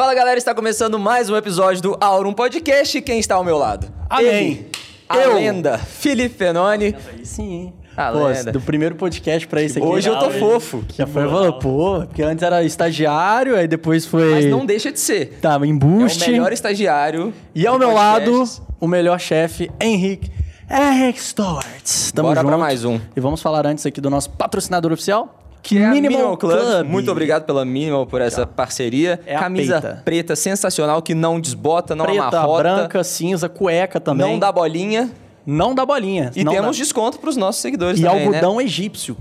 Fala galera, está começando mais um episódio do Aurum Podcast. Quem está ao meu lado? Amém. Ele, a Eu. lenda, Felipe Fenoni. Sim. A Pô, lenda. do primeiro podcast pra esse aqui. Hoje eu tô fofo. Já foi, falou, pô, porque antes era estagiário, aí depois foi. Mas não deixa de ser. Tava em É o melhor estagiário. E ao meu lado, o melhor chefe, Henrique. Henrique Storts. Tamo Bora pra junto. mais um. E vamos falar antes aqui do nosso patrocinador oficial, Que é a Minimal, Club. Muito obrigado pela Minimal por essa parceria. É Camisa peita. preta sensacional que não desbota, não Preta, amarrota, branca, cinza, cueca também. não dá bolinha. Não dá bolinha. E temos dá. desconto pros nossos seguidores E também, algodão né? egípcio.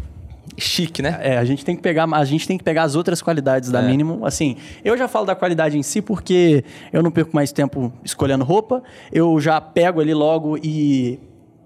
Chique, né? É, a gente tem que pegar, a gente tem que pegar as outras qualidades da É. Mínimo. Assim, eu já falo da qualidade em si porque eu não perco mais tempo escolhendo roupa. Eu já pego ali logo e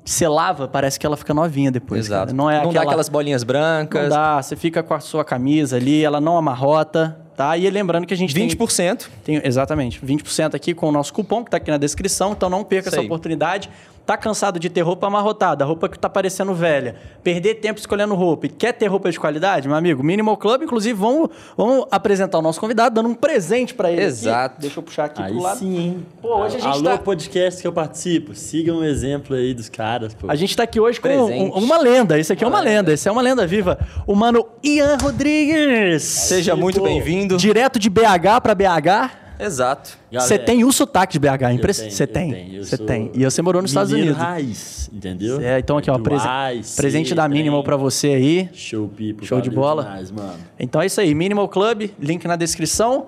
você lava, parece que ela fica novinha depois. Exato. cara. Não é dá aquela, aquelas bolinhas brancas. Não dá, você fica com a sua camisa ali, ela não amarrota, tá? E lembrando que a gente tem 20%. tem, exatamente, 20% aqui com o nosso cupom que tá aqui na descrição, então não perca Isso essa oportunidade. Tá cansado de ter roupa amarrotada, roupa que tá parecendo velha, perder tempo escolhendo roupa e quer ter roupa de qualidade, meu amigo? Minimal Club, inclusive, vamos, vamos apresentar o nosso convidado, dando um presente pra ele. aqui. Exato. Deixa eu puxar aqui Aí pro lado. sim, hein? Pô, hoje a gente Alô, tá- podcast que eu participo. Sigam o exemplo aí dos caras, pô. A gente tá aqui hoje com um- uma lenda. Esse aqui é uma lenda. Esse é uma lenda viva. O mano Ian Rodrigues. Seja muito bem-vindo. Direto de BH pra BH. Exato. Galera, Você tem o sotaque de BH, eu impress- tenho, Você tem. Você sou tem. E você morou nos Estados Unidos. raiz, entendeu? É, então aqui, ó, Do presen- A presente da. Minimal pra você aí. Show, people. Show de bola. Demais, mano. Então é isso aí, Minimal Club, link na descrição.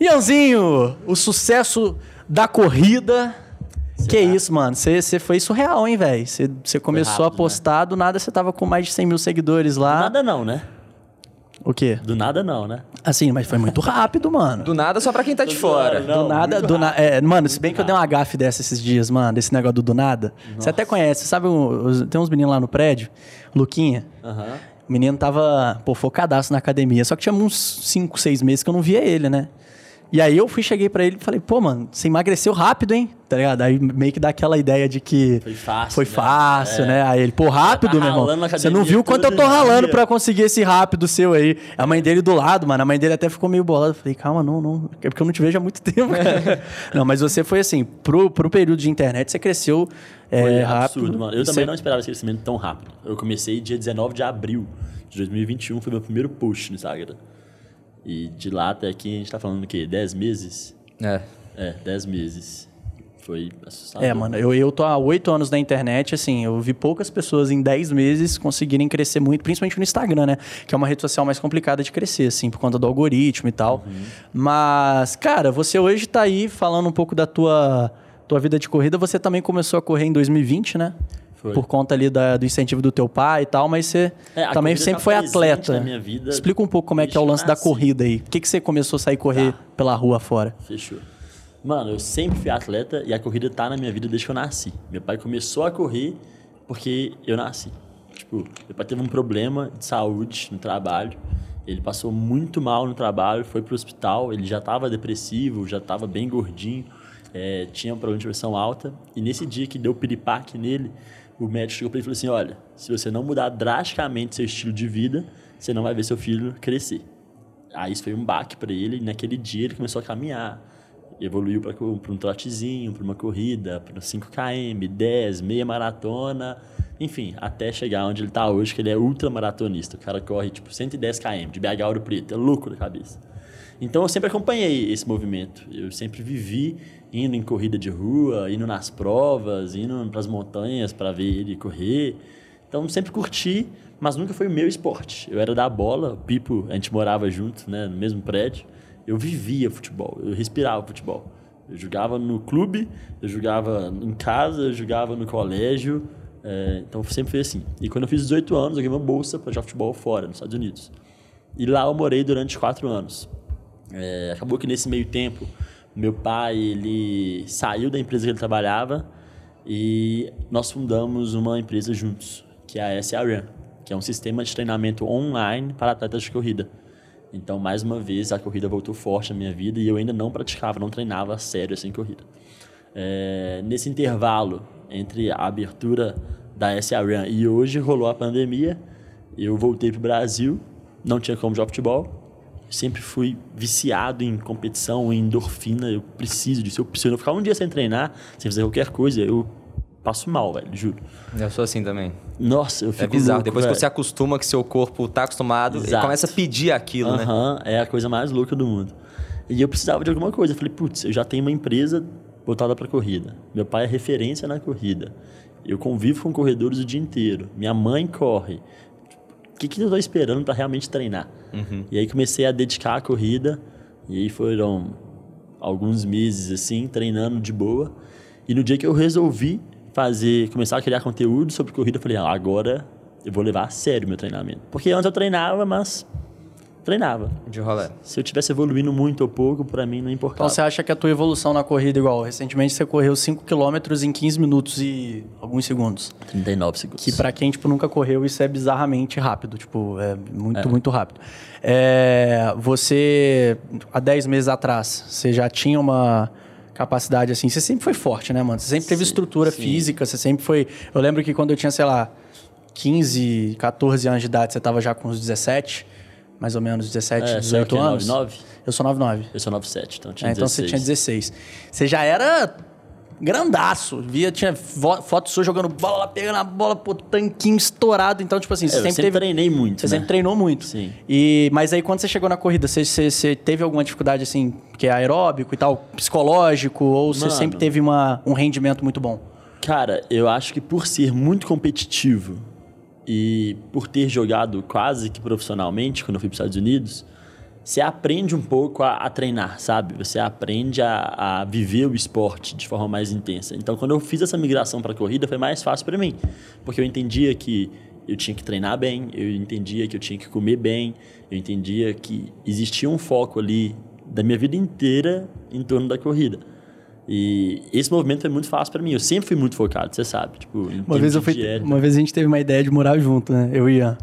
Ianzinho, o sucesso da corrida. que tá- isso, mano? Você foi surreal, hein, velho? Você começou a rápido, né? postar, do nada você tava com mais de 100 mil seguidores Do lá. nada não, né? O quê? Do nada não, né? Assim, mas foi muito rápido, mano. Do nada só pra quem tá de Do fora. nada, não. do nada, do na... é, mano, se muito bem que eu dei uma gafe dessa esses dias, mano, desse negócio do do nada. Você até conhece, sabe? um- tem uns meninos lá no prédio, Luquinha. Aham. O menino tava, pô, focadaço na academia. Só que tinha uns 5, 6 meses que eu não via ele, né? E aí eu fui, cheguei pra ele e falei, pô, mano, você emagreceu rápido, hein? Tá ligado? Aí meio que dá aquela ideia de que. Foi fácil, Foi né? fácil, É. né? Aí ele, pô, rápido, tá meu irmão. Você não viu quanto eu tô ralando dia." pra conseguir esse rápido seu aí. A mãe dele do lado, mano. A mãe dele até ficou meio bolada. Falei, calma, não, não. É porque eu não te vejo há muito tempo, cara. não, mas você foi assim, pro, pro período de internet, você cresceu Foi é, rápido. absurdo, mano. Eu também não esperava esse crescimento tão rápido. Eu comecei dia 19 de abril de 2021, foi meu primeiro post no Instagram. E de lá até aqui a gente tá falando o quê? 10 meses? É. É, 10 meses. Foi assustador. É, mano, eu, eu tô há oito anos na internet, assim, eu vi poucas pessoas em 10 meses conseguirem crescer muito, principalmente no Instagram, né? Que é uma rede social mais complicada de crescer, assim, por conta do algoritmo e tal. Mas, cara, você hoje tá aí falando um pouco da tua, tua vida de corrida, você também começou a correr em 2020, né? Foi. Por conta ali da- do incentivo do teu pai e tal, mas você É, também corrida sempre tá foi atleta. na minha vida Explica um pouco como é que é o lance da corrida aí. Por que, que você começou a sair correr Tá. pela rua fora? Fechou. Mano, eu sempre fui atleta e a corrida tá na minha vida desde que eu nasci. Meu pai começou a correr porque eu nasci. Tipo, meu pai teve um problema de saúde no trabalho. Ele passou muito mal no trabalho, foi pro hospital, ele já tava depressivo, já tava bem gordinho, é, tinha um problema de pressão alta. E nesse dia que deu piripaque nele, o médico chegou pra ele e falou assim: Olha, se você não mudar drasticamente seu estilo de vida, você não vai ver seu filho crescer. Aí isso foi um baque para ele. E naquele dia ele começou a caminhar. Evoluiu para um trotezinho, para uma corrida, para 5km, 10, meia maratona. Enfim, até chegar onde ele está hoje, que ele é ultramaratonista. O cara corre tipo 110 km, de BH Ouro Preto. É louco da cabeça. Então eu sempre acompanhei esse movimento. Eu sempre vivi indo em corrida de rua, indo nas provas, indo para as montanhas para ver ele correr. Então sempre curti, mas nunca foi o meu esporte. Eu era da bola, o Pipo, a gente morava junto, né, no mesmo prédio. Eu vivia futebol, eu respirava futebol. Eu jogava no clube, eu jogava em casa, eu jogava no colégio. é, então sempre foi assim. E quando eu fiz 18 anos, eu ganhei uma bolsa para jogar futebol fora, nos Estados Unidos. E lá eu morei durante quatro anos. É, acabou que nesse meio tempo, meu pai ele saiu da empresa que ele trabalhava e nós fundamos uma empresa juntos, que é a SRM, que é um sistema de treinamento online para atletas de corrida. Então, mais uma vez, a corrida voltou forte na minha vida e eu ainda não praticava, não treinava sério assim corrida. É, nesse intervalo entre a abertura da SRM e hoje rolou a pandemia, eu voltei para o Brasil, não tinha como jogar futebol, sempre fui viciado em competição, em endorfina. Eu preciso disso. Eu preciso eu ficar um dia sem treinar, sem fazer qualquer coisa, eu passo mal, velho, juro. Eu sou assim também. Nossa, eu fico É bizarro. louco, Depois velho. que você acostuma, que seu corpo tá acostumado, ele Exato. começa a pedir aquilo, né? Aham, é a coisa mais louca do mundo. E eu precisava de alguma coisa. Eu falei, putz, eu já tenho uma empresa voltada para corrida. Meu pai é referência na corrida. Eu convivo com corredores o dia inteiro. Minha mãe corre. O que, que eu tô esperando para realmente treinar? E aí comecei a dedicar a corrida. E aí foram alguns meses assim, treinando de boa. E no dia que eu resolvi fazer, começar a criar conteúdo sobre corrida, eu falei, ah, agora eu vou levar a sério meu treinamento. Porque antes eu treinava, mas treinava. De rolê. Se eu tivesse evoluindo muito ou pouco, pra mim não importava. Então você acha que a tua evolução na corrida é igual? Recentemente você correu 5 km em 15 minutos e alguns segundos. 39 segundos. Que pra quem, tipo, nunca correu, isso é bizarramente rápido. Tipo, é muito, muito rápido. É, você, há 10 meses atrás, você já tinha uma capacidade assim... Você sempre foi forte, né, mano? Você sempre teve Sim, estrutura sim. física, você sempre foi... Eu lembro que quando eu tinha, sei lá, 15, 14 anos de idade, você tava já com uns 17... Mais ou menos 17, É, você é o 18 quê? anos. 99? Eu sou 99. Eu sou 97, então tinha É, então 16. você tinha 16. Você já era grandaço. Via, tinha foto sua jogando bola lá, pegando a bola, pô, tanquinho estourado. Então, tipo assim, você É, eu sempre, sempre teve. treinei muito, Você né? sempre treinou muito. Sim. E, mas aí, quando você chegou na corrida, você, você, você teve alguma dificuldade, assim, que é aeróbico e tal, psicológico? Ou você Mano. sempre teve uma, um rendimento muito bom? Cara, eu acho que por ser muito competitivo e por ter jogado quase que profissionalmente quando eu fui para os Estados Unidos, você aprende um pouco a, a treinar, sabe? Você aprende a, a viver o esporte de forma mais intensa. Então, quando eu fiz essa migração para a corrida, foi mais fácil para mim, porque eu entendia que eu tinha que treinar bem, eu entendia que eu tinha que comer bem, eu entendia que existia um foco ali da minha vida inteira em torno da corrida. E esse movimento foi muito fácil para mim. Eu sempre fui muito focado, você sabe. Tipo, Uma vez, eu fui, dieta. uma vez a gente teve uma ideia de morar junto, né? Eu e Ian.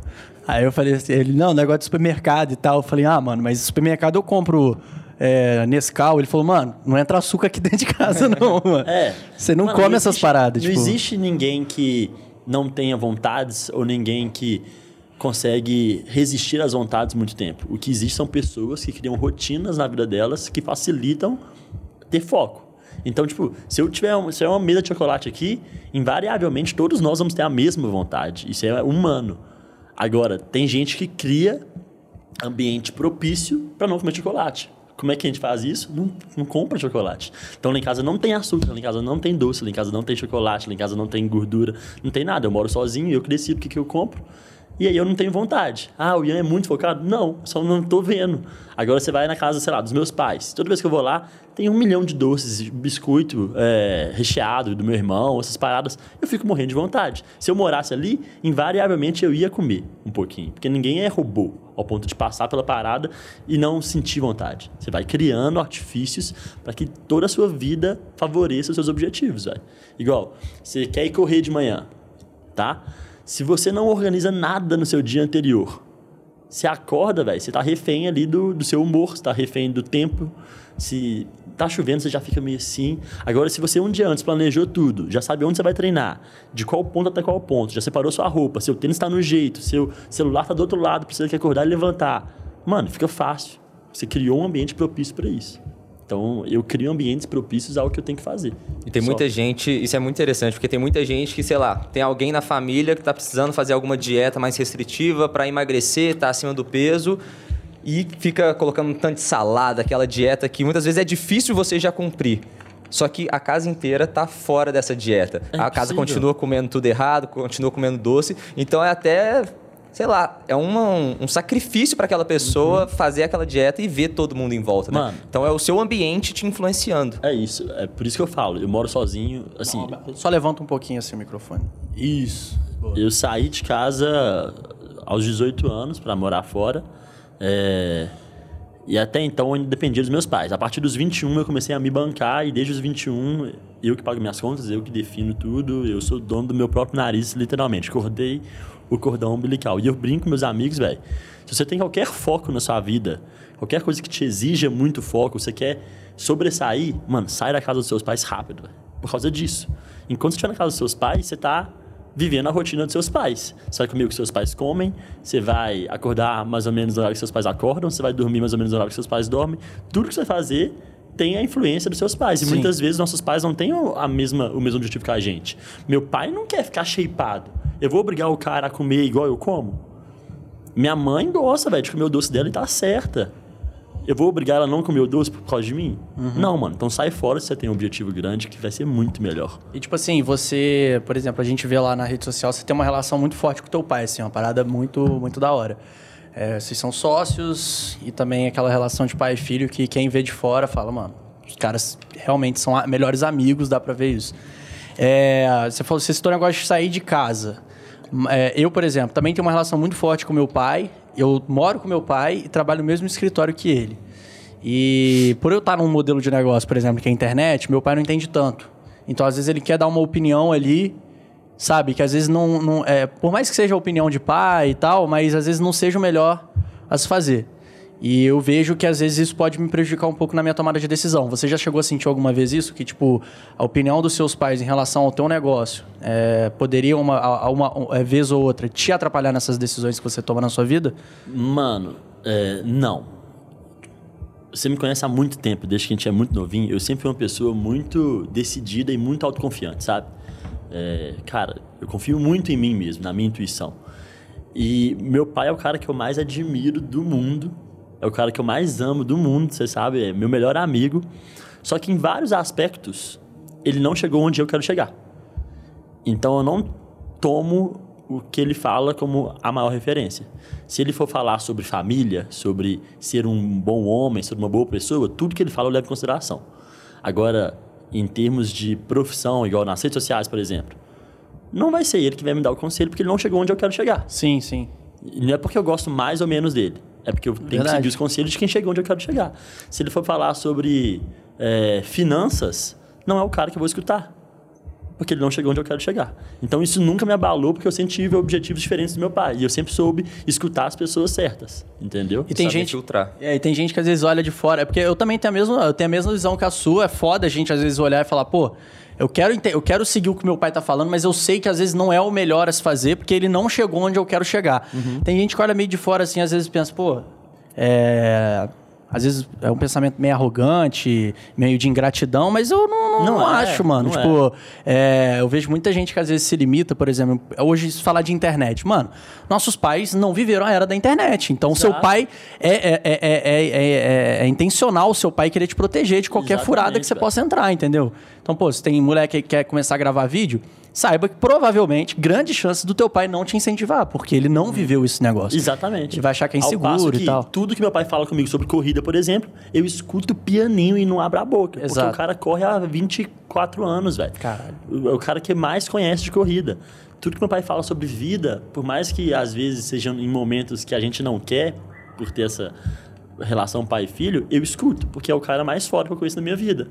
Aí eu falei assim, ele, não, negócio de supermercado e tal. Eu falei, ah, mano, mas supermercado eu compro é, Nescau. Ele falou, mano, não entra açúcar aqui dentro de casa, não, mano. É. Você não Mano, come essas existe- paradas, Não tipo. existe ninguém que não tenha vontades ou ninguém que consegue resistir às vontades muito tempo. O que existe são pessoas que criam rotinas na vida delas que facilitam ter foco. Então, tipo, se eu tiver se eu uma mesa de chocolate aqui, invariavelmente todos nós vamos ter a mesma vontade. Isso é humano. Agora, tem gente que cria ambiente propício para não comer chocolate. Como é que a gente faz isso? Não, não compra chocolate. Então lá em casa não tem açúcar, lá em casa não tem doce, lá em casa não tem chocolate, lá em casa não tem gordura, não tem nada. Eu moro sozinho, eu decido o que, que eu compro. E aí eu não tenho vontade. Ah, o Ian é muito focado? Não, só não tô vendo. Agora você vai na casa, sei lá, dos meus pais. Toda vez que eu vou lá, tem um milhão de doces, biscoito é, recheado do meu irmão, essas paradas. Eu fico morrendo de vontade. Se eu morasse ali, invariavelmente eu ia comer um pouquinho. Porque ninguém é robô ao ponto de passar pela parada e não sentir vontade. Você vai criando artifícios para que toda a sua vida favoreça os seus objetivos, velho. Igual, você quer ir correr de manhã, tá? Se você não organiza nada no seu dia anterior, você acorda, velho, você tá refém ali do, do seu humor, você tá refém do tempo. Se tá chovendo, você já fica meio assim. Agora, se você um dia antes planejou tudo, já sabe onde você vai treinar, de qual ponto até qual ponto, já separou sua roupa, seu tênis tá no jeito, seu celular tá do outro lado, precisa que acordar e levantar. Mano, fica fácil. Você criou um ambiente propício para isso. Então, eu crio ambientes propícios ao que eu tenho que fazer. E tem Só. muita gente, isso é muito interessante, porque tem muita gente que, sei lá, tem alguém na família que tá precisando fazer alguma dieta mais restritiva para emagrecer, tá acima do peso e fica colocando um tanto de salada, aquela dieta que muitas vezes é difícil você já cumprir. Só que a casa inteira tá fora dessa dieta. É a casa continua comendo tudo errado, continua comendo doce. Então é até, sei lá, é uma- um, um sacrifício para aquela pessoa fazer aquela dieta e ver todo mundo em volta, né? Uhum. Mano. Então é o seu ambiente te influenciando. É isso. É por isso que eu falo. Eu moro sozinho, assim... Só levanta um pouquinho assim o microfone. Isso. Eu saí de casa aos 18 anos para morar fora. É, E até então eu ainda dependia dos meus pais. A partir dos 21 eu comecei a me bancar e desde os 21 eu que pago minhas contas, eu que defino tudo, eu sou dono do meu próprio nariz, literalmente. Cortei o cordão umbilical. E eu brinco com meus amigos, velho. Se você tem qualquer foco na sua vida, qualquer coisa que te exija muito foco, você quer sobressair, mano, sai da casa dos seus pais rápido, velho. Por causa disso. Enquanto você estiver na casa dos seus pais, você tá vivendo a rotina dos seus pais. Você vai comer o que seus pais comem, você vai acordar mais ou menos no horário que seus pais acordam, você vai dormir mais ou menos no horário que seus pais dormem. Tudo que você vai fazer tem a influência dos seus pais. E Sim. muitas vezes nossos pais não têm a mesma, o mesmo objetivo que a gente. Meu pai não quer ficar shapeado. Eu vou obrigar o cara a comer igual eu como? Minha mãe gosta, velho, de comer o doce dela e tá certa. Eu vou obrigar ela a não comer o doce por causa de mim? Não, mano. Então sai fora se você tem um objetivo grande que vai ser muito melhor. E tipo assim, você, por exemplo, a gente vê lá na rede social, você tem uma relação muito forte com o teu pai, assim, uma parada muito, muito da hora. É, vocês são sócios e também aquela relação de pai e filho que quem vê de fora fala, mano, os caras realmente são melhores amigos, dá pra ver isso. É, você falou, você citou o negócio de sair de casa. É, eu, por exemplo, também tenho uma relação muito forte com meu pai. Eu moro com meu pai e trabalho no mesmo escritório que ele. E por eu estar num modelo de negócio, por exemplo, que é a internet, meu pai não entende tanto. Então, às vezes, ele quer dar uma opinião ali, sabe? Que às vezes não. não é, por mais que seja a opinião de pai e tal, mas às vezes não seja o melhor a se fazer. E eu vejo que às vezes isso pode me prejudicar um pouco na minha tomada de decisão. Você já chegou a sentir alguma vez isso? Que, tipo, a opinião dos seus pais em relação ao teu negócio é, poderia, uma, a- a uma, é, vez ou outra, te atrapalhar nessas decisões que você toma na sua vida? Mano, é, não. Você me conhece há muito tempo, desde que a gente é muito novinho. Eu sempre fui uma pessoa muito decidida e muito autoconfiante, sabe? É, cara, eu confio muito em mim mesmo, na minha intuição. E meu pai é o cara que eu mais admiro do mundo. É o cara que eu mais amo do mundo, você sabe? É meu melhor amigo. Só que em vários aspectos, ele não chegou onde eu quero chegar. Então eu não tomo o que ele fala como a maior referência. Se ele for falar sobre família, sobre ser um bom homem, sobre uma boa pessoa, tudo que ele fala eu levo em consideração. Agora, em termos de profissão, igual nas redes sociais, por exemplo, não vai ser ele que vai me dar o conselho, porque ele não chegou onde eu quero chegar. Sim, sim. Não é porque eu gosto mais ou menos dele. É porque eu tenho que seguir os conselhos de quem chegou onde eu quero chegar. Se ele for falar sobre é, finanças, não é o cara que eu vou escutar. Porque ele não chegou onde eu quero chegar. Então isso nunca me abalou, porque eu sempre tive objetivos diferentes do meu pai. E eu sempre soube escutar as pessoas certas. Entendeu? E tem Saber gente. filtrar. É, e tem gente que às vezes olha de fora. É porque eu também tenho a mesma, eu tenho a mesma visão que a sua. É foda a gente às vezes olhar e falar, pô, eu quero, eu quero seguir o que meu pai tá falando, mas eu sei que às vezes não é o melhor a se fazer, porque ele não chegou onde eu quero chegar. Tem gente que olha meio de fora assim, às vezes pensa, pô, é. Às vezes é um pensamento meio arrogante, meio de ingratidão, mas eu não, não, Não não é, acho, mano. não tipo, é, eu vejo muita gente que às vezes se limita, por exemplo, hoje se falar de internet. Mano, nossos pais não viveram a era da internet. Então, seu Exato. pai é, é, é, é, é, é- é intencional o seu pai querer te proteger de qualquer Exatamente, furada que você possa entrar, entendeu? Então, pô, se tem moleque que quer começar a gravar vídeo, saiba que provavelmente, grande chance do teu pai não te incentivar, porque ele não viveu esse negócio. Exatamente. Ele vai achar que é inseguro passo e que tal. Tudo que meu pai fala comigo sobre corrida, por exemplo, eu escuto pianinho e não abro a boca. Exato. Porque o cara corre há 24 anos, velho. Caralho. É o cara que mais conhece de corrida. Tudo que meu pai fala sobre vida, por mais que às vezes sejam em momentos que a gente não quer, por ter essa relação pai e filho, eu escuto, porque é o cara mais foda que eu conheço na minha vida.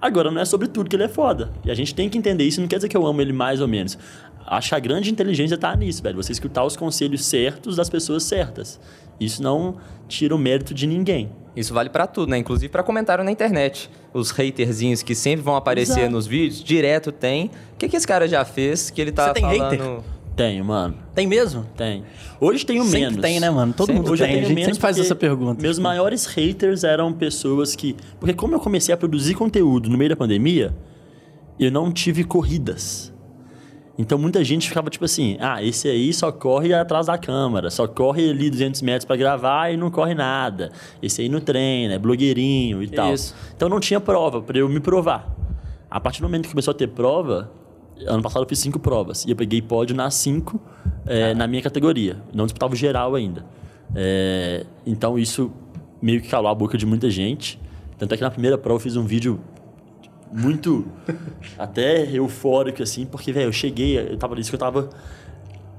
Agora, não é sobre tudo que ele é foda. E a gente tem que entender isso. Não quer dizer que eu amo ele mais ou menos. Acho que a grande inteligência tá nisso, velho. Você escutar os conselhos certos das pessoas certas. Isso não tira o mérito de ninguém. Isso vale pra tudo, né? Inclusive pra comentário na internet. Os haterzinhos que sempre vão aparecer Exato. nos vídeos, direto tem. O que, que esse cara já fez que ele tá Você tem falando... hater? Tenho, mano. Tem mesmo? Tem. Hoje tenho Sempre menos. tem, né, mano? Todo Sempre. mundo Hoje tem. A gente menos faz essa pergunta. Meus maiores haters eram pessoas que. Porque como eu comecei a produzir conteúdo no meio da pandemia, eu não tive corridas. Então muita gente ficava tipo assim: ah, esse aí só corre atrás da câmera, só corre ali 200 metros pra gravar e não corre nada. Esse aí não treina, é blogueirinho e tal. Isso. Então não tinha prova pra eu me provar. A partir do momento que começou a ter prova, ano passado eu fiz cinco provas e eu peguei pódio nas cinco eh, na minha categoria. Não disputava o geral ainda. Eh, então isso meio que calou a boca de muita gente. Tanto é que na primeira prova eu fiz um vídeo muito até eufórico assim, porque velho, eu cheguei, eu tava isso que eu tava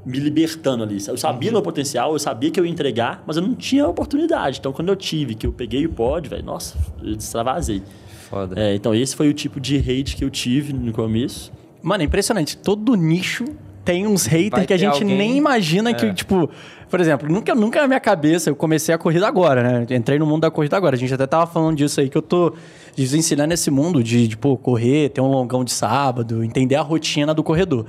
me libertando ali. Eu sabia meu potencial, eu sabia que eu ia entregar, mas eu não tinha oportunidade. Então quando eu tive, que eu peguei o pódio, velho, nossa, eu extravasei. Foda. É, então esse foi o tipo de hate que eu tive no começo. Mano, é impressionante. Todo nicho tem uns haters que a gente alguém- nem imagina que, É. tipo... Por exemplo, nunca, nunca na minha cabeça, eu comecei a corrida agora, né? Entrei no mundo da corrida agora. A gente até tava falando disso aí, que eu tô desensinando esse mundo de, de pô, correr, ter um longão de sábado, entender a rotina do corredor.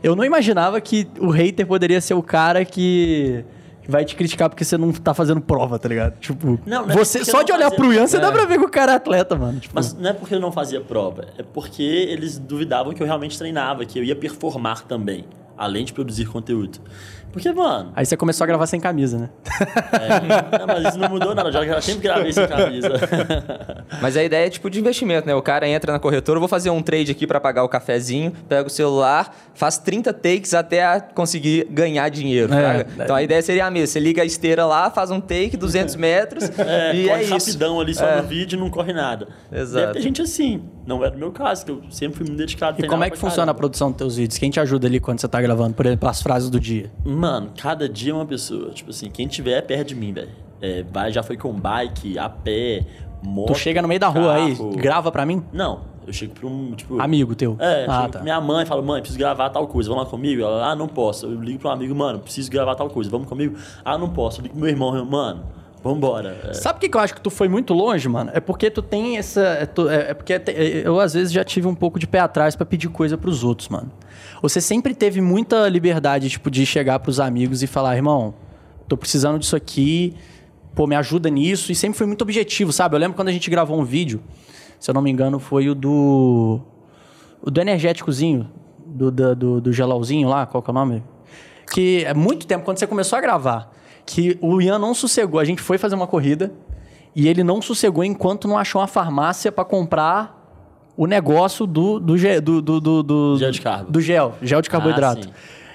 Eu não imaginava que o hater poderia ser o cara que que vai te criticar porque você não tá fazendo prova, tá ligado? Tipo, Não, não é você, só de olhar fazia- pro Ian, você É. dá pra ver que o cara é atleta, mano. Tipo, Mas não é porque eu não fazia prova, é porque eles duvidavam que eu realmente treinava, que eu ia performar também, além de produzir conteúdo. Porque, mano, Aí você começou a gravar sem camisa, né? é, não, mas isso não mudou nada, eu já sempre gravei sem camisa. Mas a ideia é tipo de investimento, né? O cara entra na corretora, eu vou fazer um trade aqui pra pagar o cafezinho, pega o celular, faz 30 takes até a conseguir ganhar dinheiro. É. fraga? Então a ideia seria a mesma. Você liga a esteira lá, faz um take, 200 metros É, e corre é isso. rapidão ali só É. no vídeo e não corre nada. Exato. Deve ter gente assim. Não era o meu caso, que eu sempre fui muito dedicado. E treinava como é que funciona a caramba. produção dos teus vídeos? Quem te ajuda ali quando você tá gravando, por exemplo, as frases do dia? Mano, cada dia é uma pessoa. Tipo assim, quem tiver perto de mim, velho. É, vai, já foi com bike, a pé, moto. Tu chega no meio da rua aí, grava pra mim? Não, eu chego pra um, tipo... Amigo teu. É, ah, tá. minha mãe falo, mãe, preciso gravar tal coisa, vamos lá comigo? Ela, ah, não posso. Eu ligo pra um amigo, mano, preciso gravar tal coisa, vamos comigo? Ah, não posso. Eu ligo pro meu irmão, mano, vambora. É, Sabe por que que eu acho que tu foi muito longe, mano? É porque tu tem essa. É, tu- é- é porque eu, às vezes, já tive um pouco de pé atrás pra pedir coisa pros outros, mano. Você sempre teve muita liberdade, tipo, de chegar pros amigos e falar, irmão, tô precisando disso aqui, pô, me ajuda nisso. E sempre foi muito objetivo, sabe? Eu lembro quando a gente gravou um vídeo, se eu não me engano, foi o do. O do energéticozinho, do, do, do, do gelauzinho lá, qual que é o nome? Que é muito tempo, quando você começou a gravar, que o Ian não sossegou. A gente foi fazer uma corrida e ele não sossegou enquanto não achou uma farmácia pra comprar o negócio do, do, ge- do, do, do, do- Gel de carbo. Do gel, gel de carboidrato. sim.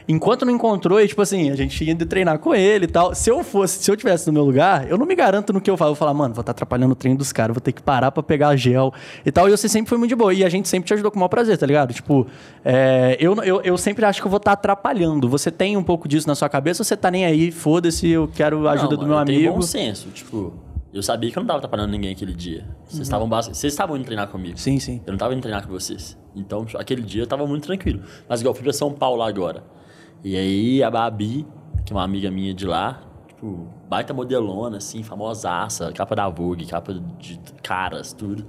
Enquanto não encontrou, e, tipo assim, a gente ia treinar com ele e tal. Se eu fosse, se eu tivesse no meu lugar, eu não me garanto no que eu falo. Eu vou falar, mano, vou estar atrapalhando o treino dos caras, vou ter que parar pra pegar gel e tal. E você sempre foi muito de boa. E a gente sempre te ajudou com o maior prazer, tá ligado? Tipo, é, eu, eu, eu sempre acho que eu vou estar atrapalhando. Você tem um pouco disso na sua cabeça ou você tá nem aí, foda-se, eu quero a ajuda Não, do mano, meu eu amigo? bom senso, tipo... Eu sabia que eu não tava atrapalhando ninguém aquele dia. Vocês estavam bas- vocês estavam indo treinar comigo. Sim, sim. Eu não tava indo treinar com vocês. Então, tipo, aquele dia eu tava muito tranquilo. Mas igual, eu fui pra São Paulo agora. E aí a Babi, que é uma amiga minha de lá, tipo, baita modelona, assim, famosaça, capa da Vogue, capa de caras, tudo.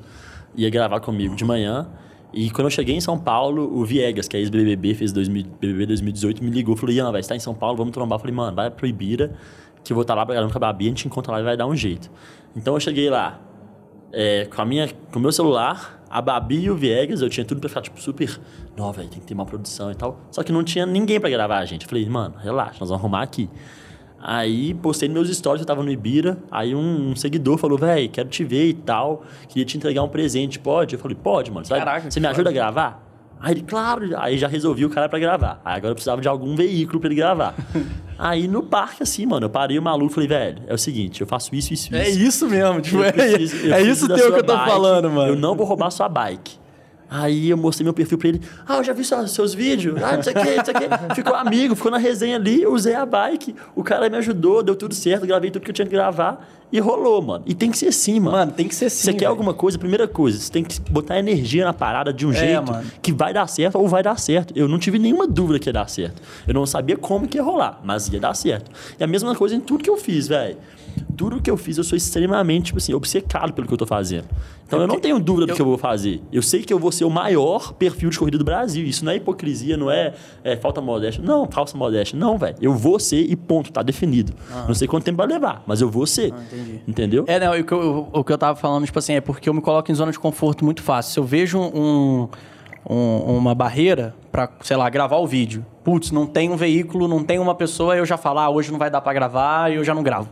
Ia gravar comigo de manhã. E quando eu cheguei em São Paulo, o Viegas, que é ex-BBB, fez 2000, BBB 2018, me ligou. Falou, Ian, velho, você tá em São Paulo, vamos trombar. Eu falei, mano, vai pro Ibira, que eu vou estar lá pra gravar com a Babi, a gente encontra lá e vai dar um jeito. Então eu cheguei lá, é, com a minha, com o meu celular, a Babi e o Viegas, eu tinha tudo pra ficar, tipo, super. Não, velho, tem que ter uma produção e tal. Só que não tinha ninguém pra gravar a gente. Eu falei, mano, relaxa, nós vamos arrumar aqui. Aí postei nos meus stories, eu tava no Ibira. Aí um, um seguidor falou, velho, quero te ver e tal. Queria te entregar um presente, pode? Eu falei, pode, mano. Caraca, você me ajuda a gravar? Aí ele, claro, aí já resolvi o cara pra gravar. Aí agora eu precisava de algum veículo pra ele gravar. aí no parque, assim, mano, eu parei o maluco e falei, velho, é o seguinte, eu faço isso, isso, isso. É isso mesmo, tipo, Eu é, preciso- eu é isso teu que eu tô bike, falando, mano. Eu não vou roubar sua bike. Aí eu mostrei meu perfil pra ele. Ah, eu já vi seus, seus vídeos. Ah, não sei o que, não sei o que. Ficou amigo, ficou na resenha ali. Eu usei a bike. O cara me ajudou, deu tudo certo. Gravei tudo que eu tinha que gravar. E rolou, mano. E tem que ser assim, mano. Mano, tem que ser assim. Você quer alguma coisa, primeira coisa, você tem que botar energia na parada de um É, jeito mano. que vai dar certo ou vai dar certo. Eu não tive nenhuma dúvida que ia dar certo. Eu não sabia como que ia rolar, mas ia dar certo. E a mesma coisa em tudo que eu fiz, velho. Tudo que eu fiz, eu sou extremamente, tipo assim, obcecado pelo que eu tô fazendo. Então eu não tenho dúvida do que eu vou fazer. Eu sei que eu vou ser o maior perfil de corrida do Brasil. Isso não é hipocrisia, não é, é falta modéstia. Não, falsa modéstia. Não, velho. Eu vou ser e ponto, tá definido. Não sei quanto tempo vai levar, mas eu vou ser. entendi. Entendeu? É, não, o que, eu, o que eu tava falando, tipo assim, é porque eu me coloco em zona de conforto muito fácil. Se eu vejo um, um- uma barreira pra, sei lá, gravar o vídeo, putz, não tem um veículo, não tem uma pessoa, eu já falo, ah, hoje não vai dar pra gravar e eu já não gravo.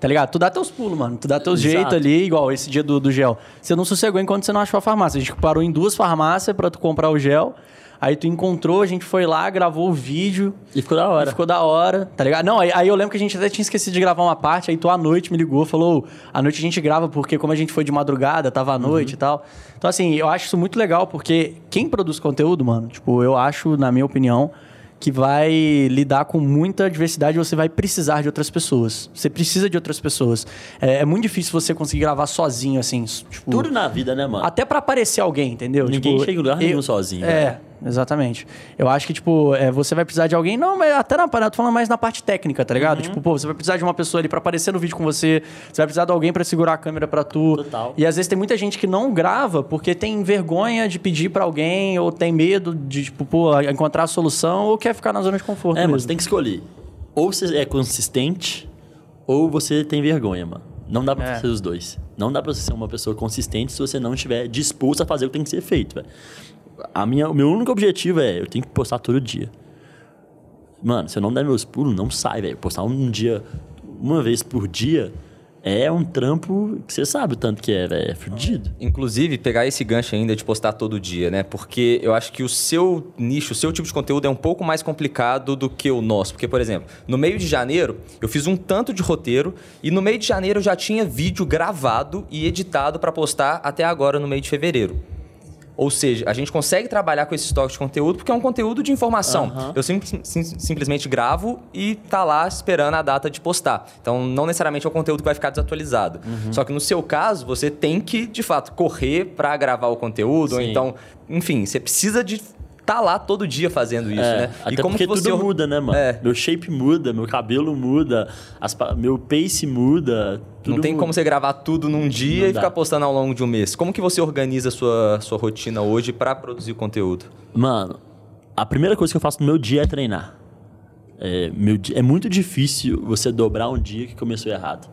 Tá ligado? Tu dá teus pulos, mano. Tu dá teus jeitos ali, igual esse dia do, do gel. Você não sossegou enquanto você não achou a farmácia. A gente parou em duas farmácias pra tu comprar o gel. Aí tu encontrou, a gente foi lá, gravou o vídeo. E ficou da E hora. ficou da hora, tá ligado? Não, aí, aí eu lembro que a gente até tinha esquecido de gravar uma parte, aí tu à noite me ligou, falou, à noite a gente grava porque como a gente foi de madrugada, tava à noite e tal. Então assim, eu acho isso muito legal porque quem produz conteúdo, mano, tipo, eu acho, na minha opinião, que vai lidar com muita diversidade, você vai precisar de outras pessoas. Você precisa de outras pessoas. É, é muito difícil você conseguir gravar sozinho, assim, tipo... Tudo na vida, né, mano? Até pra aparecer alguém, entendeu? Ninguém Tipo, chega em lugar nenhum eu- sozinho, É. velho. Exatamente. Eu acho que, tipo, é, você vai precisar de alguém, não, mas até na parada, tô falando mais na parte técnica, tá ligado? Tipo, pô, você vai precisar de uma pessoa ali pra aparecer no vídeo com você, você vai precisar de alguém pra segurar a câmera pra tu. Total. E às vezes tem muita gente que não grava porque tem vergonha de pedir pra alguém, ou tem medo de, tipo, pô, encontrar a solução, ou quer ficar na zona de conforto É, mesmo. você tem que escolher. Ou você é consistente, ou você tem vergonha, mano. Não dá pra É. ser os dois. Não dá pra você ser uma pessoa consistente se você não estiver disposto a fazer o que tem que ser feito, velho. A minha, o meu único objetivo é, eu tenho que postar todo dia. Mano, se eu não der meus pulos, não sai, velho. Postar um dia, uma vez por dia, é um trampo que você sabe o tanto que é, velho. É fudido. Inclusive, pegar esse gancho ainda de postar todo dia, né? Porque eu acho que o seu nicho, o seu tipo de conteúdo é um pouco mais complicado do que o nosso. Porque, por exemplo, no meio de janeiro, eu fiz um tanto de roteiro e no meio de janeiro eu já tinha vídeo gravado e editado para postar até agora no meio de fevereiro. Ou seja, a gente consegue trabalhar com esse estoque de conteúdo porque é um conteúdo de informação. Aham. Eu sim- sim- simplesmente gravo e tá lá esperando a data de postar. Então, não necessariamente é um conteúdo que vai ficar desatualizado. Só que no seu caso, você tem que, de fato, correr para gravar o conteúdo. Ou então, enfim, você precisa de estar lá todo dia fazendo isso, É, né? Até porque tudo or- muda, né, mano? É. Meu shape muda, meu cabelo muda, as meu pace muda. Tudo Não tem muda. como você gravar tudo num dia Não e dá. ficar postando ao longo de um mês. Como que você organiza a sua, sua rotina hoje para produzir conteúdo? Mano, a primeira coisa que eu faço no meu dia é treinar. É, meu é muito difícil você dobrar um dia que começou errado.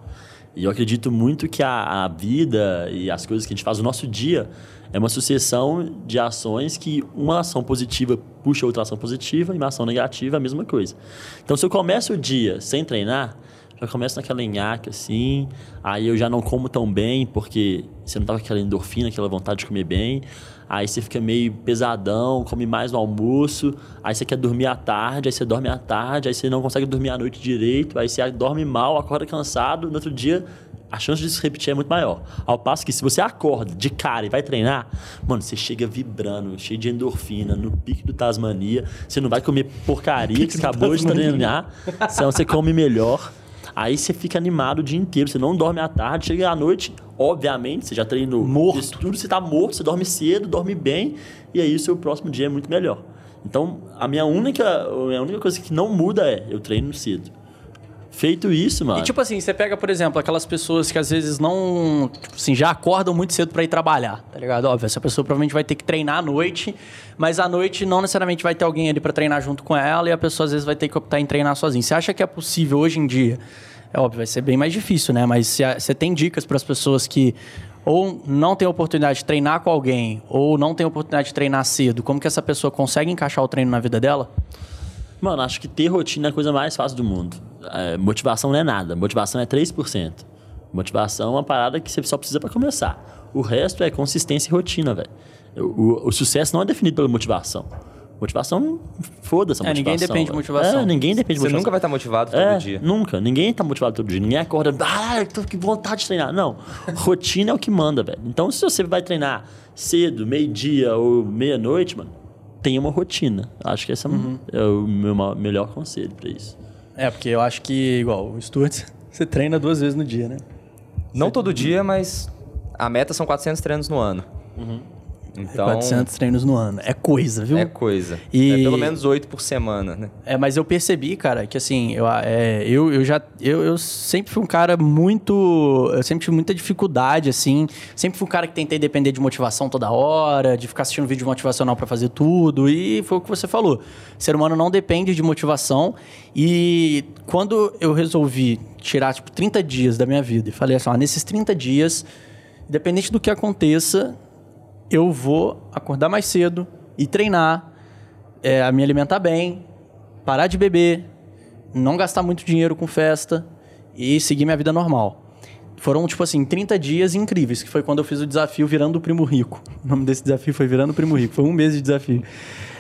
E eu acredito muito que a, a vida e as coisas que a gente faz no nosso dia é uma sucessão de ações que uma ação positiva puxa outra ação positiva e uma ação negativa é a mesma coisa. Então, se eu começo o dia sem treinar, já começo naquela enhaque assim, aí eu já não como tão bem porque você não tava com aquela endorfina, aquela vontade de comer bem. Aí você fica meio pesadão, come mais no almoço, aí você quer dormir à tarde, aí você dorme à tarde, aí você não consegue dormir à noite direito, aí você dorme mal, acorda cansado, no outro dia a chance de se repetir é muito maior. Ao passo que se você acorda de cara e vai treinar, mano, você chega vibrando, cheio de endorfina, no pique do Tasmania, você não vai comer porcaria que você acabou de treinar, senão você come melhor. Aí você fica animado o dia inteiro, você não dorme à tarde, chega à noite, obviamente, você já treinou Morto. isso tudo, você tá morto, você dorme cedo, dorme bem, e aí o seu próximo dia é muito melhor. Então, a minha única, a minha única coisa que não muda é eu treino cedo. Feito isso, mano. E tipo assim, você pega, por exemplo, aquelas pessoas que às vezes não. Tipo assim, já acordam muito cedo pra ir trabalhar, tá ligado? Óbvio, essa pessoa provavelmente vai ter que treinar à noite, mas à noite não necessariamente vai ter alguém ali pra treinar junto com ela e a pessoa às vezes vai ter que optar em treinar sozinha. Você acha que é possível hoje em dia? É óbvio, vai ser bem mais difícil, né? Mas você tem dicas para as pessoas que ou não tem oportunidade de treinar com alguém, ou não tem oportunidade de treinar cedo, como que essa pessoa consegue encaixar o treino na vida dela? Mano, acho que ter rotina é a coisa mais fácil do mundo. É, motivação não é nada. Motivação é 3%. Motivação é uma parada que você só precisa pra começar. O resto é consistência e rotina, velho. O, o- o sucesso não é definido pela motivação. Motivação, foda-se a É, ninguém motivação. depende de velho. motivação. É, ninguém depende de Você motivação. nunca vai estar motivado todo É, dia. Nunca. Ninguém tá motivado todo dia. Ninguém acorda, ah, tô com vontade de treinar. Não. Rotina é o que manda, velho. Então, se você vai treinar cedo, meio-dia ou meia-noite, mano, tenha uma rotina. Acho que esse é, Uhum. é o meu melhor conselho pra isso. É, porque eu acho que, igual, o Stuart, você treina duas vezes no dia, né? Não todo dia, mas a meta são 400 treinos no ano. Então, 400 treinos no ano. É coisa, viu? é coisa. E- É pelo menos 8 por semana, né? É, mas eu percebi, cara, que assim, eu, é, eu, eu já. Eu, eu sempre fui um cara muito. Eu sempre tive muita dificuldade, assim. Sempre fui um cara que tentei depender de motivação toda hora, de ficar assistindo vídeo motivacional pra fazer tudo. E foi o que você falou. O ser humano não depende de motivação. E quando eu resolvi tirar, tipo, 30 dias da minha vida e falei assim, ó, nesses 30 dias, independente do que aconteça, eu vou acordar mais cedo e treinar, é, a me alimentar bem, parar de beber, não gastar muito dinheiro com festa e seguir minha vida normal. Foram, tipo assim, 30 dias incríveis, que foi quando eu fiz o desafio Virando o Primo Rico. O nome desse desafio foi Virando o Primo Rico. Foi um mês de desafio.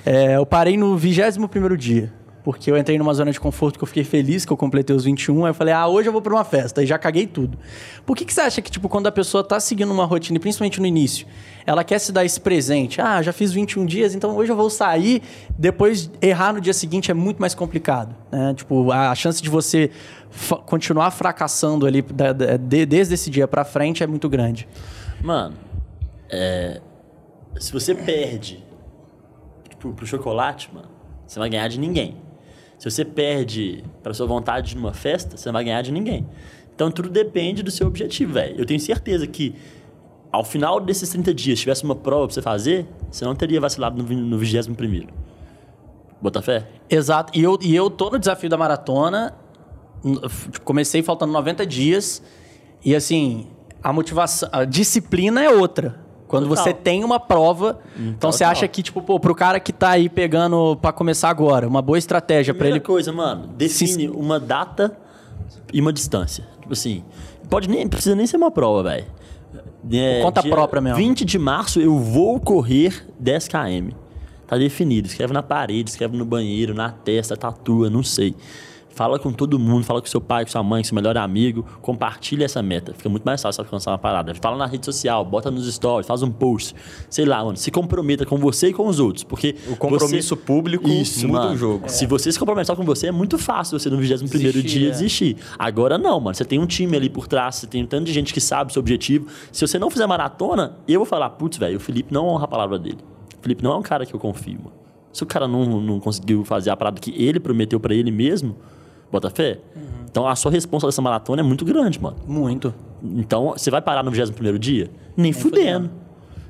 É, eu parei no 21º dia, porque eu entrei numa zona de conforto que eu fiquei feliz que eu completei os 21. Aí eu falei, ah, hoje eu vou pra uma festa. E já caguei tudo. Por que, que você acha que, tipo, quando a pessoa tá seguindo uma rotina, principalmente no início, ela quer se dar esse presente? Ah, já fiz 21 dias, então hoje eu vou sair. Depois, errar no dia seguinte é muito mais complicado. Né? Tipo, a chance de você continuar fracassando ali da- da- de- desde esse dia pra frente é muito grande. Mano, é, se você perde, tipo, pro, chocolate, mano, você vai ganhar de ninguém. Se você perde para sua vontade numa festa, você não vai ganhar de ninguém. Então tudo depende do seu objetivo, velho. Eu tenho certeza que ao final desses 30 dias, se tivesse uma prova pra você fazer, você não teria vacilado no, vi- no 21 primeiro. Bota fé? Exato. E eu, e eu tô no desafio da maratona. Comecei faltando 90 dias. E assim, a motivação, a disciplina é outra. Quando Total. você tem uma prova, então você total. acha que, tipo, pô, pro cara que tá aí pegando pra começar agora, uma boa estratégia pra Primeira ele. coisa, mano, define uma data e uma distância. Tipo assim, pode nem, precisa nem ser uma prova, velho. É, Por conta própria mesmo. 20 de março eu vou correr 10 km. Tá definido. Escreve na parede, escreve no banheiro, na testa, tatua, não sei. Fala com todo mundo, fala com seu pai, com sua mãe, com seu melhor amigo. Compartilha essa meta. Fica muito mais fácil alcançar uma parada. Fala na rede social, bota nos stories, faz um post. Sei lá, mano. Se comprometa com você e com os outros. Porque O compromisso você- público Isso, muda mano. o jogo. Se você se comprometer só com você, é muito fácil você no 21 primeiro dia é. desistir. Agora não, mano. Você tem um time ali por trás, você tem um tanto de gente que sabe o seu objetivo. Se você não fizer maratona, eu vou falar, putz, velho, o Felipe não honra a palavra dele. O Felipe não é um cara que eu confio, mano. Se o cara não, não conseguiu fazer a parada que ele prometeu pra ele mesmo, bota fé. Uhum. Então a sua resposta dessa maratona é muito grande, mano. Muito. Então, você vai parar no 21 dia? Nem, fudendo.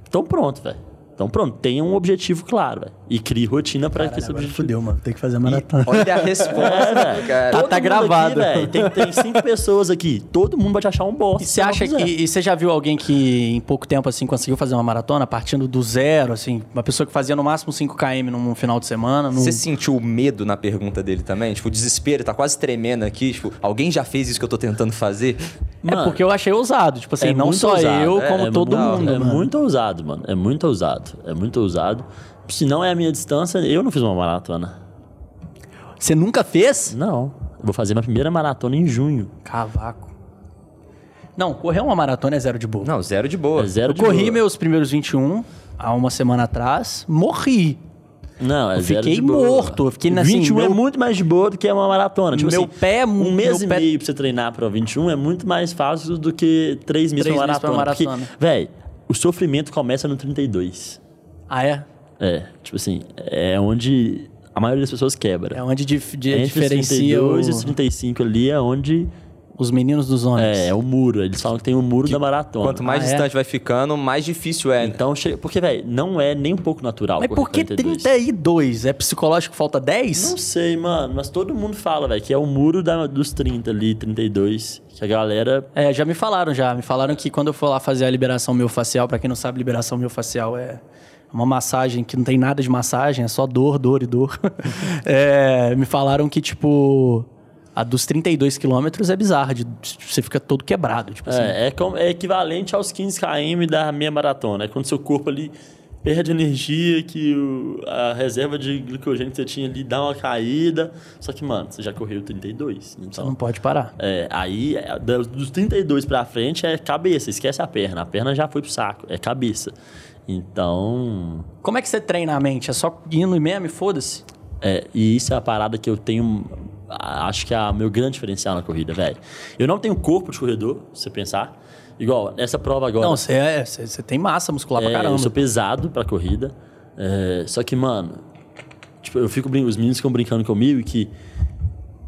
Então pronto, velho. Então pronto, tenha um objetivo claro, velho. E crie rotina pra esse objetivo. Fudeu, mano. Tem que fazer maratona. Olha a resposta, velho. cara. Tá- tá gravado. Aqui, velho, tem, tem cinco pessoas aqui. Todo mundo vai te achar um bosta. E você acha que. E você já viu alguém que em pouco tempo assim conseguiu fazer uma maratona partindo do zero, assim? Uma pessoa que fazia no máximo 5km num final de semana? Num... Você sentiu medo na pergunta dele também? Tipo, o desespero, tá quase tremendo aqui. Tipo, alguém já fez isso que eu tô tentando fazer? É porque eu achei ousado. Tipo assim, É não só ousado. eu, É, como é todo muito- mundo. É mano. muito ousado, mano. É muito ousado. É muito ousado. Se não é a minha distância, eu não fiz uma maratona. Você nunca fez? Não. Eu vou fazer minha primeira maratona em junho. Cavaco. Não, correr uma maratona é zero de boa. Não, zero de boa. É zero eu de corri boa. meus primeiros 21 há uma semana atrás, morri. Não, é Eu zero fiquei de boa. morto, eu fiquei assim, 21 é meu- muito mais de boa do que uma maratona. Tipo Meu assim, pé é Um mês e pé- meio pra você treinar pra 21 é muito mais fácil do que três meses Três pra meses pra maratona. maratona. Porque, véi, o sofrimento começa no 32. Ah, é? É, tipo assim, é onde a maioria das pessoas quebra. É onde dif- de- Entre diferencia os o- 32 e os 35 ali é onde os meninos dos homens. é, é o muro. Eles falam que tem o muro da maratona. Quanto mais Ah, é? distante vai ficando, mais difícil é. Então, chega, porque, velho, não é nem um pouco natural. Mas por que 32. 32? É psicológico que falta 10? Não sei, mano, mas todo mundo fala, velho, que é o muro da- dos 30 ali, 32, que a galera É, já me falaram já. Me falaram que quando eu for lá fazer a liberação miofascial, pra quem não sabe, liberação miofascial é uma massagem que não tem nada de massagem, é só dor, dor e dor. É, me falaram que, tipo, a dos 32 quilômetros é bizarra, de, você fica todo quebrado, tipo assim. É, é, é equivalente aos 15 km da meia maratona. É quando seu corpo ali perde energia, que o- a reserva de glicogênio que você tinha ali dá uma caída. Só que, mano, você já correu 32. Você Então, não pode parar. é, aí, é, dos 32 pra frente é cabeça. Esquece a perna. A perna já foi pro saco. É cabeça. Então... Como é que você treina a mente? É só indo e foda-se? É, e isso é a parada que eu tenho. Acho que é o meu grande diferencial na corrida, velho. Eu não tenho corpo de corredor, se você pensar. Igual, nessa prova agora. Não, você é, tem massa muscular é, pra caramba. Eu sou pesado pra corrida. É, só que, mano, tipo, eu fico os meninos ficam brincando comigo que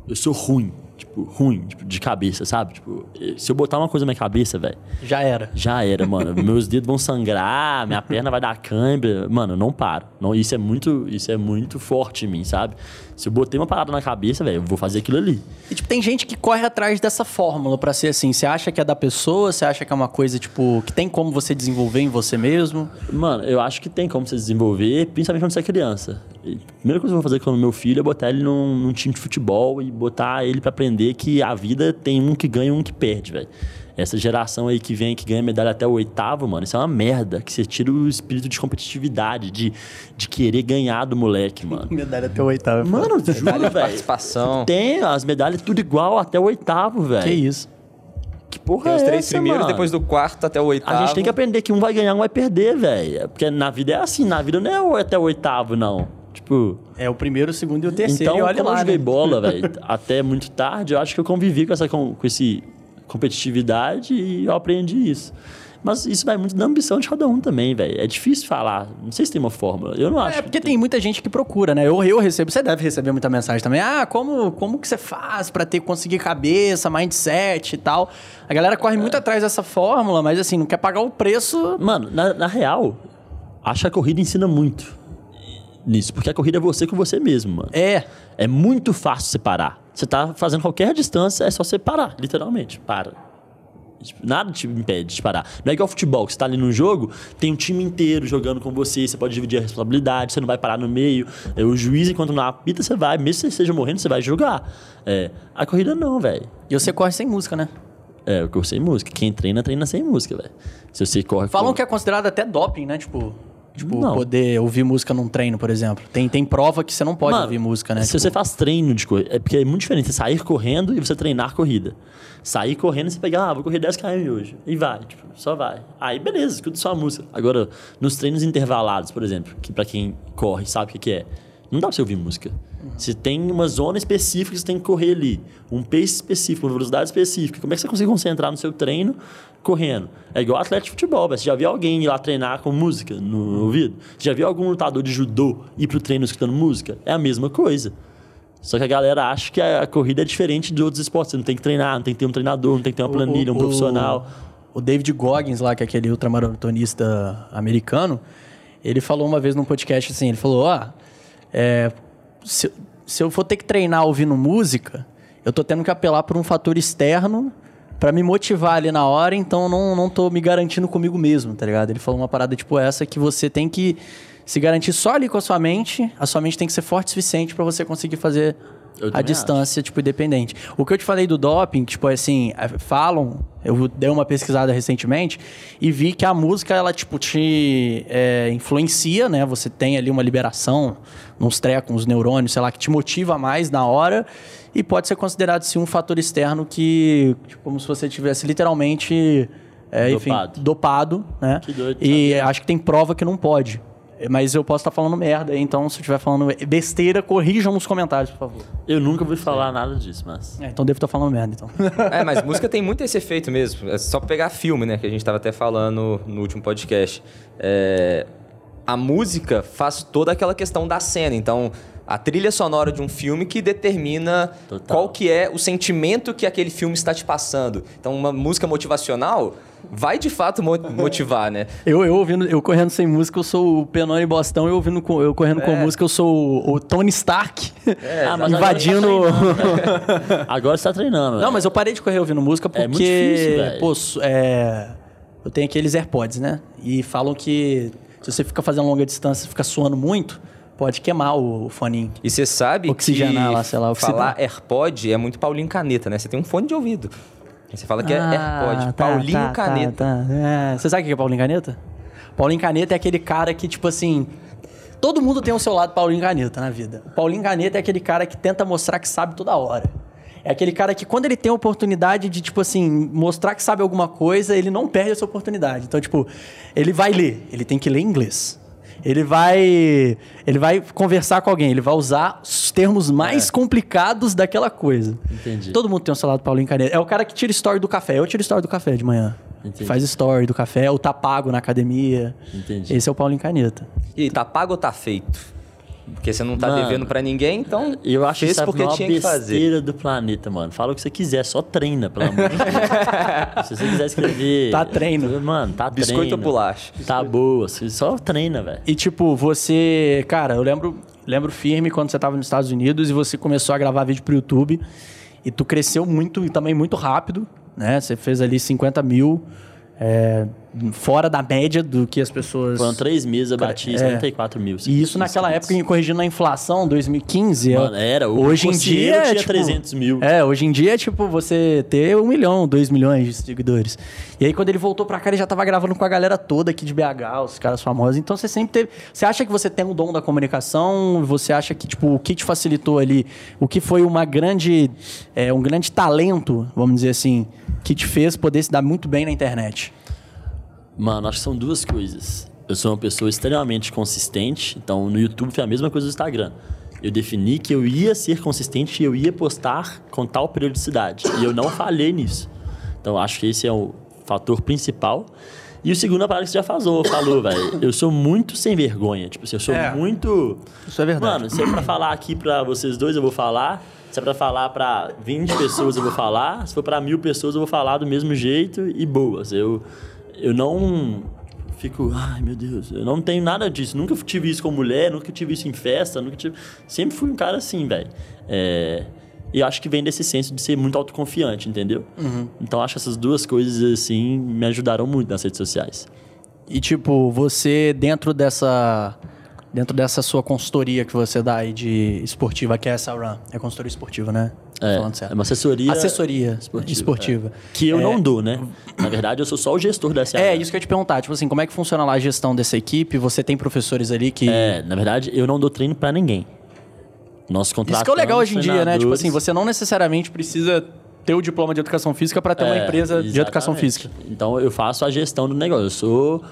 eu sou ruim. Tipo, ruim, tipo, de cabeça, sabe? Tipo, se eu botar uma coisa na minha cabeça, velho, Já era. já era, mano. Meus dedos vão sangrar, minha perna vai dar câimbra. Mano, eu não paro. Não, isso é muito, isso é muito forte em mim, sabe? Se eu botei uma parada na cabeça, velho, eu vou fazer aquilo ali. E, tipo, tem gente que corre atrás dessa fórmula pra ser assim. Você acha que é da pessoa? Você acha que é uma coisa, tipo, que tem como você desenvolver em você mesmo? Mano, eu acho que tem como você desenvolver, principalmente quando você é criança. A primeira coisa que eu vou fazer com o meu filho é botar ele num, num time de futebol e botar ele pra aprender que a vida tem um que ganha e um que perde, velho. Essa geração aí que vem, que ganha medalha até o oitavo, mano, isso é uma merda. Que você tira o espírito de competitividade, de, de querer ganhar do moleque, mano. Medalha até o oitavo. Mano, juro, velho. participação. Tem as medalhas tudo igual até o oitavo, velho. Que isso? Que porra Tem os é três essa, primeiros, mano? depois do quarto até o oitavo. A gente tem que aprender que um vai ganhar, um vai perder, velho. Porque na vida é assim, na vida não é o- até o oitavo, não. Tipo, É o primeiro, o segundo e o terceiro. então, e olha como lá, eu joguei né? bola, velho, até muito tarde, eu acho que eu convivi com essa com, com esse competitividade e eu aprendi isso. Mas isso vai muito da ambição de cada um também, velho. É difícil falar. Não sei se tem uma fórmula. Eu não acho. É porque tem muita gente que procura, né? Eu, eu recebo, você deve receber muita mensagem também. Ah, como, como que você faz pra ter, conseguir cabeça, mindset e tal? A galera corre muito atrás dessa fórmula, mas assim, não quer pagar o preço. Mano, na, na real, acho que a corrida ensina muito nisso. Porque a corrida é você com você mesmo, mano. É. É muito fácil você parar. Você tá fazendo qualquer distância, é só você parar, literalmente. Para. Tipo, Nada te impede de parar. Não é igual futebol, que você tá ali no jogo, tem um time inteiro jogando com você, você pode dividir a responsabilidade, você não vai parar no meio. É, o juiz, enquanto não apita, você vai. Mesmo que você esteja morrendo, você vai jogar. É, a corrida não, velho. E você corre sem música, né? É, eu corro sem música. Quem treina, treina sem música, velho. Se você corre... Falam com- que é considerado até doping, né? Tipo, tipo Não. poder ouvir música num treino, por exemplo. Tem, tem prova que você não pode Mano, ouvir música, né? Se Tipo, você faz treino de corrida, é porque é muito diferente você sair correndo e você treinar corrida. Sair correndo e você pegar, ah, vou correr 10 km hoje. E vai, tipo, só vai. Aí beleza, escuta só a música. Agora, nos treinos intervalados, por exemplo, que pra quem corre sabe o que, que é, não dá pra você ouvir música. Você tem uma zona específica que você tem que correr ali. Um pace específico, uma velocidade específica. Como é que você consegue concentrar no seu treino correndo? É igual atleta de futebol, velho. Você já viu alguém ir lá treinar com música no ouvido? Você já viu algum lutador de judô ir pro treino escutando música? É a mesma coisa. Só que a galera acha que a corrida é diferente de outros esportes. Você não tem que treinar, não tem que ter um treinador, não tem que ter uma planilha, um o- profissional. O David Goggins lá, que é aquele ultramaratonista americano, ele falou uma vez num podcast assim, ele falou, ó, é, se, se eu for ter que treinar ouvindo música, eu tô tendo que apelar por um fator externo pra me motivar ali na hora, então não, não tô me garantindo comigo mesmo, tá ligado? Ele falou uma parada tipo essa que você tem que se garantir só ali com a sua mente, a sua mente tem que ser forte o suficiente pra você conseguir fazer a distância, tipo, independente. O que eu te falei do doping, tipo, assim, é, falam, eu dei uma pesquisada recentemente e vi que a música, ela, tipo, te é, influencia, né? Você tem ali uma liberação nos trecos, nos neurônios, sei lá, que te motiva mais na hora e pode ser considerado, sim, um fator externo que, tipo, como se você tivesse literalmente, é, enfim, Dopado. dopado, né? Que doido, E acho que tem prova que não pode. Mas eu posso estar falando merda, então se eu estiver falando besteira, corrijam nos comentários, por favor. Eu nunca ouvi falar nada disso, mas. É, então devo estar falando merda, então. É, mas música tem muito esse efeito mesmo. É só pegar filme, né? Que a gente tava até falando no último podcast. É, a música faz toda aquela questão da cena. Então, a trilha sonora de um filme que determina Total. qual que é o sentimento que aquele filme está te passando. Então, uma música motivacional vai de fato mo- motivar, né? Eu, eu ouvindo, eu correndo sem música, eu sou o Penone Bostão, eu ouvindo com, eu correndo com música, eu sou o, o Tony Stark. Ah, mas invadindo. Agora você tá treinando, tá. Não, mas eu parei de correr ouvindo música porque. É muito difícil, velho. pô, é, eu tenho aqueles AirPods, né? E falam que se você fica fazendo longa distância, fica suando muito, pode queimar o, foninho. E você sabe Oxigenar que lá, sei lá, oxidar. falar AirPod é muito Paulinho Caneta, né? Você tem um fone de ouvido. Você fala que é AirPod. tá, Paulinho tá, Caneta. tá, tá. É, Você sabe o que é Paulinho Caneta? Paulinho Caneta é aquele cara que, tipo assim. Todo mundo tem o seu lado Paulinho Caneta na vida. O Paulinho Caneta é aquele cara que tenta mostrar que sabe toda hora. É aquele cara que, quando ele tem a oportunidade de, tipo assim, mostrar que sabe alguma coisa, ele não perde essa oportunidade. Então, tipo, ele vai ler, ele tem que ler inglês. Ele vai, ele vai conversar com alguém, ele vai usar os termos mais complicados daquela coisa. Entendi. Todo mundo tem um lado Paulinho Caneta. É o cara que tira story do café. Eu tiro story do café de manhã. Entendi. Faz story do café, ou tá pago na academia. Entendi. Esse é o Paulinho Caneta. E tá pago ou tá feito? Porque você não tá Mano, devendo pra ninguém, então Eu acho fez isso a porque maior tinha que fazer. do planeta, mano. Fala o que você quiser, só treina, pelo amor de Deus. Se você quiser escrever... Tá treino. Mano, tá Biscoito treino. ou bolacha? Tá boa, só treina, velho. E tipo, você. Cara, eu lembro, lembro firme quando você tava nos Estados Unidos e você começou a gravar vídeo pro YouTube. E tu cresceu muito e também muito rápido, né? Você fez ali 50 mil. é, fora da média do que as pessoas. Foram três meses, eu bati é. 54 mil. E isso naquela época, corrigindo a inflação, 2015. Mano, era. Hoje em dia. é, tinha tipo, 300 mil. É, hoje em dia é tipo você ter um milhão, dois milhões de seguidores. E aí, quando ele voltou pra cá, ele já tava gravando com a galera toda aqui de BH, os caras famosos. Então você sempre teve. Você acha que você tem o dom da comunicação? Você acha que, tipo, o que te facilitou ali? O que foi uma grande. é, um grande talento, vamos dizer assim, que te fez poder se dar muito bem na internet? Mano, acho que são duas coisas. Eu sou uma pessoa extremamente consistente, então no YouTube foi a mesma coisa do Instagram. Eu defini que eu ia ser consistente e eu ia postar com tal periodicidade. E eu não falhei nisso. Então acho que esse é o fator principal. E o segundo, a parada que você já falou, falou, velho. Eu sou muito sem vergonha. Tipo assim, eu sou É. muito. Isso é verdade. Mano, se é pra falar aqui pra vocês dois, eu vou falar. Se é pra falar pra 20 pessoas, eu vou falar. Se for pra mil pessoas, eu vou falar do mesmo jeito e boas. Eu, eu não fico, ai meu Deus, eu não tenho nada disso. Nunca tive isso com mulher, nunca tive isso em festa, nunca tive. Sempre fui um cara assim, velho. É, E acho que vem desse senso de ser muito autoconfiante, entendeu? Então acho que essas duas coisas, assim, me ajudaram muito nas redes sociais. E tipo, você dentro dessa dentro dessa sua consultoria que você dá aí de esportiva, que é essa Run, é consultoria esportiva, né? É, falando certo. é uma assessoria. Assessoria esportiva, esportiva. Que eu não dou, né? Na verdade, eu sou só o gestor dessa É, isso que eu ia te perguntar, tipo assim, como é que funciona lá a gestão dessa equipe? Você tem professores ali que É, na verdade, eu não dou treino pra ninguém. Nós contratamos Isso que é o legal hoje em dia, né? Tipo assim, você não necessariamente precisa ter o diploma de educação física para ter uma É, empresa de educação exatamente. física. Então eu faço a gestão do negócio. Eu sou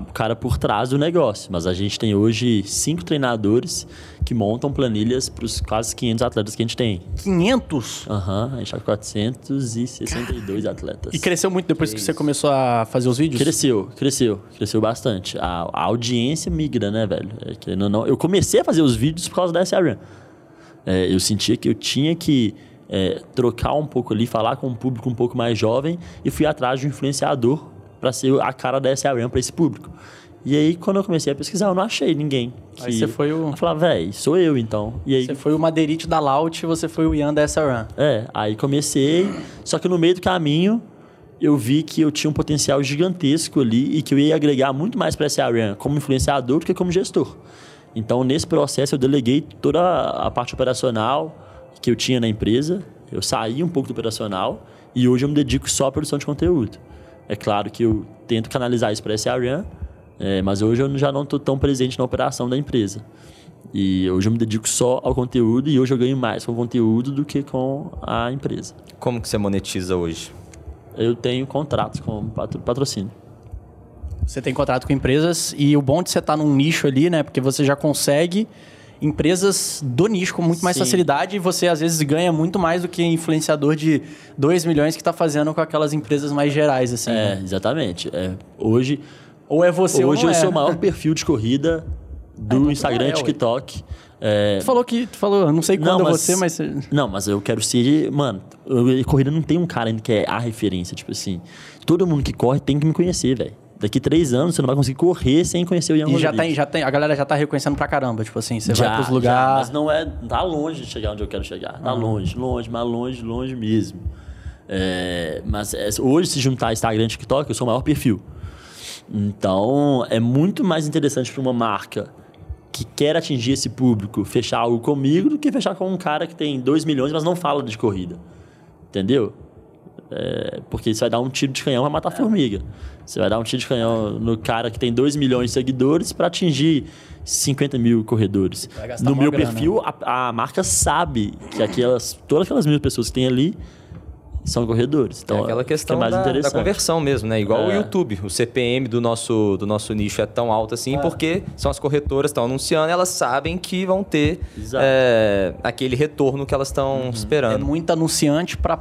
o cara por trás do negócio. Mas a gente tem hoje cinco treinadores que montam planilhas para os quase 500 atletas que a gente tem. 500? Aham, a gente tá com 462 atletas. E cresceu muito depois que você começou a fazer os vídeos? Cresceu, cresceu, cresceu bastante. A, a audiência migra, né, velho? É, ou não, eu comecei a fazer os vídeos por causa da SRM. É, eu sentia que eu tinha que é, trocar um pouco ali, falar com um público um pouco mais jovem e fui atrás de um influenciador para ser a cara da SRM para esse público. E aí, quando eu comecei a pesquisar, eu não achei ninguém. Aí que- você foi o- Eu falava, véi, sou eu então. E aí, Você foi o Madeirite da Laut, você foi o Ian da SRAM. é, aí comecei, só que no meio do caminho eu vi que eu tinha um potencial gigantesco ali e que eu ia agregar muito mais para essa área como influenciador do que como gestor. Então, nesse processo, eu deleguei toda a parte operacional que eu tinha na empresa, eu saí um pouco do operacional e hoje eu me dedico só à produção de conteúdo. É claro que eu tento canalizar isso para área, é, mas hoje eu já não estou tão presente na operação da empresa. E hoje eu me dedico só ao conteúdo e hoje eu ganho mais com o conteúdo do que com a empresa. Como que você monetiza hoje? Eu tenho contratos com patro- patrocínio. Você tem contrato com empresas e o bom de você estar num nicho ali, né? Porque você já consegue empresas do nicho com muito mais Sim. facilidade e você às vezes ganha muito mais do que influenciador de 2 milhões que tá fazendo com aquelas empresas mais gerais, assim. É, né? exatamente. É, hoje Ou é você hoje ou não é. o maior perfil de corrida do então Instagram é, e. TikTok. É, Tu falou que. Tu falou, não sei quando é você, mas. você- Não, mas eu quero ser. Mano, eu- corrida não tem um cara ainda que é a referência. Tipo assim, todo mundo que corre tem que me conhecer, velho. Daqui três anos você não vai conseguir correr sem conhecer o Ian E já tem, já tem, a galera já tá reconhecendo pra caramba. Tipo assim, você Já, vai pros já, lugares. mas não é. Tá longe de chegar onde eu quero chegar. Tá longe, longe, mas longe, longe mesmo. É, mas é, hoje, se juntar Instagram e TikTok, eu sou o maior perfil. Então, é muito mais interessante para uma marca que quer atingir esse público fechar algo comigo do que fechar com um cara que tem 2 milhões, mas não fala de corrida. Entendeu? É, porque isso vai dar um tiro de canhão pra matar a formiga. Você vai dar um tiro de canhão no cara que tem 2 milhões de seguidores para atingir 50 mil corredores. Vai No meu grana. perfil, a, a marca sabe que aquelas, todas aquelas mil pessoas que tem ali são corredores. Então, é aquela questão mais da, da interessante. conversão mesmo, né? Igual o É. YouTube. O CPM do nosso, do nosso nicho é tão alto assim porque são as corretoras que estão anunciando, elas sabem que vão ter é, aquele retorno que elas estão É esperando. muito anunciante pra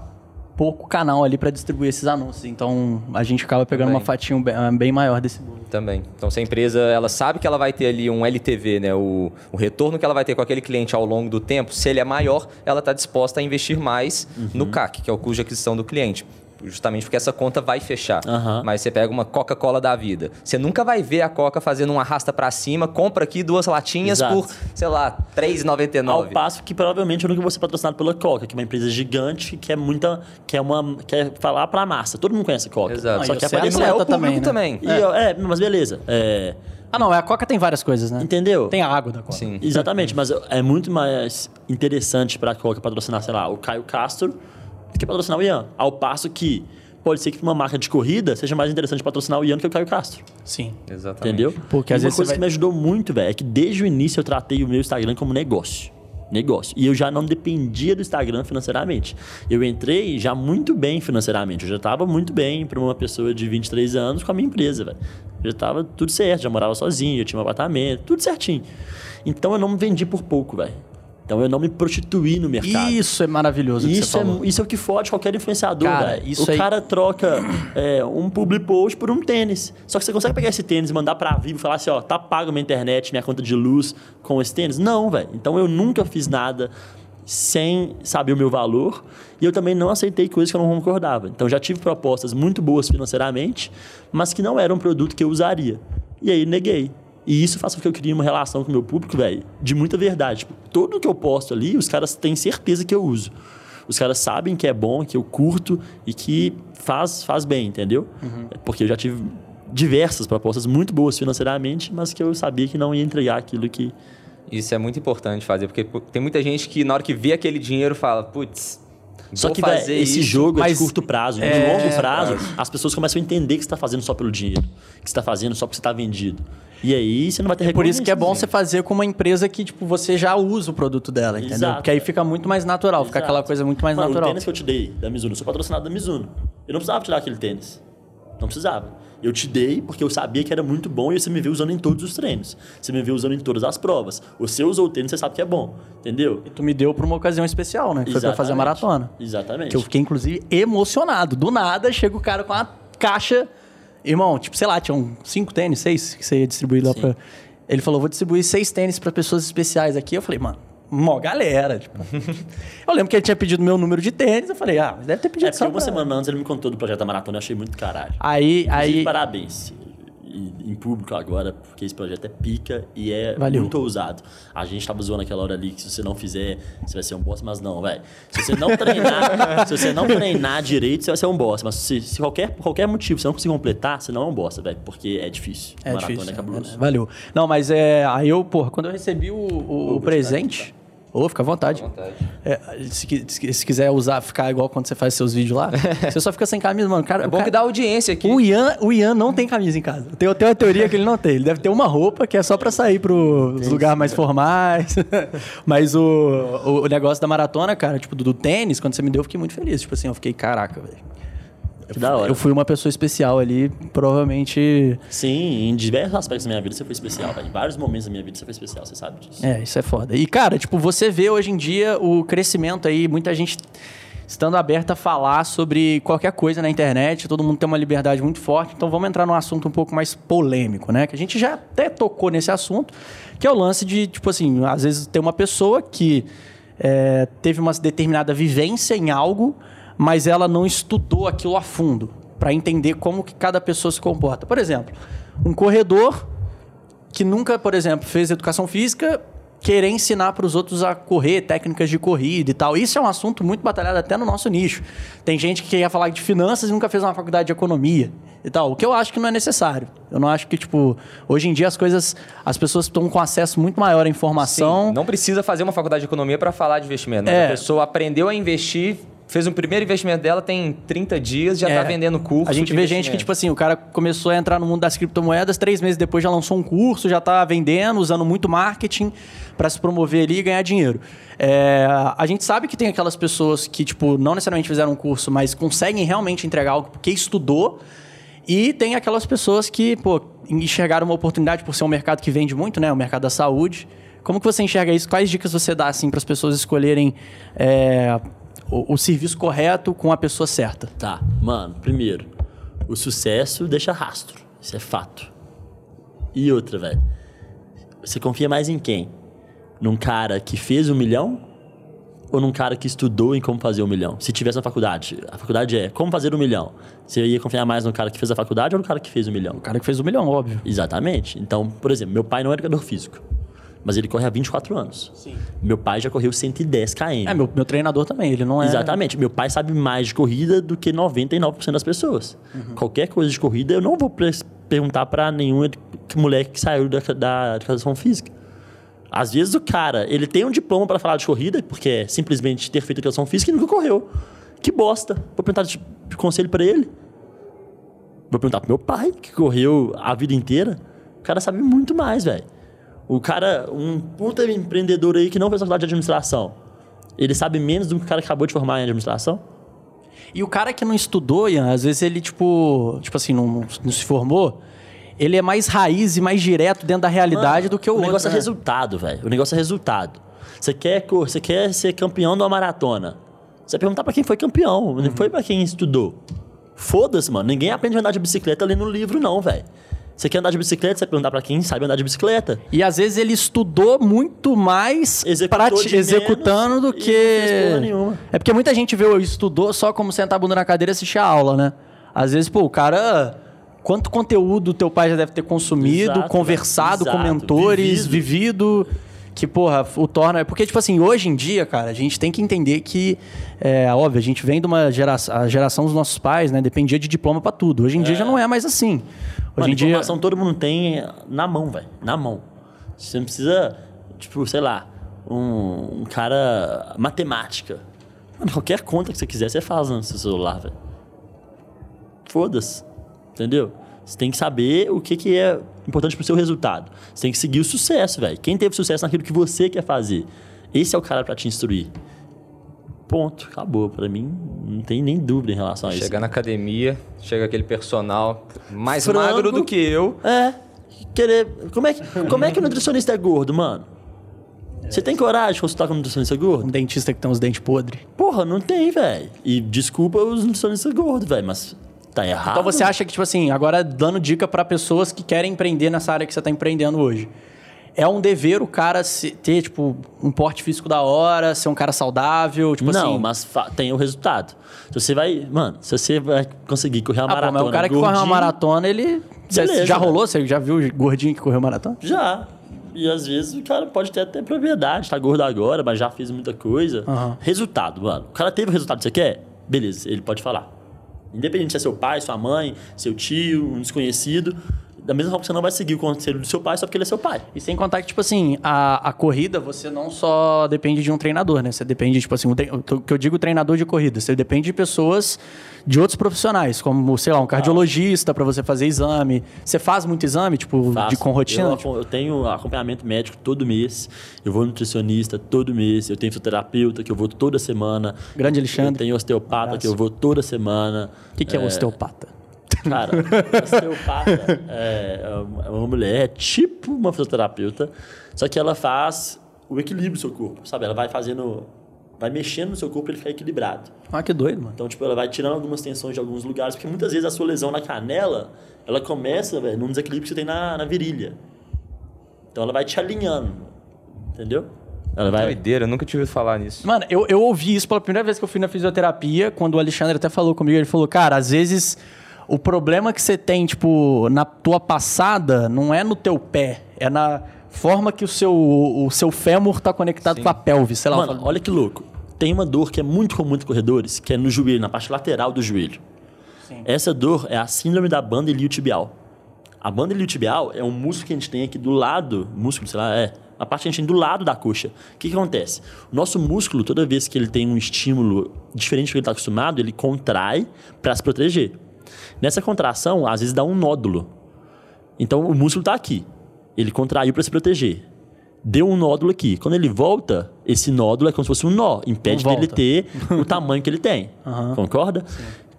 pouco canal ali pra distribuir esses anúncios. Então a gente acaba pegando Também. uma fatia bem, bem maior desse bolo. Também. Então, se a empresa ela sabe que ela vai ter ali um LTV, né? O, o retorno que ela vai ter com aquele cliente ao longo do tempo, se ele é maior, ela está disposta a investir mais no CAC, que é o custo de aquisição do cliente. Justamente porque essa conta vai fechar. Aham. Mas você pega uma Coca-Cola da vida. Você nunca vai ver a Coca fazendo um arrasta para cima, compra aqui duas latinhas Exato. por, sei lá, Ao R$3,99. passo que provavelmente eu nunca vou ser patrocinado pela Coca, que é uma empresa gigante que é muita. que é uma. quer falar pra massa. Todo mundo conhece a Coca. Exato. Só que aparece Não é o também, também. E eu- é, mas beleza. É, Ah, não, a Coca tem várias coisas, né? entendeu? Tem a água da Coca. Sim. Exatamente, mas é muito mais interessante pra Coca patrocinar, sei lá, o Caio Castro que patrocinar o Ian. Ao passo que pode ser que uma marca de corrida seja mais interessante patrocinar o Ian do que o Caio Castro. Sim. Exatamente. Entendeu? Porque E às uma vezes coisa você que vai- me ajudou muito, velho, é que desde o início eu tratei o meu Instagram como negócio. Negócio. E eu já não dependia do Instagram financeiramente. Eu entrei já muito bem financeiramente. Eu já estava muito bem para uma pessoa de 23 anos com a minha empresa, velho. Já estava tudo certo, já morava sozinho, eu tinha um apartamento, tudo certinho. Então eu não me vendi por pouco, velho. Então eu não me prostituí no mercado. Isso é maravilhoso. Isso é, isso é o que fode qualquer influenciador, Cara, O aí- cara troca é, um public post por um tênis. Só que você consegue pegar esse tênis e mandar pra Vivo e falar assim, ó, tá pago minha internet, minha conta de luz com esse tênis? Não, velho. Então eu nunca fiz nada sem saber o meu valor e eu também não aceitei coisas que eu não concordava. Então já tive propostas muito boas financeiramente, mas que não eram um produto que eu usaria. E aí neguei. E isso faz com que eu crie uma relação com o meu público, velho, de muita verdade. Tipo, tudo que eu posto ali, os caras têm certeza que eu uso. Os caras sabem que é bom, que eu curto e que faz, faz bem, entendeu? Porque eu já tive diversas propostas muito boas financeiramente, mas que eu sabia que não ia entregar aquilo que. Isso é muito importante fazer, porque tem muita gente que na hora que vê aquele dinheiro fala, putz, Só que fazer esse jogo é de curto prazo. é- No longo prazo, as pessoas começam a entender que você está fazendo só pelo dinheiro. Que você está fazendo só porque você está vendido. E aí você não vai ter Por isso que é bom você fazer com uma empresa que, tipo, você já usa o produto dela, entendeu? Exato. Porque aí fica muito mais natural, fica Exato. aquela coisa muito mais Mano, natural. O tênis que eu te dei da Mizuno, eu sou patrocinado da Mizuno. Eu não precisava tirar aquele tênis. Não precisava. Eu te dei porque eu sabia que era muito bom e você me viu usando em todos os treinos. Você me viu usando em todas as provas. Você usou o tênis, você sabe que é bom. Entendeu? E tu me deu pra uma ocasião especial, né? Que foi pra fazer a Exatamente. maratona. Exatamente. Que eu fiquei, inclusive, emocionado. Do nada, chega o cara com a caixa. Irmão, tipo, sei lá, tinham cinco tênis, seis que você ia distribuir lá Sim. pra. Ele falou, vou distribuir seis tênis pra pessoas especiais aqui. Eu falei, mano, mó galera. Tipo. eu lembro que ele tinha pedido meu número de tênis. Eu falei, ah, mas deve ter pedido É só uma pra- semana antes ele me contou do projeto da maratona, eu achei muito caralho. Aí, Inclusive, aí. parabéns. Em público agora, porque esse projeto é pica e é Valeu. muito ousado. A gente tava zoando aquela hora ali que se você não fizer, você vai ser um boss, mas não, velho. Se você não treinar, se você não treinar direito, você vai ser um boss. Mas se, se qualquer, por qualquer motivo você não conseguir completar, você não é um boss, velho. Porque é difícil. É Maratona difícil. é cabuloso. é, valeu. Não, mas é. Aí eu, porra, quando eu recebi o, o- o presente. Ô, fica à vontade. À vontade. É, se, se- se quiser usar, ficar igual quando você faz seus vídeos lá, você só fica sem camisa, mano. Cara, É bom cara- que dá audiência aqui. O Ian, o Ian não tem camisa em casa. Tem, tem uma teoria que ele não tem. Ele deve ter uma roupa que é só pra sair pros lugares mais formais. Mas o, o, o negócio da maratona, cara, tipo, do, do tênis, quando você me deu, eu fiquei muito feliz. Tipo assim, eu fiquei, caraca, velho. Que da hora. Eu fui uma pessoa especial ali, provavelmente. Sim, em diversos aspectos da minha vida você foi especial, velho. Em vários momentos da minha vida você foi especial, você sabe disso. É, isso é foda. E, cara, tipo, você vê hoje em dia o crescimento aí, muita gente estando aberta a falar sobre qualquer coisa na internet, todo mundo tem uma liberdade muito forte, então vamos entrar num assunto um pouco mais polêmico, né? Que a gente já até tocou nesse assunto, que é o lance de, tipo assim, às vezes tem uma pessoa que é, teve uma determinada vivência em algo, mas ela não estudou aquilo a fundo, para entender como que cada pessoa se comporta. Por exemplo, um corredor que nunca, por exemplo, fez educação física, querer ensinar para os outros a correr, técnicas de corrida e tal. Isso é um assunto muito batalhado até no nosso nicho. Tem gente que quer falar de finanças e nunca fez uma faculdade de economia e tal. O que eu acho que não é necessário. Eu não acho que, tipo, hoje em dia as coisas, as pessoas estão com acesso muito maior à informação. Sim, não precisa fazer uma faculdade de economia para falar de investimento. É. a pessoa aprendeu a investir, fez um primeiro investimento dela, tem 30 dias, já É. tá vendendo curso. A gente vê gente que, tipo assim, o cara começou a entrar no mundo das criptomoedas, três meses depois já lançou um curso, já tá vendendo, usando muito marketing para se promover ali e ganhar dinheiro. É, a gente sabe que tem aquelas pessoas que, tipo, não necessariamente fizeram um curso, mas conseguem realmente entregar algo porque estudou. E tem aquelas pessoas que, pô, enxergaram uma oportunidade por ser um mercado que vende muito, né? O mercado da saúde. Como que você enxerga isso? Quais dicas você dá, assim, para as pessoas escolherem é, o, o serviço correto com a pessoa certa? Tá, mano, primeiro, o sucesso deixa rastro. Isso é fato. E outra, velho. Você confia mais em quem? Num cara que fez um milhão? Ou num cara que estudou em como fazer um milhão? Se tivesse na faculdade, a faculdade é como fazer um milhão. Você ia confiar mais no cara que fez a faculdade ou no cara que fez um milhão? O cara que fez o milhão, óbvio. Exatamente. Então, por exemplo, meu pai não é educador físico, mas ele corre há 24 anos. Sim. Meu pai já correu 110 km. É, meu, meu treinador também, ele não é... Exatamente. Meu pai sabe mais de corrida do que 99% das pessoas. Uhum. Qualquer coisa de corrida, eu não vou perguntar pra nenhum moleque que saiu da, da educação física. Às vezes o cara, ele tem um diploma pra falar de corrida, porque é simplesmente ter feito educação física e nunca correu. Que bosta. Vou perguntar de, de conselho pra ele. Vou perguntar pro meu pai, que correu a vida inteira. O cara sabe muito mais, velho. O cara, um puta empreendedor aí que não fez faculdade de administração. Ele sabe menos do que o cara que acabou de formar em administração? E o cara que não estudou, Ian, às vezes ele, tipo, tipo assim, não, não se formou, ele é mais raiz e mais direto dentro da realidade Mano, do que o, O outro, negócio né? é resultado, velho. O negócio é resultado. Você quer, você quer ser campeão de uma maratona. Você vai perguntar pra quem foi campeão, não foi pra quem estudou. Foda-se, mano. Ninguém aprende a andar de bicicleta ali no livro, não, velho. Você quer andar de bicicleta, você vai perguntar pra quem sabe andar de bicicleta. E às vezes ele estudou muito mais prati- executando do que. nenhuma. É porque muita gente vê o estudou só como sentar a bunda na cadeira e assistir a aula, né? Às vezes, pô, o cara. Quanto conteúdo teu pai já deve ter consumido, Exato, conversado velho. com Exato. mentores, vivido. Vivido. Que, porra, o torna. Porque, tipo assim, hoje em dia, cara, a gente tem que entender que, é óbvio, a gente vem de uma geração. A geração dos nossos pais, né? Dependia de diploma pra tudo. Hoje em dia já não é mais assim. Hoje Mano, em dia. informação todo mundo tem na mão, velho. Na mão. Você não precisa, tipo, sei lá, um, um cara matemática. Mano, qualquer conta que você quiser, você faz no seu celular, velho. Foda-se. Entendeu? Você tem que saber o que, que é importante pro seu resultado. Você tem que seguir o sucesso, velho. Quem teve sucesso naquilo que você quer fazer. Esse é o cara pra te instruir. Ponto. Acabou. Pra mim, não tem nem dúvida em relação a isso. Chega na academia, chega aquele personal mais Frango. magro do que eu. É. Querer. Como é que, como é que o nutricionista é gordo, mano? Você tem coragem de consultar com um nutricionista gordo? Um dentista que tem os dentes podres. Porra, não tem, velho. E desculpa os nutricionistas gordos, velho, mas tá errado. Então você acha que, tipo assim, agora dando dica pra pessoas que querem empreender nessa área que você tá empreendendo hoje. É um dever o cara ter, tipo, um porte físico da hora, ser um cara saudável, tipo não, assim. mas tem o resultado. Se você vai. Mano, se você vai conseguir correr uma Ah, pô, maratona. mas o cara que corre uma maratona, ele. Beleza, já velho. rolou? Você já viu o gordinho que correu maratona? Já. E às vezes o cara pode ter até propriedade, tá gordo agora, mas já fez muita coisa. Aham. Resultado, mano. O cara teve o resultado que você quer? Beleza, ele pode falar. Independente se é seu pai, sua mãe, seu tio, um desconhecido. Da mesma forma que você não vai seguir o conselho do seu pai só porque ele é seu pai. E sem contar que, tipo assim, a, a corrida, você não só depende de um treinador, né? Você depende, tipo assim, o que eu digo treinador de corrida, você depende de pessoas, de outros profissionais, como, sei lá, um cardiologista pra você fazer exame. Você faz muito exame, tipo, Faço. de com rotina? Eu, Tipo, eu tenho acompanhamento médico todo mês. Eu vou nutricionista todo mês. Eu tenho fisioterapeuta que eu vou toda semana. Grande Eu Alexandre. tenho osteopata que eu vou toda semana. O que, que é, osteopata? Cara, osteopata é é uma mulher, é tipo uma fisioterapeuta, só que ela faz o equilíbrio do seu corpo, sabe? Ela vai fazendo, vai mexendo no seu corpo para ele ficar equilibrado. Ah, que doido, mano. Então, tipo, ela vai tirando algumas tensões de alguns lugares, porque muitas vezes a sua lesão na canela, ela começa, velho, num desequilíbrio que você tem na, na virilha. Então ela vai te alinhando, entendeu? Ela vai... Doideira, eu nunca tive ouvido falar nisso. Mano, eu, eu ouvi isso pela primeira vez que eu fui na fisioterapia, quando o Alexandre até falou comigo, ele falou, cara, às vezes o problema que você tem, tipo, na tua passada, não é no teu pé, é na forma que o seu, o seu fêmur tá conectado com a pelve, sei lá. Mano, olha que louco. Tem uma dor que é muito comum entre corredores, que é no joelho, na parte lateral do joelho. Essa dor é a síndrome da banda iliotibial. A banda iliotibial é um músculo que a gente tem aqui do lado, músculo, sei lá, é, a parte que a gente tem do lado da coxa. O que, que acontece? O nosso músculo, toda vez que ele tem um estímulo diferente do que ele está acostumado, ele contrai para se proteger. Nessa contração, às vezes dá um nódulo. Então o músculo está aqui. Ele contraiu para se proteger. Deu um nódulo aqui. Quando ele volta, esse nódulo é como se fosse um nó. Impede Não dele volta. ter o tamanho que ele tem. Concorda?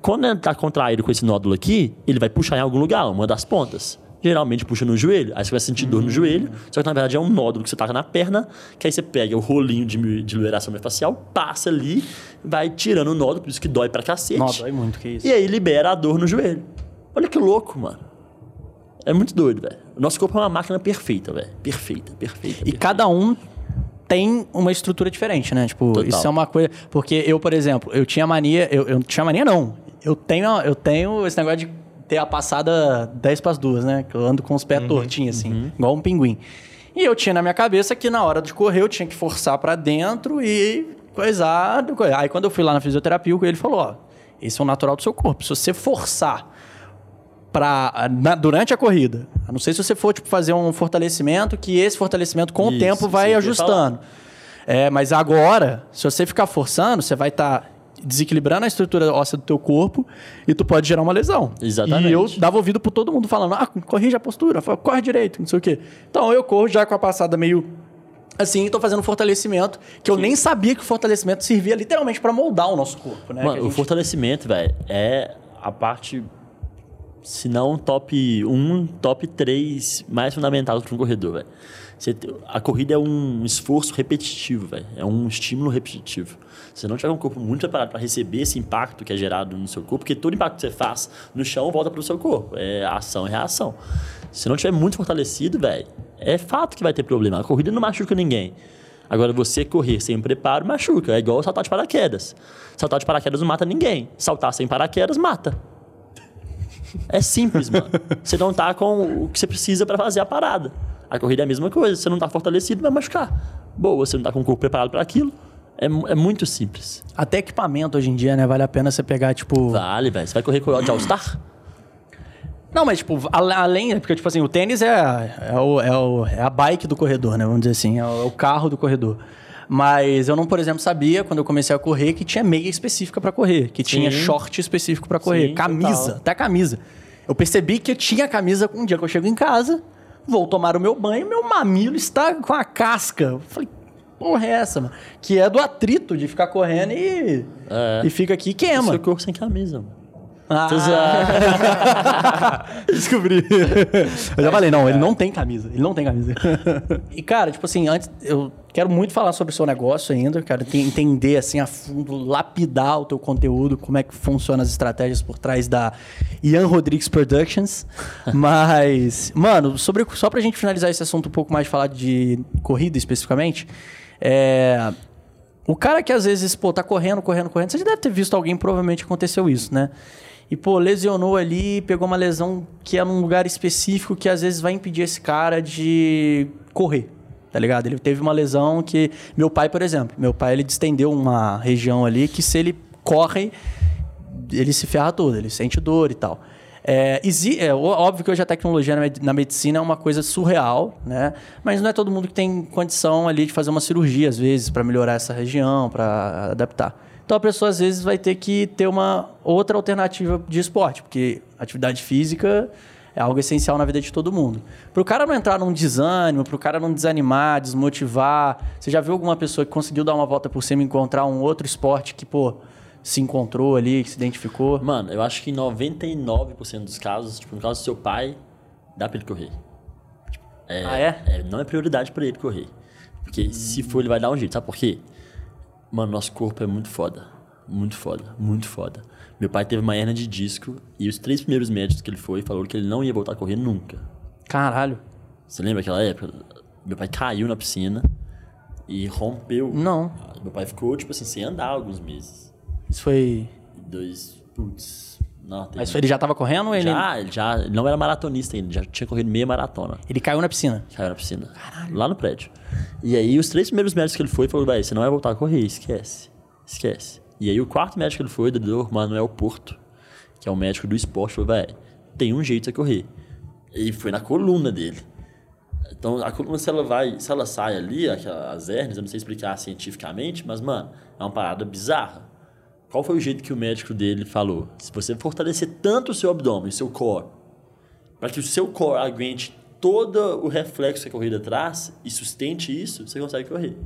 Quando ele está contraído com esse nódulo aqui, ele vai puxar em algum lugar, uma das pontas. Geralmente puxa no joelho. Aí você vai sentir dor no joelho. Só que na verdade é um nódulo que você taca na perna. Que aí você pega o rolinho de, de liberação miofascial, passa ali, vai tirando o nódulo, por isso que dói pra cacete. Não, dói muito, que isso. E aí libera a dor no joelho. Olha que louco, mano. É muito doido, velho. O nosso corpo é uma máquina perfeita, velho. Perfeita, perfeita. E perfeita. cada um tem uma estrutura diferente, né? Tipo, Total. isso é uma coisa. Porque eu, por exemplo, eu tinha mania. Eu, eu tinha mania, não. Eu tenho, eu tenho esse negócio de ter a passada 10 para as duas, né? Que eu ando com os pés tortinhos, assim, igual um pinguim. E eu tinha na minha cabeça que na hora de correr eu tinha que forçar para dentro e coisar. Aí quando eu fui lá na fisioterapia, ele falou: ó, esse é o natural do seu corpo. Se você forçar pra, na- durante a corrida. A não sei se você for tipo, fazer um fortalecimento, que esse fortalecimento com o Isso, tempo vai ajustando. É, mas agora, se você ficar forçando, você vai estar desequilibrando a estrutura óssea do teu corpo e tu pode gerar uma lesão. Exatamente. E eu dava ouvido por todo mundo falando, ah, corrige a postura, corre direito, não sei o quê. Então eu corro já com a passada meio assim, e tô fazendo um fortalecimento que eu nem sabia que o fortalecimento servia literalmente para moldar o nosso corpo, né? Mano, a o gente- fortalecimento, velho, é a parte se não top 1, top 3 mais fundamentais para um corredor, velho. Você A corrida é um esforço repetitivo, velho. É um estímulo repetitivo. Se você não tiver um corpo muito preparado para receber esse impacto que é gerado no seu corpo, porque todo impacto que você faz no chão volta para o seu corpo. É ação e reação. Se não tiver muito fortalecido, velho, é fato que vai ter problema. A corrida não machuca ninguém. Agora, você correr sem preparo machuca. É igual saltar de paraquedas. Saltar de paraquedas não mata ninguém. Saltar sem paraquedas mata. É simples, mano. Você não tá com o que você precisa para fazer a parada. A corrida é a mesma coisa. Você não tá fortalecido, vai machucar. Boa, você não tá com o corpo preparado para aquilo. É, é muito simples. Até equipamento hoje em dia, né? Vale a pena você pegar, tipo. Vale, velho. Você vai correr com o de All-Star? Não, mas, tipo, além, porque, tipo assim, o tênis é, é, o, é, o- é a bike do corredor, né? Vamos dizer assim, é o, é o carro do corredor. Mas eu não, por exemplo, sabia, quando eu comecei a correr, que tinha meia específica pra correr, que tinha Sim. short específico pra correr, Sim, camisa, total. até camisa. Eu percebi que eu tinha camisa um dia que eu chego em casa, vou tomar o meu banho, meu mamilo está com a casca. Eu falei, porra é essa, mano? Que é do atrito de ficar correndo e, É. e fica aqui e queima. Seu corpo sem camisa, mano. Ah, Descobri. Eu já falei, não, ele não tem camisa. Ele não tem camisa. E, cara, tipo assim, antes, eu quero muito falar sobre o seu negócio ainda. Quero te- entender, assim, a fundo, lapidar o teu conteúdo, como é que funcionam as estratégias por trás da Ian Rodrigues Productions. Mas, mano, sobre, só pra gente finalizar esse assunto um pouco mais, falar de corrida especificamente, é. O cara que às vezes, pô, tá correndo, correndo, correndo, você já deve ter visto alguém, provavelmente aconteceu isso, né? E, pô, lesionou ali, pegou uma lesão que é num lugar específico que às vezes vai impedir esse cara de correr, tá ligado? Ele teve uma lesão que. Meu pai, por exemplo, meu pai ele distendeu uma região ali que se ele corre, ele se ferra todo, ele sente dor e tal. É, é, óbvio que hoje a tecnologia na medicina é uma coisa surreal, né? Mas não é todo mundo que tem condição ali de fazer uma cirurgia, às vezes, para melhorar essa região, para adaptar. Então a pessoa, às vezes, vai ter que ter uma outra alternativa de esporte, porque atividade física é algo essencial na vida de todo mundo. Para o cara não entrar num desânimo, para o cara não desanimar, desmotivar. Você já viu alguma pessoa que conseguiu dar uma volta por cima e encontrar um outro esporte que, pô, se encontrou ali, que se identificou? Mano, eu acho que em 99% dos casos, tipo, no caso do seu pai, dá pra ele correr. Tipo, é- Ah, é? é, Não é prioridade pra ele correr. Porque se for, ele vai dar um jeito. Sabe por quê? Mano, nosso corpo é muito foda. Muito foda. Muito foda. Meu pai teve uma hernia de disco e os três primeiros médicos que ele foi falaram que ele não ia voltar a correr nunca. Caralho. Você lembra aquela época? Meu pai caiu na piscina e rompeu. Não. Meu pai ficou, tipo assim, sem andar alguns meses. Isso foi. Dois. Putz. Não, tem. Mas ele já tava correndo ou ele. Já, ele já ele não era maratonista ainda, já tinha corrido meia maratona. Ele caiu na piscina. Caiu na piscina. Lá no prédio. E aí, os três primeiros médicos que ele foi, falou: vai, você não vai voltar a correr, esquece. Esquece. E aí, o quarto médico que ele foi, o doutor Manuel Porto, que é um médico do esporte, falou: vai, tem um jeito de você correr. E foi na coluna dele. Então, a coluna, se ela vai, se ela sai ali, as hérnias, eu não sei explicar cientificamente, mas, mano, é uma parada bizarra. Qual foi o jeito que o médico dele falou? Se você fortalecer tanto o seu abdômen, o seu core, para que o seu core aguente todo o reflexo que a corrida traz e sustente isso, você consegue correr.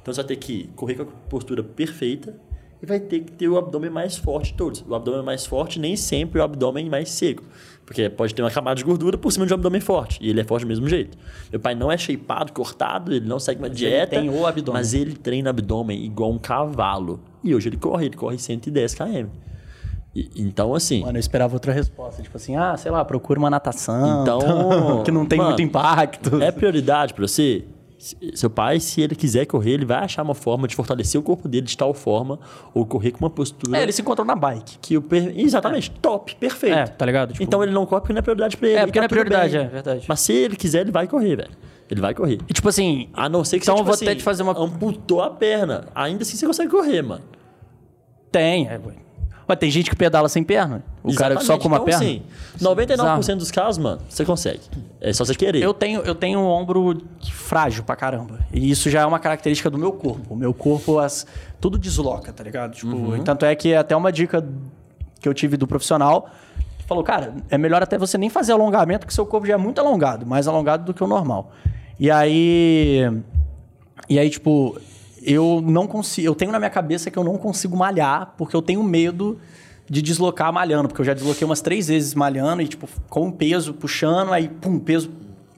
Então você vai ter que correr com a postura perfeita e vai ter que ter o abdômen mais forte de todos. O abdômen mais forte nem sempre é o abdômen mais seco. Porque pode ter uma camada de gordura por cima de um abdômen forte. E ele é forte do mesmo jeito. Meu pai não é shapeado, cortado, ele não segue uma dieta. tem o abdômen. Mas ele treina abdômen igual um cavalo. E hoje ele corre, ele corre 110 km. E- então, assim. Mano, eu esperava outra resposta. Tipo assim, ah, sei lá, procura uma natação. Então, que não tem mano, muito impacto. É prioridade pra você? Se- Seu pai, se ele quiser correr, ele vai achar uma forma de fortalecer o corpo dele de tal forma, ou correr com uma postura É, ele se encontrou na bike. que o. per- Exatamente, top, perfeito. É, tá ligado? Tipo- Então ele não corre porque não é prioridade pra ele. É, porque tá não é tudo prioridade, bem. é verdade. Mas se ele quiser, ele vai correr, velho. Ele vai correr. E tipo assim, A não ser que Então você, tipo vou assim, fazer uma- amputou a perna. Ainda assim você consegue correr, mano. tem. É. Ué, tem gente que pedala sem perna. O cara só com uma então, perna. Assim, 99% dos casos, mano, você consegue. É só você querer. Eu tenho, eu tenho um ombro frágil pra caramba. E isso já é uma característica do meu corpo. O meu corpo, as, tudo desloca, tá ligado? Tipo, Uhum. Tanto é que até uma dica que eu tive do profissional falou, cara, é melhor até você nem fazer alongamento, porque seu corpo já é muito alongado, mais alongado do que o normal. E aí. E aí, tipo, eu não consigo. Eu tenho na minha cabeça que eu não consigo malhar, porque eu tenho medo de deslocar malhando, porque eu já desloquei umas três vezes malhando e, tipo, com o peso puxando, aí, pum, peso.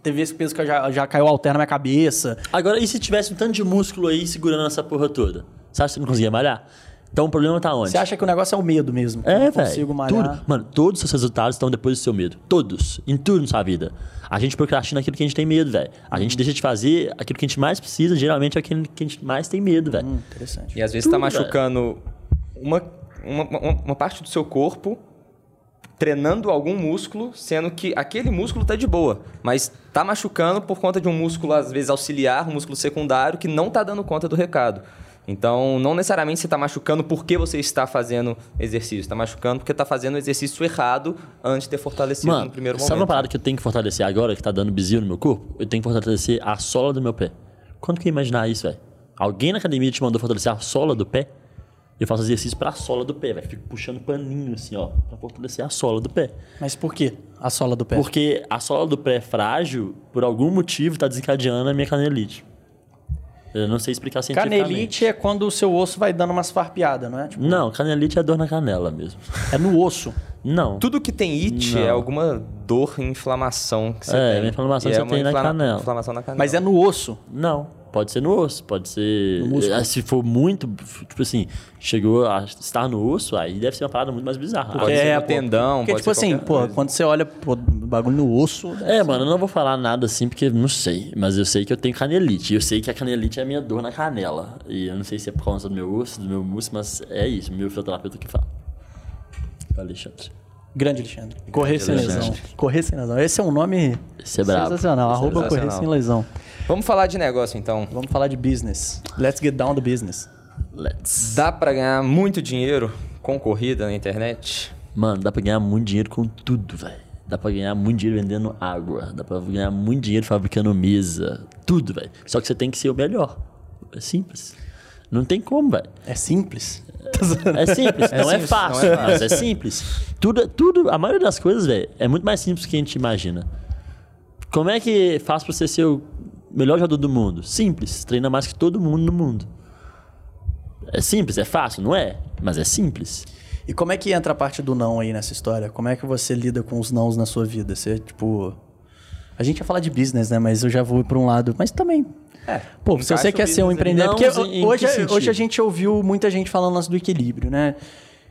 Teve esse peso que já, já caiu alter na minha cabeça. Agora, e se tivesse um tanto de músculo aí segurando essa porra toda? Você acha que você não conseguia malhar? Então o problema tá onde? Você acha que o negócio é o medo mesmo? É, não velho. consigo malhar. Tudo. Mano, todos os seus resultados estão depois do seu medo. Todos. Em tudo na sua vida. A gente procrastina aquilo que a gente tem medo, velho. A Uhum. gente deixa de fazer aquilo que a gente mais precisa, geralmente é aquilo que a gente mais tem medo, velho. Hum, interessante. E às vezes tá Tudo, machucando uma, uma, uma, uma parte do seu corpo treinando algum músculo, sendo que aquele músculo tá de boa, mas tá machucando por conta de um músculo às vezes auxiliar, um músculo secundário que não tá dando conta do recado. Então, não necessariamente você está machucando porque você está fazendo exercício. Está machucando porque está fazendo exercício errado antes de ter fortalecido Mano, no primeiro sabe uma momento. parada que eu tenho que fortalecer agora, que tá dando bizil no meu corpo? Eu tenho que fortalecer a sola do meu pé. Quando que eu ia imaginar isso, velho? Alguém na academia te mandou fortalecer a sola do pé? Eu faço exercício pra sola do pé, velho. Fico puxando paninho assim, ó, pra fortalecer a sola do pé. Mas por quê? A sola do pé. Porque a sola do pé é frágil, por algum motivo, tá desencadeando a minha canelite. Eu não sei explicar cientificamente. Canelite é quando o seu osso vai dando umas farpeadas, não é? Tipo, Não, canelite é dor na canela mesmo. é no osso. Não. Tudo que tem it Não. é alguma dor e inflamação que você É, tem. uma inflamação que é você tem na inflama- canela. Inflamação na canela. Mas é no osso. Não. Pode ser no osso, pode ser. Ah, Se for muito, tipo assim, chegou a estar no osso, aí deve ser uma parada muito mais bizarra. Pode Aí- ser tendão, Porque, pode tipo ser assim, pô, coisa. quando você olha pô, bagulho no osso. É, mano, eu não vou falar nada assim porque não sei. Mas eu sei que eu tenho canelite. E eu sei que a canelite é a minha dor na canela. E eu não sei se é por causa do meu osso, do meu músculo, mas é isso. Meu fisioterapeuta que fala. Alexandre. Grande Alexandre. Correr sem lesão. Alexandre. Correr sem lesão. Esse é um nome Esse é brabo. sensacional. Esse é Arroba correr sensacional. sem lesão. Vamos falar de negócio então. Vamos falar de business. Let's get down to business. Let's. Dá pra ganhar muito dinheiro com corrida na internet? Mano, dá pra ganhar muito dinheiro com tudo, velho. Dá pra ganhar muito dinheiro vendendo água. Dá pra ganhar muito dinheiro fabricando mesa. Tudo, velho. Só que você tem que ser o melhor. É simples. Não tem como, velho. É simples. É simples, não, é simples, fácil, não é fácil. mas é simples. Tudo, tudo, a maioria das coisas, velho, é muito mais simples do que a gente imagina. Como é que faz pra você ser o melhor jogador do mundo? Simples, treina mais que todo mundo no mundo. É simples, é fácil, não é? Mas é simples. E como é que entra a parte do não aí nessa história? Como é que você lida com os nãos na sua vida? Você, tipo. A gente ia falar de business, né? Mas eu já vou para um lado. Mas também. É. Pô, se você quer ser um empreendedor. Porque hoje, hoje a gente ouviu muita gente falando lance do equilíbrio, né?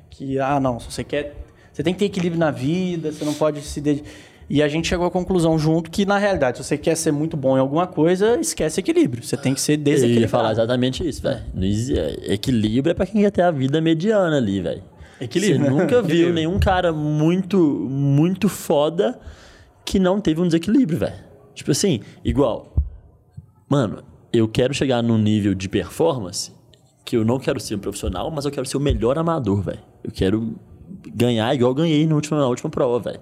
Que, ah, não, se você quer. Você tem que ter equilíbrio na vida, você não pode se dedicar. E a gente chegou à conclusão junto que, na realidade, se você quer ser muito bom em alguma coisa, esquece equilíbrio. Você tem que ser Eu ia desequilibrado. falar exatamente isso, velho. Equilíbrio é pra quem quer ter a vida mediana ali, velho. Equilíbrio, Você nunca viu nenhum cara muito, muito foda que não teve um desequilíbrio, velho. Tipo assim, igual. Mano, eu quero chegar num nível de performance que eu não quero ser um profissional, mas eu quero ser o melhor amador, velho. Eu quero ganhar igual eu ganhei na última, na última prova, velho.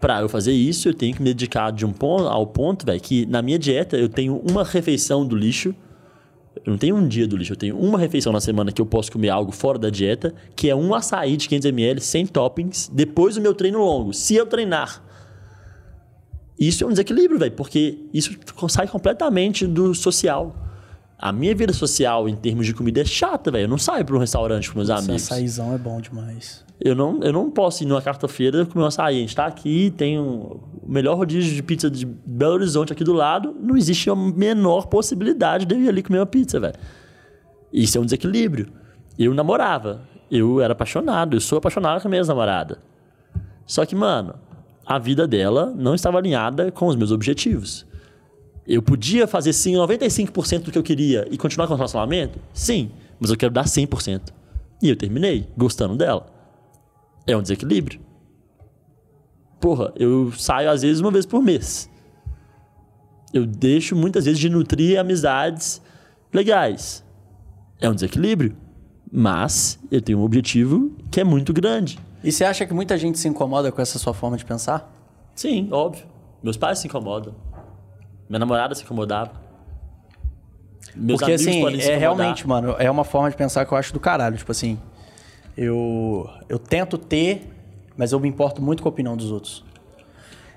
Pra eu fazer isso, eu tenho que me dedicar de um ponto ao ponto, velho, que na minha dieta eu tenho uma refeição do lixo. Eu não tenho um dia do lixo, eu tenho uma refeição na semana que eu posso comer algo fora da dieta, que é um açaí de 500ml, sem toppings, depois do meu treino longo, se eu treinar. Isso é um desequilíbrio, velho, porque isso sai completamente do social. A minha vida social, em termos de comida, é chata, velho. Eu não saio para um restaurante com meus Esse amigos. açaizão é bom demais. Eu não, eu não posso ir numa quarta-feira comer um açaí. A gente tá aqui, tem um, o melhor rodízio de pizza de Belo Horizonte aqui do lado. Não existe a menor possibilidade de eu ir ali comer uma pizza, velho. Isso é um desequilíbrio. Eu namorava. Eu era apaixonado. Eu sou apaixonado com a minha namorada. Só que, mano, a vida dela não estava alinhada com os meus objetivos. Eu podia fazer sim 95% do que eu queria e continuar com o relacionamento? Sim, mas eu quero dar 100%. E eu terminei gostando dela. É um desequilíbrio. Porra, eu saio às vezes uma vez por mês. Eu deixo muitas vezes de nutrir amizades legais. É um desequilíbrio. Mas eu tenho um objetivo que é muito grande. E você acha que muita gente se incomoda com essa sua forma de pensar? Sim, óbvio. Meus pais se incomodam. Minha namorada se incomodava. Meus Porque amigos assim, podem se é incomodar. realmente, mano, é uma forma de pensar que eu acho do caralho. Tipo assim, eu, eu tento ter, mas eu me importo muito com a opinião dos outros.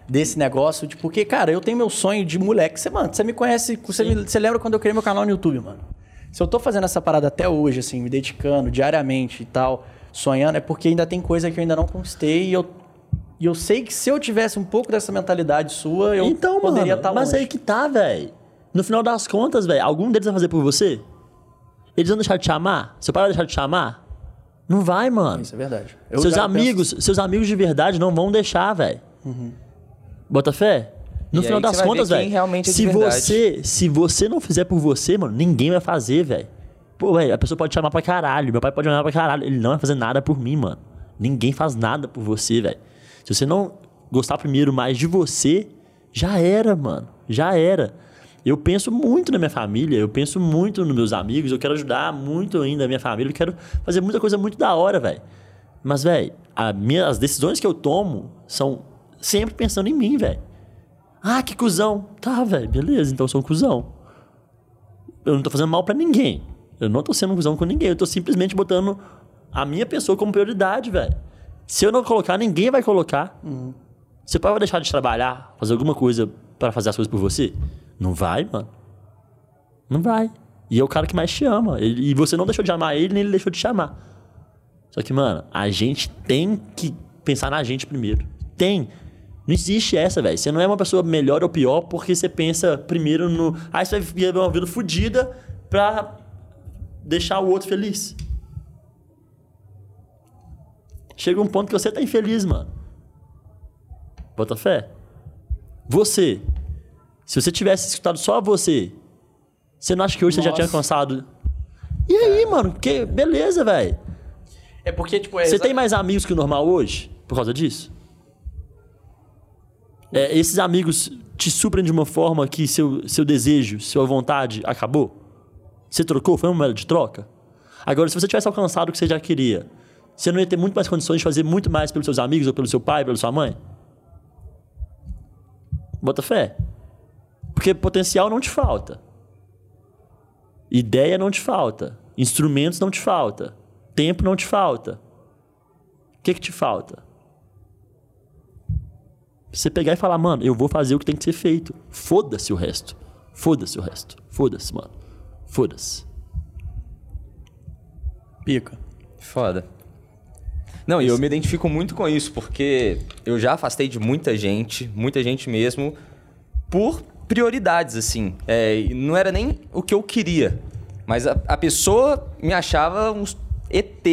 Desse negócio, de, porque, cara, eu tenho meu sonho de moleque. Você, mano, você me conhece, você, me- você lembra quando eu criei meu canal no YouTube, mano? Se eu tô fazendo essa parada até hoje, assim, me dedicando diariamente e tal, sonhando, é porque ainda tem coisa que eu ainda não conquistei e eu, e eu sei que se eu tivesse um pouco dessa mentalidade sua, eu então, poderia estar mas longe. aí que tá, velho. No final das contas, velho, algum deles vai fazer por você? Eles vão deixar de te amar? Seu pai vai deixar de te amar? Não vai, mano. Isso é verdade. Eu seus amigos, seus amigos de verdade não vão deixar, velho. Bota fé? No E final das contas, velho. é Se você, se você não fizer por você, mano, ninguém vai fazer, velho. Pô, velho, a pessoa pode te chamar pra caralho, meu pai pode chamar pra caralho, ele não vai fazer nada por mim, mano. Ninguém faz nada por você, velho. Se você não gostar primeiro mais de você, já era, mano. Já era. Eu penso muito na minha família, eu penso muito nos meus amigos, eu quero ajudar muito ainda a minha família, eu quero fazer muita coisa muito da hora, velho. Mas, velho, as decisões que eu tomo são sempre pensando em mim, velho. Ah, que cuzão. Tá, velho, beleza, então eu sou um cuzão. Eu não tô fazendo mal pra ninguém. Eu não tô sendo um cuzão com ninguém. Eu tô simplesmente botando a minha pessoa como prioridade, velho. Se eu não colocar, ninguém vai colocar. Seu pai vai deixar de trabalhar, fazer alguma coisa pra fazer as coisas por você? Não vai, mano. Não vai. E é o cara que mais te ama. E você não deixou de amar ele, nem ele deixou de te amar. Só que, mano, a gente tem que pensar na gente primeiro. Tem. Não existe essa, velho. Você não é uma pessoa melhor ou pior porque você pensa primeiro no. Ah, você vai viver uma vida fodida pra deixar o outro feliz. Chega um ponto que você tá infeliz, mano. Bota fé. Você. Se você tivesse escutado só você, você não acha que hoje você já tinha Nossa. alcançado. E aí, mano? Que beleza, velho. É porque, tipo, é Você exa- tem mais amigos que o normal hoje por causa disso? É, esses amigos te suprem de uma forma que seu, seu desejo, sua vontade acabou? Você trocou? Foi uma moeda de troca? Agora, se você tivesse alcançado o que você já queria, você não ia ter muito mais condições de fazer muito mais pelos seus amigos, ou pelo seu pai, pela sua mãe? Bota fé. Porque potencial não te falta. Ideia não te falta. Instrumentos não te falta. Tempo não te falta. O que, que te falta? Você pegar e falar, mano, eu vou fazer o que tem que ser feito. Foda-se o resto. Foda-se o resto. Foda-se, mano. Foda-se. Pica. Foda. Não, e eu me identifico muito com isso, porque eu já afastei de muita gente, muita gente mesmo, por prioridades, assim. É, não era nem o que eu queria, mas a, a pessoa me achava um ET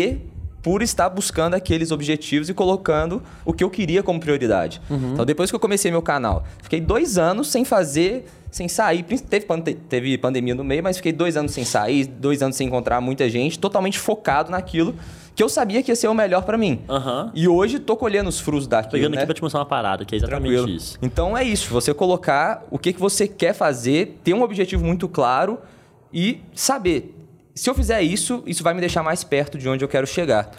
por estar buscando aqueles objetivos e colocando o que eu queria como prioridade. Então, depois que eu comecei meu canal, fiquei dois anos sem fazer, sem sair. Teve, pande- teve pandemia no meio, mas fiquei dois anos sem sair, dois anos sem encontrar muita gente, totalmente focado naquilo que eu sabia que ia ser o melhor pra mim. Aham. E hoje tô colhendo os frutos daquilo, Pegando né? aqui pra te mostrar uma parada, que é exatamente Tranquilo. isso. Então é isso, você colocar o que, que você quer fazer, ter um objetivo muito claro e saber. Se eu fizer isso, isso vai me deixar mais perto de onde eu quero chegar.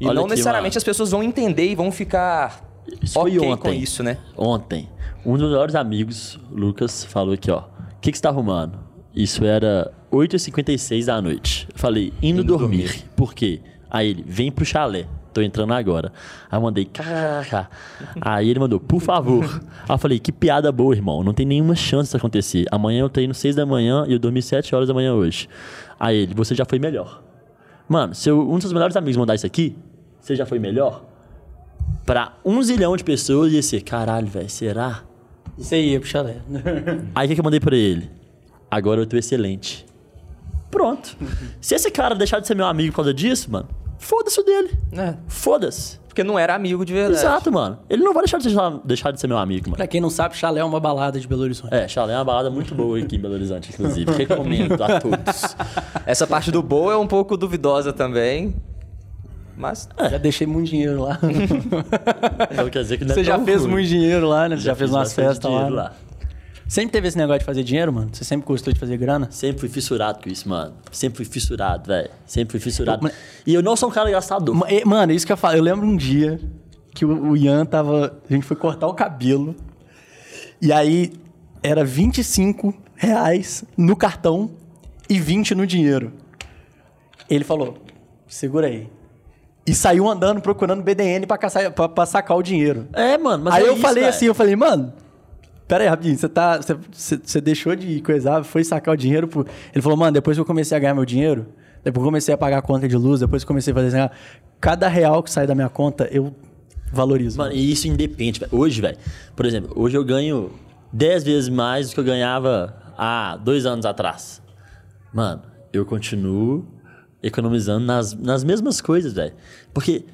E Olha não aqui, necessariamente mano. as pessoas vão entender e vão ficar Isso ok ontem. com isso, né? Ontem, um dos melhores amigos, Lucas, falou aqui, ó. O que, que você tá arrumando? Isso era 8h56 da noite. Eu falei, indo, dormir. Por quê? Aí ele, vem pro chalé. Tô entrando agora. Aí eu mandei, kkk. Aí ele mandou, por favor. Aí eu falei, que piada boa, irmão. Não tem nenhuma chance disso acontecer. Amanhã eu treino 6 da manhã e eu dormi 7 horas da manhã hoje. Aí ele, você já foi melhor. Mano, se eu- um dos seus melhores amigos mandar isso aqui, você já foi melhor? Pra um zilhão de pessoas ia ser, caralho, velho, será? Isso aí, ia pro chalé. Aí o que, que eu mandei pra ele? Agora eu tô excelente. Pronto. Se esse cara deixar de ser meu amigo por causa disso, mano, foda-se o dele. É, Foda-se. porque não era amigo de verdade. Exato, mano. Ele não vai deixar de, ser, deixar de ser meu amigo, mano. pra quem não sabe, chalé é uma balada de Belo Horizonte. É, Chalé é uma balada muito boa aqui em Belo Horizonte, inclusive. Recomendo a todos. Essa parte do boa é um pouco duvidosa também. Mas Já deixei muito dinheiro lá. Então quer dizer que não é Você já fez ruim. muito dinheiro lá, né? Você já, fez fiz umas festas lá. né? Sempre teve esse negócio de fazer dinheiro, mano? Você sempre gostou de fazer grana? Sempre fui fissurado com isso, mano. Sempre fui fissurado, velho. Sempre fui fissurado. Mas- E eu não sou um cara gastador. Ma- Mano, isso que eu falo. Eu lembro um dia que o, Ian tava. A gente foi cortar o cabelo. E aí era 25 reais no cartão e 20 no dinheiro. Ele falou: segura aí. E saiu andando procurando BDN pra, caçar, pra, pra sacar o dinheiro. É, mano, mas aí é eu isso, falei velho. assim, eu falei, mano, pera aí, rapidinho, você tá. Você, você- deixou de coisar, foi sacar o dinheiro. Pro... Ele falou, mano, depois que eu comecei a ganhar meu dinheiro, Depois comecei a pagar a conta de luz, depois comecei a fazer assim, cada real que sai da minha conta, eu valorizo. Mano, e isso independe. Hoje, velho, por exemplo, hoje eu ganho 10 vezes mais do que eu ganhava há dois anos atrás. Mano, eu continuo economizando nas, nas mesmas coisas, velho. Porque,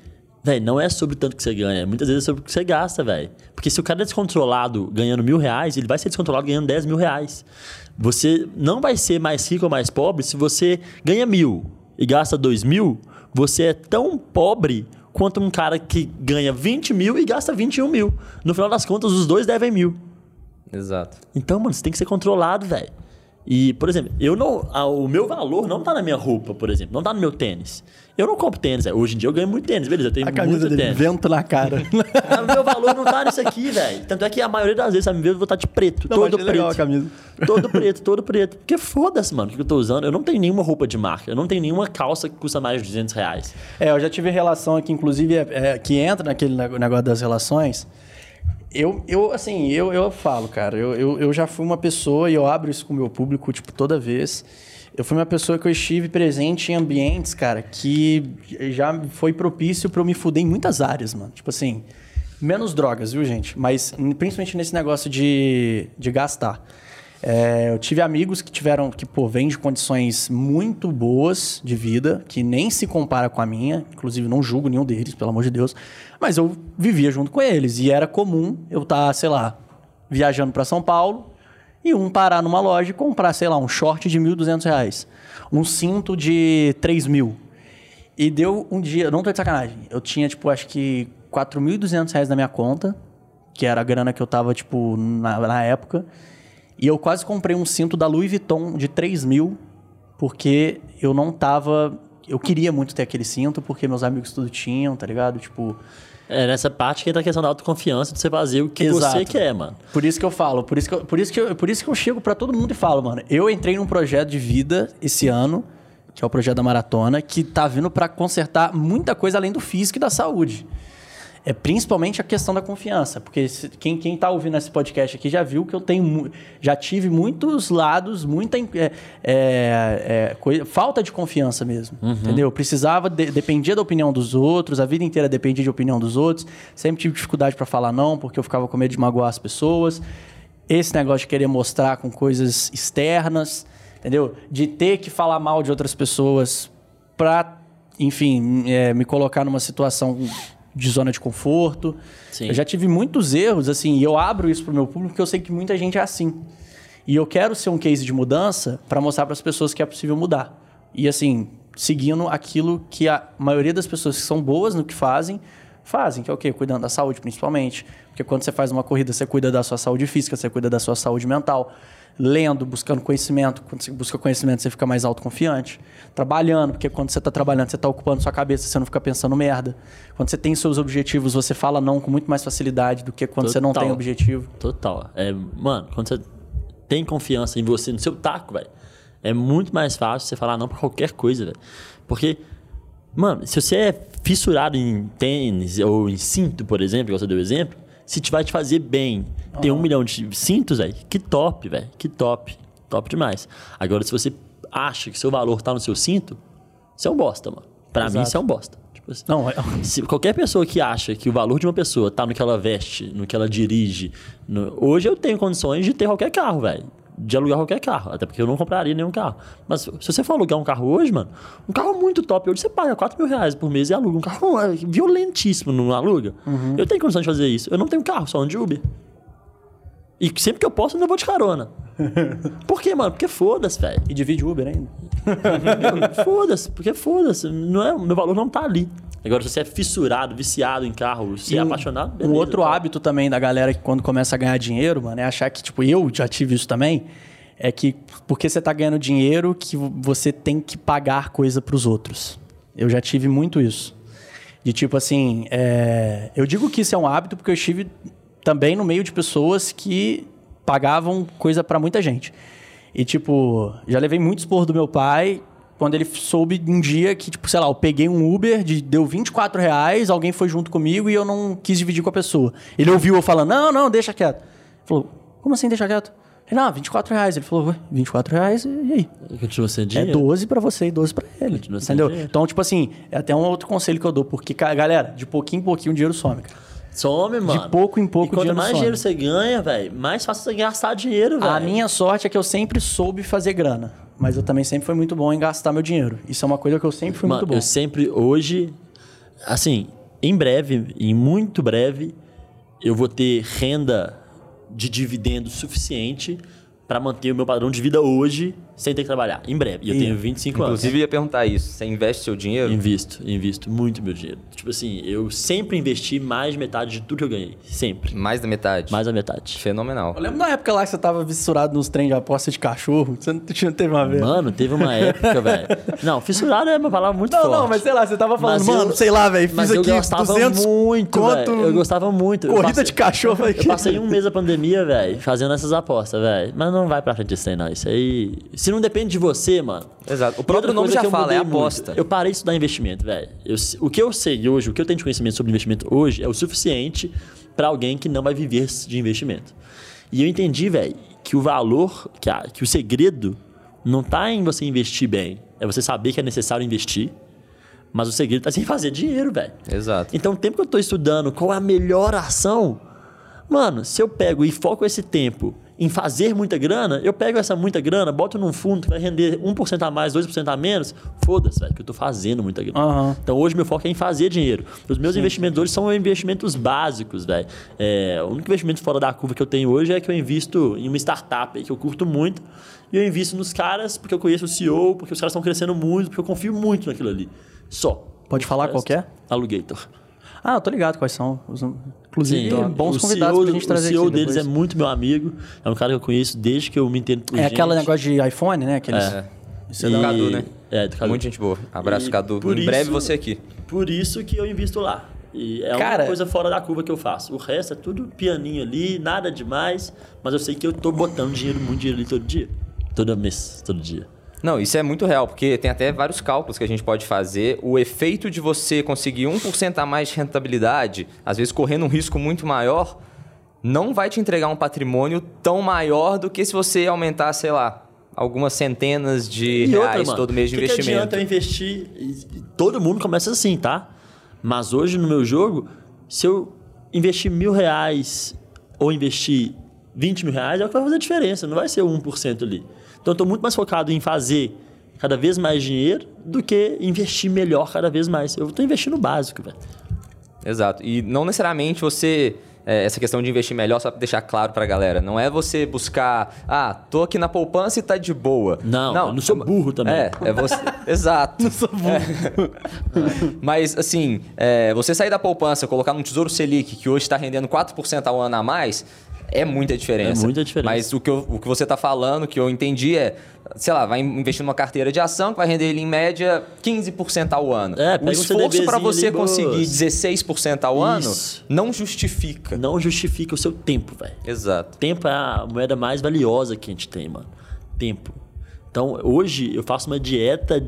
velho, não é sobre tanto que você ganha. Muitas vezes é sobre o que você gasta, velho. Porque se o cara é descontrolado ganhando mil reais, ele vai ser descontrolado ganhando 10 mil reais. Você não vai ser mais rico ou mais pobre se você ganha mil e gasta dois mil. Você é tão pobre quanto um cara que ganha 20 mil e gasta 21 mil. No final das contas, os dois devem mil. Exato. Então, mano, você tem que ser controlado, velho. E, por exemplo, eu não, a- o meu valor não tá na minha roupa, por exemplo, não tá no meu tênis. Eu não compro tênis, velho. Hoje em dia eu ganho muito tênis, beleza? Eu tenho a camisa muito dele, tênis. vento na cara. Ah, O meu valor não tá nisso aqui, velho. Tanto é que a maioria das vezes, sabe, eu vou estar de preto, Não, todo achei legal preto. a camisa. Todo preto, todo preto. Porque foda-se, mano, o que eu tô usando. Eu não tenho nenhuma roupa de marca. Eu não tenho nenhuma calça que custa mais de 200 reais. É, eu já tive relação aqui, inclusive, é, é, que entra naquele negócio das relações. Eu, eu assim, eu, eu falo, cara, eu, eu, eu já fui uma pessoa, e eu abro isso com o meu público, tipo, toda vez. Eu fui uma pessoa que eu estive presente em ambientes, cara, que já foi propício pra eu me fuder em muitas áreas, mano. Tipo assim, menos drogas, viu, gente? Mas principalmente nesse negócio de, de gastar. É, eu tive amigos que tiveram, que, pô, vêm de condições muito boas de vida, que nem se compara com a minha. Inclusive, não julgo nenhum deles, pelo amor de Deus. Mas eu vivia junto com eles. E era comum eu estar, sei lá, viajando para São Paulo e um parar numa loja e comprar, sei lá, um short de 1.200 reais, um cinto de 3 mil. E deu um dia, não tô de sacanagem, eu tinha, tipo, acho que 4.200 reais na minha conta, que era a grana que eu tava, tipo, na, na época. E eu quase comprei um cinto da Louis Vuitton de 3 mil, porque eu não tava. Eu queria muito ter aquele cinto, porque meus amigos tudo tinham, tá ligado? Tipo. É nessa parte que entra a questão da autoconfiança de você fazer o que Exato. você quer, mano. Por isso que eu falo, por isso que eu, por isso que eu, por isso que eu chego pra todo mundo e falo, mano, eu entrei num projeto de vida esse ano, que é o projeto da maratona, que tá vindo pra consertar muita coisa além do físico e da saúde. É principalmente a questão da confiança, porque se- quem, quem tá ouvindo esse podcast aqui já viu que eu tenho já tive muitos lados, muita é, é, é, coi- falta de confiança mesmo, entendeu? Eu precisava de- dependia da opinião dos outros, a vida inteira dependia de opinião dos outros, sempre tive dificuldade para falar não, porque eu ficava com medo de magoar as pessoas. Esse negócio de querer mostrar com coisas externas, entendeu? De ter que falar mal de outras pessoas pra, enfim, é, me colocar numa situação de zona de conforto. Sim. Eu já tive muitos erros, assim, e eu abro isso pro meu público porque eu sei que muita gente é assim. E eu quero ser um case de mudança para mostrar para as pessoas que é possível mudar. E assim, seguindo aquilo que a maioria das pessoas que são boas no que fazem, fazem, que é o quê? Cuidando da saúde, principalmente. Porque quando você faz uma corrida, você cuida da sua saúde física, você cuida da sua saúde mental. Lendo, buscando conhecimento. Quando você busca conhecimento, você fica mais autoconfiante. Trabalhando, porque quando você está trabalhando, você está ocupando sua cabeça, você não fica pensando merda. Quando você tem seus objetivos, você fala não com muito mais facilidade do que quando você não Total. tem objetivo. Total. É, mano, quando você tem confiança em você, no seu taco, velho, é muito mais fácil você falar não pra qualquer coisa, velho. Porque, mano, se você é fissurado em tênis ou em cinto, por exemplo, igual você deu exemplo, se te vai te fazer bem ter um milhão de cintos, velho, que top, velho. Que top. Top demais. Agora, se você acha que seu valor tá no seu cinto, você é um bosta, mano. Pra mim, Exato. você é um bosta. Tipo assim. Não, é- Se qualquer pessoa que acha que o valor de uma pessoa tá no que ela veste, no que ela dirige. no- Hoje eu tenho condições de ter qualquer carro, velho. De alugar qualquer carro. Até porque eu não compraria nenhum carro. Mas se você for alugar um carro hoje, mano, um carro muito top. Hoje você paga 4 mil reais por mês e aluga. Um carro é, violentíssimo, não aluga. Eu tenho condição de fazer isso. Eu não tenho carro, só ando de Uber. E sempre que eu posso, eu ainda vou de carona. Por quê, mano? Porque foda-se, velho. E divide Uber ainda. Foda-se, porque foda-se. Não é, meu valor não tá ali. Agora, se você é fissurado, viciado em carro, se E é um- apaixonado, Um beleza, outro tá. hábito também da galera que quando começa a ganhar dinheiro, mano, é achar que, tipo, eu já tive isso também, é que porque você tá ganhando dinheiro que você tem que pagar coisa pros outros. Eu já tive muito isso. De tipo assim, é, eu digo que isso é um hábito porque eu estive também no meio de pessoas que pagavam coisa pra muita gente. E tipo, já levei muito esporro do meu pai quando ele soube um dia que, tipo, sei lá, eu peguei um Uber, de, deu 24 reais, alguém foi junto comigo e eu não quis dividir com a pessoa. Ele ouviu eu falando, não, não, deixa quieto. Ele falou, como assim deixa quieto? Não, 24 reais. Ele falou, ué, 24 reais, e aí? Continua sendo É dinheiro? 12 pra você e 12 pra ele. Continua sendo Entendeu? dinheiro. Então, tipo assim, é até um outro conselho que eu dou. Porque, galera, de pouquinho em pouquinho o dinheiro some, cara. Some, mano. pouco em pouco E quanto mais some. dinheiro você ganha, velho, mais fácil você gastar dinheiro, velho. A minha sorte é que eu sempre soube fazer grana. Mas eu também sempre fui muito bom em gastar meu dinheiro. Isso é uma coisa que eu sempre fui Mano, muito bom. eu sempre, hoje, assim, em breve, em muito breve, eu vou ter renda de dividendo suficiente pra manter o meu padrão de vida hoje sem ter que trabalhar. Em breve. E eu E- tenho 25 Inclusive, anos. eu ia perguntar isso. Você investe seu dinheiro? Invisto, invisto muito meu dinheiro. Tipo assim, eu sempre investi mais de metade de tudo que eu ganhei. Sempre. Mais da metade? Mais da metade. Fenomenal. Eu lembro na época lá que você tava fissurado nos trem de aposta de cachorro. Você não tinha teve uma vez. Mano, teve uma época, velho. Não, fissurado é uma palavra muito não, forte. não, mas sei lá, você tava falando, Mas mano, eu- sei lá, velho, fiz Mas aqui eu gostava 200 muito, conto, velho. Eu gostava muito. Corrida passei- de cachorro aqui. Eu passei um mês da pandemia, velho, fazendo essas apostas, velho. Mas não vai pra frente isso aí, não. Isso aí. Se não depende de você, mano. Exato. O próprio nome já fala, é mudei muito, aposta. Eu parei de estudar investimento, velho. O que eu sei hoje, o que eu tenho de conhecimento sobre investimento hoje é o suficiente pra alguém que não vai viver de investimento. E eu entendi, velho, que o valor, que, a- que o segredo não tá em você investir bem. É você saber que é necessário investir. Mas o segredo tá em fazer dinheiro, velho. Exato. Então, o tempo que eu tô estudando qual é a melhor ação, mano, se eu pego e foco esse tempo em fazer muita grana, eu pego essa muita grana, boto num fundo que vai render 1% a mais, 2% a menos, foda-se, velho, que eu tô fazendo muita grana. Aham. Então, hoje meu foco é em fazer dinheiro. Os meus investimentos hoje são investimentos básicos, velho. É, o único investimento fora da curva que eu tenho hoje é que eu invisto em uma startup aí que eu curto muito. E eu invisto nos caras porque eu conheço o CEO, porque os caras estão crescendo muito, porque eu confio muito naquilo ali. Só. Pode falar qual é? Alugator. Ah, eu tô ligado quais são. Os- Inclusive, Sim, bons o convidados CEO, pra gente trazer O CEO aqui deles depois. é muito meu amigo. É um cara que eu conheço desde que eu me entendo por É gente. aquele negócio de iPhone, né? Aqueles... É. Isso é do Cadu, né? É, do Cadu. Muita gente boa. Abraço, E Cadu. por em breve isso- você aqui. Por isso que eu invisto lá. E é Cara- uma coisa fora da curva que eu faço. O resto é tudo pianinho ali, nada demais. Mas eu sei que eu tô botando dinheiro, muito dinheiro ali todo dia. Todo mês, todo dia. Não, isso é muito real, porque tem até vários cálculos que a gente pode fazer. O efeito de você conseguir 1% a mais de rentabilidade, às vezes correndo um risco muito maior, não vai te entregar um patrimônio tão maior do que se você aumentar, sei lá, algumas centenas de reais todo mês de que investimento. adianta eu investir? E- e Todo mundo começa assim, tá? Mas hoje no meu jogo, se eu investir mil reais ou investir 20 mil reais, é o que vai fazer a diferença. Não vai ser 1% ali. Então eu tô muito mais focado em fazer cada vez mais dinheiro do que investir melhor cada vez mais. Eu tô investindo no básico, velho. Exato. E não necessariamente você. é, essa questão de investir melhor, só pra deixar claro pra galera. Não é você buscar. Ah, tô aqui na poupança e tá de boa. Não, eu não sou burro também. É, é você. Exato. Não sou burro. Mas, assim, é, você sair da poupança, colocar num tesouro Selic, que hoje está rendendo 4% ao ano a mais. É muita diferença. É muita diferença. Mas o que, eu- o que você tá falando, que eu entendi é, sei lá, vai investir numa carteira de ação que vai render ele em média 15% ao ano. É, o pega um esforço para você ali, conseguir boas. 16% ao ano Isso. não justifica. Não justifica o seu tempo, velho. Exato. Tempo é a moeda mais valiosa que a gente tem, mano. Tempo. Então, hoje eu faço uma dieta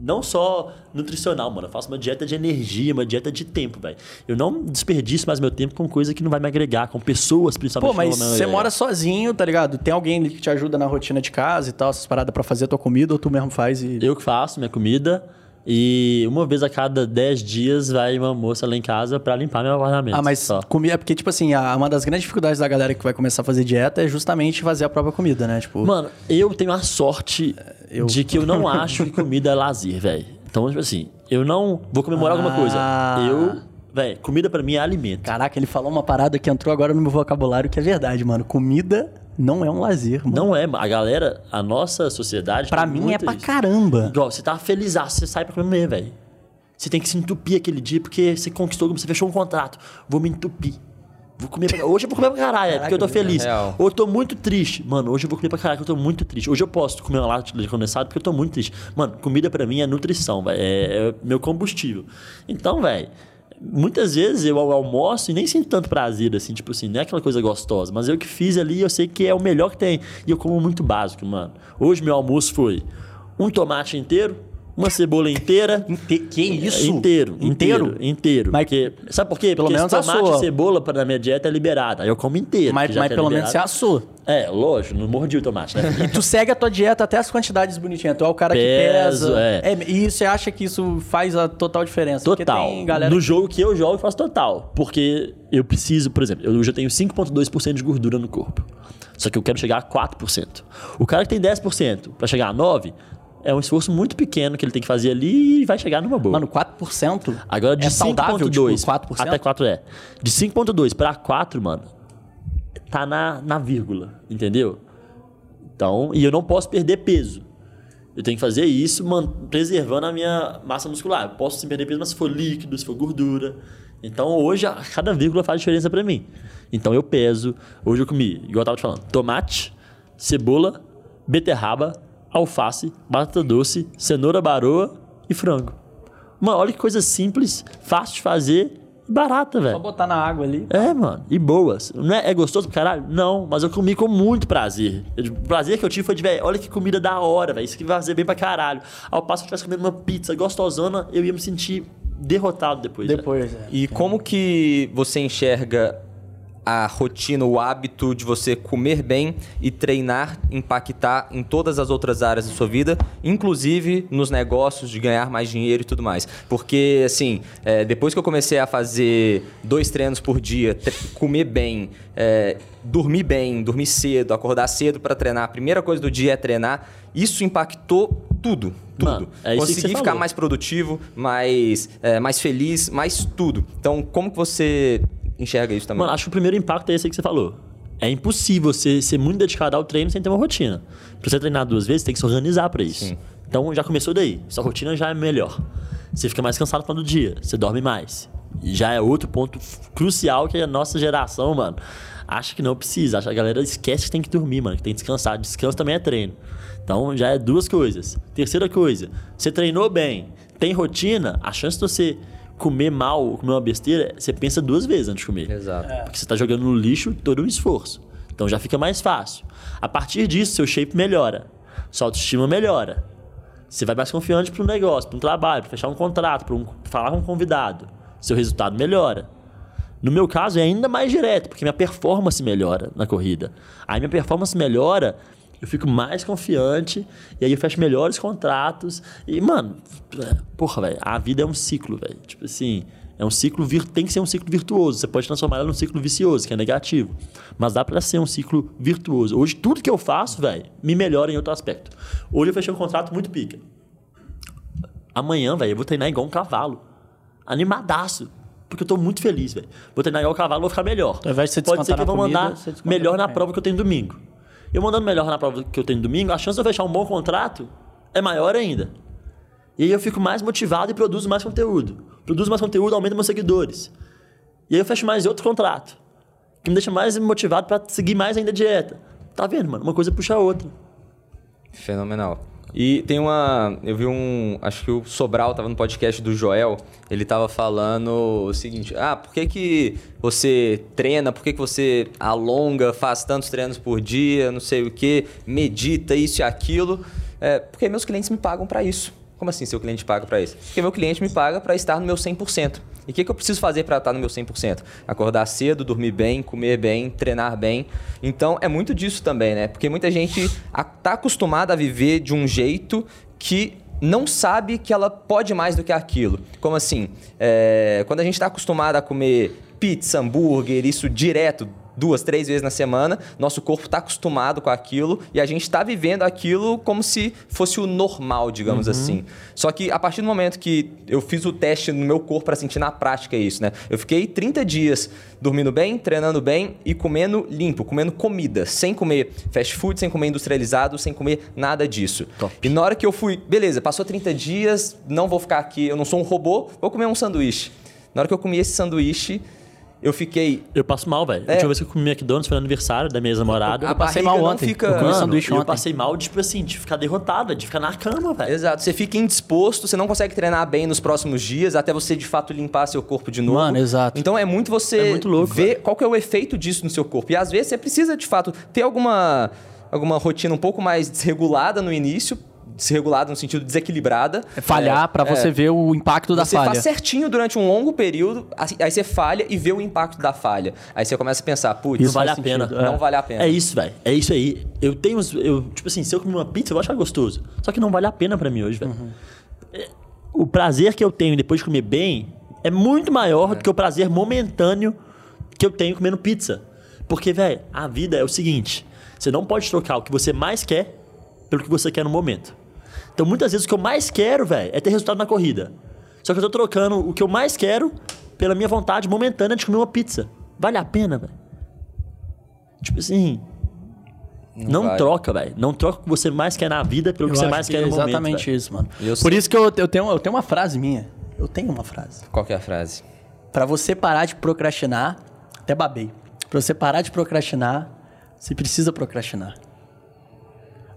não só nutricional, mano. Eu faço uma dieta de energia, uma dieta de tempo, velho. Eu não desperdiço mais meu tempo com coisa que não vai me agregar, com pessoas, principalmente. Pô, mas você mora sozinho, tá ligado? Tem alguém que te ajuda na rotina de casa e tal, essas paradas pra fazer a tua comida, ou tu mesmo faz e... Eu que faço minha comida. E uma vez a cada 10 dias vai uma moça lá em casa pra limpar meu apartamento. Ah, mas só. comida... Porque, tipo assim, a- uma das grandes dificuldades da galera que vai começar a fazer dieta é justamente fazer a própria comida, né? Tipo... Mano, eu tenho a sorte Eu- de que eu não acho que comida é lazer, velho. Então, tipo assim, eu não vou comemorar alguma coisa. Ah. Eu, velho, comida pra mim é alimento. Caraca, ele falou uma parada que entrou agora no meu vocabulário que é verdade, mano. Comida não é um lazer, mano. Não é, a galera, a nossa sociedade. Pra mim é pra isso. caramba. Igual, você tá feliz, você sai pra comer, velho. Você tem que se entupir aquele dia porque você conquistou, você fechou um contrato. Vou me entupir. Vou comer pra... Hoje eu vou comer pra caralho, é porque eu tô Caraca, feliz. real. Ou eu tô muito triste. Mano, hoje eu vou comer pra caralho, porque eu tô muito triste. Hoje eu posso comer uma lata de leite condensado porque eu tô muito triste. Mano, comida pra mim é nutrição, velho. É, é meu combustível. Então, velho, muitas vezes eu almoço e nem sinto tanto prazer, assim, tipo assim, não é aquela coisa gostosa. Mas eu que fiz ali, eu sei que é o melhor que tem. E eu como muito básico, mano. Hoje meu almoço foi um tomate inteiro, uma cebola inteira. Inte- que isso? Inteiro, inteiro, Inteiro? inteiro. Mas- Porque, sabe por quê? Pelo Porque menos tomate e cebola pra- na minha dieta é liberada. Aí eu como inteiro. Mas, que mas que é pelo menos você liberado. assou. É, lógico, não mordi o tomate, né? E tu segue a tua dieta até as quantidades bonitinhas. Tu é o cara que Peso, pesa. é. E você acha que isso faz a total diferença? Total. galera No jogo que eu jogo, eu faço total. Porque eu preciso, por exemplo, eu já tenho 5,2% de gordura no corpo. Só que eu quero chegar a 4%. O cara que tem 10% pra chegar a 9%, é um esforço muito pequeno que ele tem que fazer ali e vai chegar numa boa. Mano, 4%? Agora de é saudável, 5.2 tipo, 4%? até 4 é. De 5.2 para 4, mano, tá na, na vírgula, entendeu? Então, e eu não posso perder peso. Eu tenho que fazer isso man, preservando a minha massa muscular. Eu posso sim perder peso, mas se for líquido, se for gordura. Então, hoje, cada vírgula faz diferença pra mim. Então, eu peso. Hoje eu comi, igual eu tava te falando, tomate, cebola, beterraba, alface, batata doce, cenoura baroa e frango. Mano, olha que coisa simples, fácil de fazer e barata, Só velho. botar na água ali. É, mano, e boas. Não é, é gostoso pro caralho? Não, mas eu comi com muito prazer. Eu- O prazer que eu tive foi de, velho, olha que comida da hora, velho. Isso aqui vai fazer bem pra caralho. Ao passo que eu estivesse comendo uma pizza gostosona, eu ia me sentir derrotado depois. Depois, é. E como que você enxerga a rotina, o hábito de você comer bem e treinar impactar em todas as outras áreas da sua vida, inclusive nos negócios de ganhar mais dinheiro e tudo mais? Porque, assim, é, depois que eu comecei a fazer dois treinos por dia, comer bem, é, dormir bem, dormir cedo, acordar cedo para treinar, a primeira coisa do dia é treinar, isso impactou tudo. Tudo. Mano, é Consegui ficar mais produtivo, mais, é, mais feliz, mais tudo. Então, como que você enxerga isso também? Mano, acho que o primeiro impacto é esse aí que você falou. É impossível você ser muito dedicado ao treino sem ter uma rotina. Pra você treinar duas vezes, tem que se organizar pra isso. Sim. Então já começou daí. Sua rotina já é melhor. Você fica mais cansado no final do dia, você dorme mais. E já é outro ponto crucial que a nossa geração, mano, acha que não precisa. Acha a galera esquece que tem que dormir, mano, que tem que descansar. Descanso também é treino. Então já é duas coisas. Terceira coisa, você treinou bem, tem rotina, a chance de você comer mal ou comer uma besteira, você pensa duas vezes antes de comer. Exato. Porque você está jogando no lixo todo o esforço. Então já fica mais fácil. A partir disso, seu shape melhora. Sua autoestima melhora. Você vai mais confiante para um negócio, para um trabalho, para fechar um contrato, para um, pra falar com um convidado. Seu resultado melhora. No meu caso, é ainda mais direto, porque minha performance melhora na corrida. Aí minha performance melhora, eu fico mais confiante, e aí eu fecho melhores contratos. E, mano, é, porra, velho, a vida é um ciclo, velho. Tipo assim, é um ciclo, tem que ser um ciclo virtuoso. Você pode transformar ela num ciclo vicioso, que é negativo. Mas dá pra ser um ciclo virtuoso. Hoje, tudo que eu faço, velho, me melhora em outro aspecto. Hoje eu fechei um contrato muito pica. Amanhã, velho, eu vou treinar igual um cavalo. Animadaço. Porque eu tô muito feliz, velho. Vou treinar igual um cavalo, vou ficar melhor. Ao invés de você Pode ser que eu vou comida, mandar melhor na prova que eu tenho domingo. Eu mandando melhor na prova que eu tenho domingo, a chance de eu fechar um bom contrato é maior ainda. E aí eu fico mais motivado e produzo mais conteúdo. Produzo mais conteúdo, aumenta meus seguidores. E aí eu fecho mais outro contrato. Que me deixa mais motivado pra seguir mais ainda a dieta. Tá vendo, mano? Uma coisa puxa a outra. Fenomenal. E tem uma. Eu vi um. Acho que o Sobral tava no podcast do Joel. Ele tava falando o seguinte: Ah, por que, que você treina? Por que, que você alonga, faz tantos treinos por dia, não sei o que, medita isso e aquilo? É, porque meus clientes me pagam para isso. Como assim seu cliente paga para isso? Porque meu cliente me paga para estar no meu 100%. E o que, que eu preciso fazer para estar no meu 100%? Acordar cedo, dormir bem, comer bem, treinar bem. Então é muito disso também, né? Porque muita gente está acostumada a viver de um jeito que não sabe que ela pode mais do que aquilo. Como assim? É, quando a gente está acostumado a comer pizza, hambúrguer, isso direto, duas, três vezes na semana, nosso corpo está acostumado com aquilo e a gente está vivendo aquilo como se fosse o normal, digamos assim. Só que a partir do momento que eu fiz o teste no meu corpo para sentir na prática isso, né? Eu fiquei 30 dias dormindo bem, treinando bem e comendo limpo, comendo comida, sem comer fast food, sem comer industrializado, sem comer nada disso. Top. E na hora que eu fui, beleza, passou 30 dias, não vou ficar aqui, eu não sou um robô, vou comer um sanduíche. Na hora que eu comi esse sanduíche, eu fiquei Eu passo mal, velho. A É. última vez que eu comi McDonald's foi no aniversário da minha ex-namorada. A Eu passei mal não ontem. fica- Eu comi Mano, sanduíche eu ontem. passei mal, tipo assim, de ficar derrotado, de ficar na cama, velho. Exato, você fica indisposto, você não consegue treinar bem nos próximos dias, até você de fato limpar seu corpo de novo. Mano, exato. Então é muito você É muito louco, ver qual que é o efeito disso no seu corpo. E às vezes você precisa de fato ter alguma, alguma rotina um pouco mais desregulada no início, desregulada, no sentido desequilibrada. É falhar É, pra é. você ver o impacto da Você falha. faz certinho durante um longo período, aí você falha e vê o impacto da falha. Aí você começa a pensar, putz, Não Isso vale a pena. não vale a pena. É isso, velho. É isso aí. Eu tenho. Eu, tipo assim, se eu comer uma pizza, eu vou achar gostoso. Só que não vale a pena pra mim hoje, velho. Uhum. É, O prazer que eu tenho depois de comer bem é muito maior do que o prazer momentâneo que eu tenho comendo pizza. Porque, velho, a vida é o seguinte: você não pode trocar o que você mais quer pelo que você quer no momento. Então, muitas vezes, o que eu mais quero, velho, é ter resultado na corrida. Só que eu tô trocando o que eu mais quero pela minha vontade momentânea de comer uma pizza. Vale a pena, velho? Tipo assim. Não, vale. troca, velho. Não troca o que você mais quer na vida pelo que Eu você acho mais que quer é no momento. exatamente isso, mano. Eu Por sei. isso que eu, eu, tenho, eu tenho uma frase minha. Eu tenho uma frase. Qual que é a frase? Pra você parar de procrastinar, até babei. Pra você parar de procrastinar, você precisa procrastinar.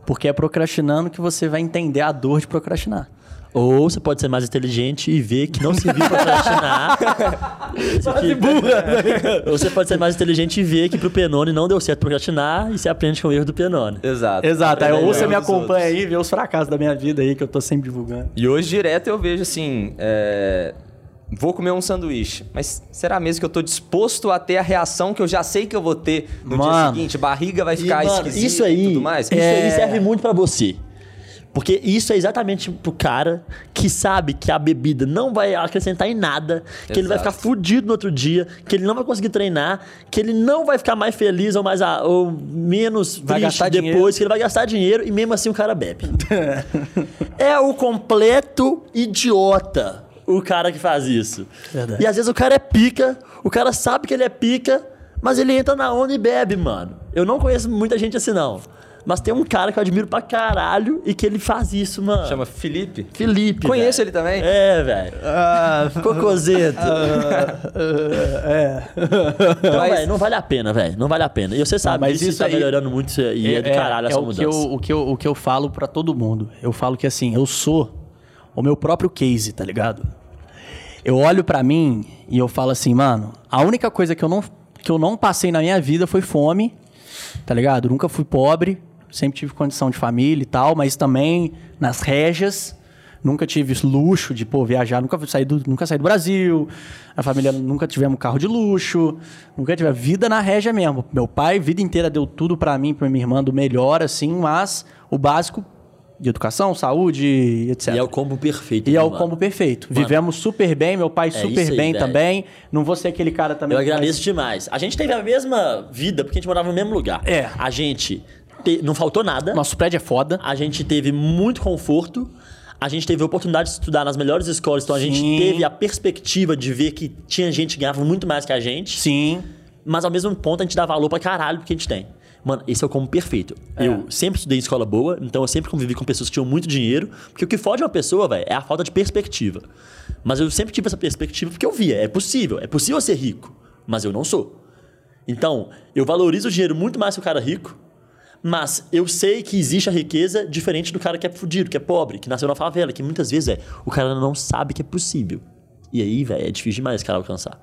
Porque é procrastinando que você vai entender a dor de procrastinar. Ou você pode ser mais inteligente e ver que não serviu pra procrastinar. Frase burra! Ou você pode ser mais inteligente e ver que pro Penone não deu certo procrastinar e você aprende com o erro do Penone. Exato. Exato. Aí, ou você me acompanha outros. aí e vê os fracassos da minha vida aí que eu tô sempre divulgando. E hoje direto eu vejo assim, é, vou comer um sanduíche, mas será mesmo que eu tô disposto a ter a reação que eu já sei que eu vou ter no dia Mano. seguinte? Barriga vai E, ficar mano, esquisita isso aí, e tudo mais? Isso É. aí serve muito pra você. Porque isso é exatamente pro cara que sabe que a bebida não vai acrescentar em nada, que ele vai Exato. ficar fudido no outro dia, que ele não vai conseguir treinar, que ele não vai ficar mais feliz ou mais a- ou menos Vai triste depois, dinheiro. que ele vai gastar dinheiro e mesmo assim o cara bebe. é o completo idiota o cara que faz isso. Verdade. E às vezes o cara é pica, o cara sabe que ele é pica, mas ele entra na onda e bebe, mano. Eu não conheço muita gente assim, não. Mas tem um cara que eu admiro pra caralho e que ele faz isso, mano. Chama Felipe. Felipe. Conheço velho. ele também. É, velho. Ah, Cocosento. é. Então, Mas- velho, não vale a pena, velho. Não vale a pena. E você sabe mas disso, isso tá aí- melhorando muito e é, do caralho essa o mudança. que, eu, o, que eu, o que eu falo pra todo mundo. Eu falo que assim, eu sou o meu próprio case, tá ligado? Eu olho pra mim e eu falo assim, mano, a única coisa que eu não, que eu não passei na minha vida foi fome, tá ligado? Nunca fui pobre, sempre tive condição de família e tal, mas também nas régias. Nunca tive luxo de, pô, viajar, nunca saí do, nunca saí do Brasil. A família nunca tivemos carro de luxo, nunca tive vida na régia mesmo. Meu pai, vida inteira deu tudo pra mim, pra minha irmã, do melhor assim, mas o básico de educação, saúde, etc. E é o combo perfeito. E né, é o mano? combo perfeito. Mano. Vivemos super bem, meu pai isso super aí, bem velho. também. Não vou ser aquele cara também. Eu agradeço demais. A gente teve a mesma vida porque a gente morava no mesmo lugar. É. A gente te- não faltou nada. Nosso prédio é foda. A gente teve muito conforto. A gente teve a oportunidade de estudar nas melhores escolas, então a gente teve a perspectiva de ver que tinha gente que ganhava muito mais que a gente. Sim. Mas ao mesmo ponto a gente dá valor pra caralho porque a gente tem. Mano, esse é o combo perfeito. É. Eu sempre estudei em escola boa, então eu sempre convivi com pessoas que tinham muito dinheiro. Porque o que fode uma pessoa, velho, é a falta de perspectiva. Mas eu sempre tive essa perspectiva porque eu via, é possível. É possível ser rico, mas eu não sou. Então, eu valorizo o dinheiro muito mais que o cara rico, mas eu sei que existe a riqueza diferente do cara que é fudido, que é pobre, que nasceu na favela, que muitas vezes é, o cara não sabe que é possível. E aí, velho, é difícil demais esse cara alcançar.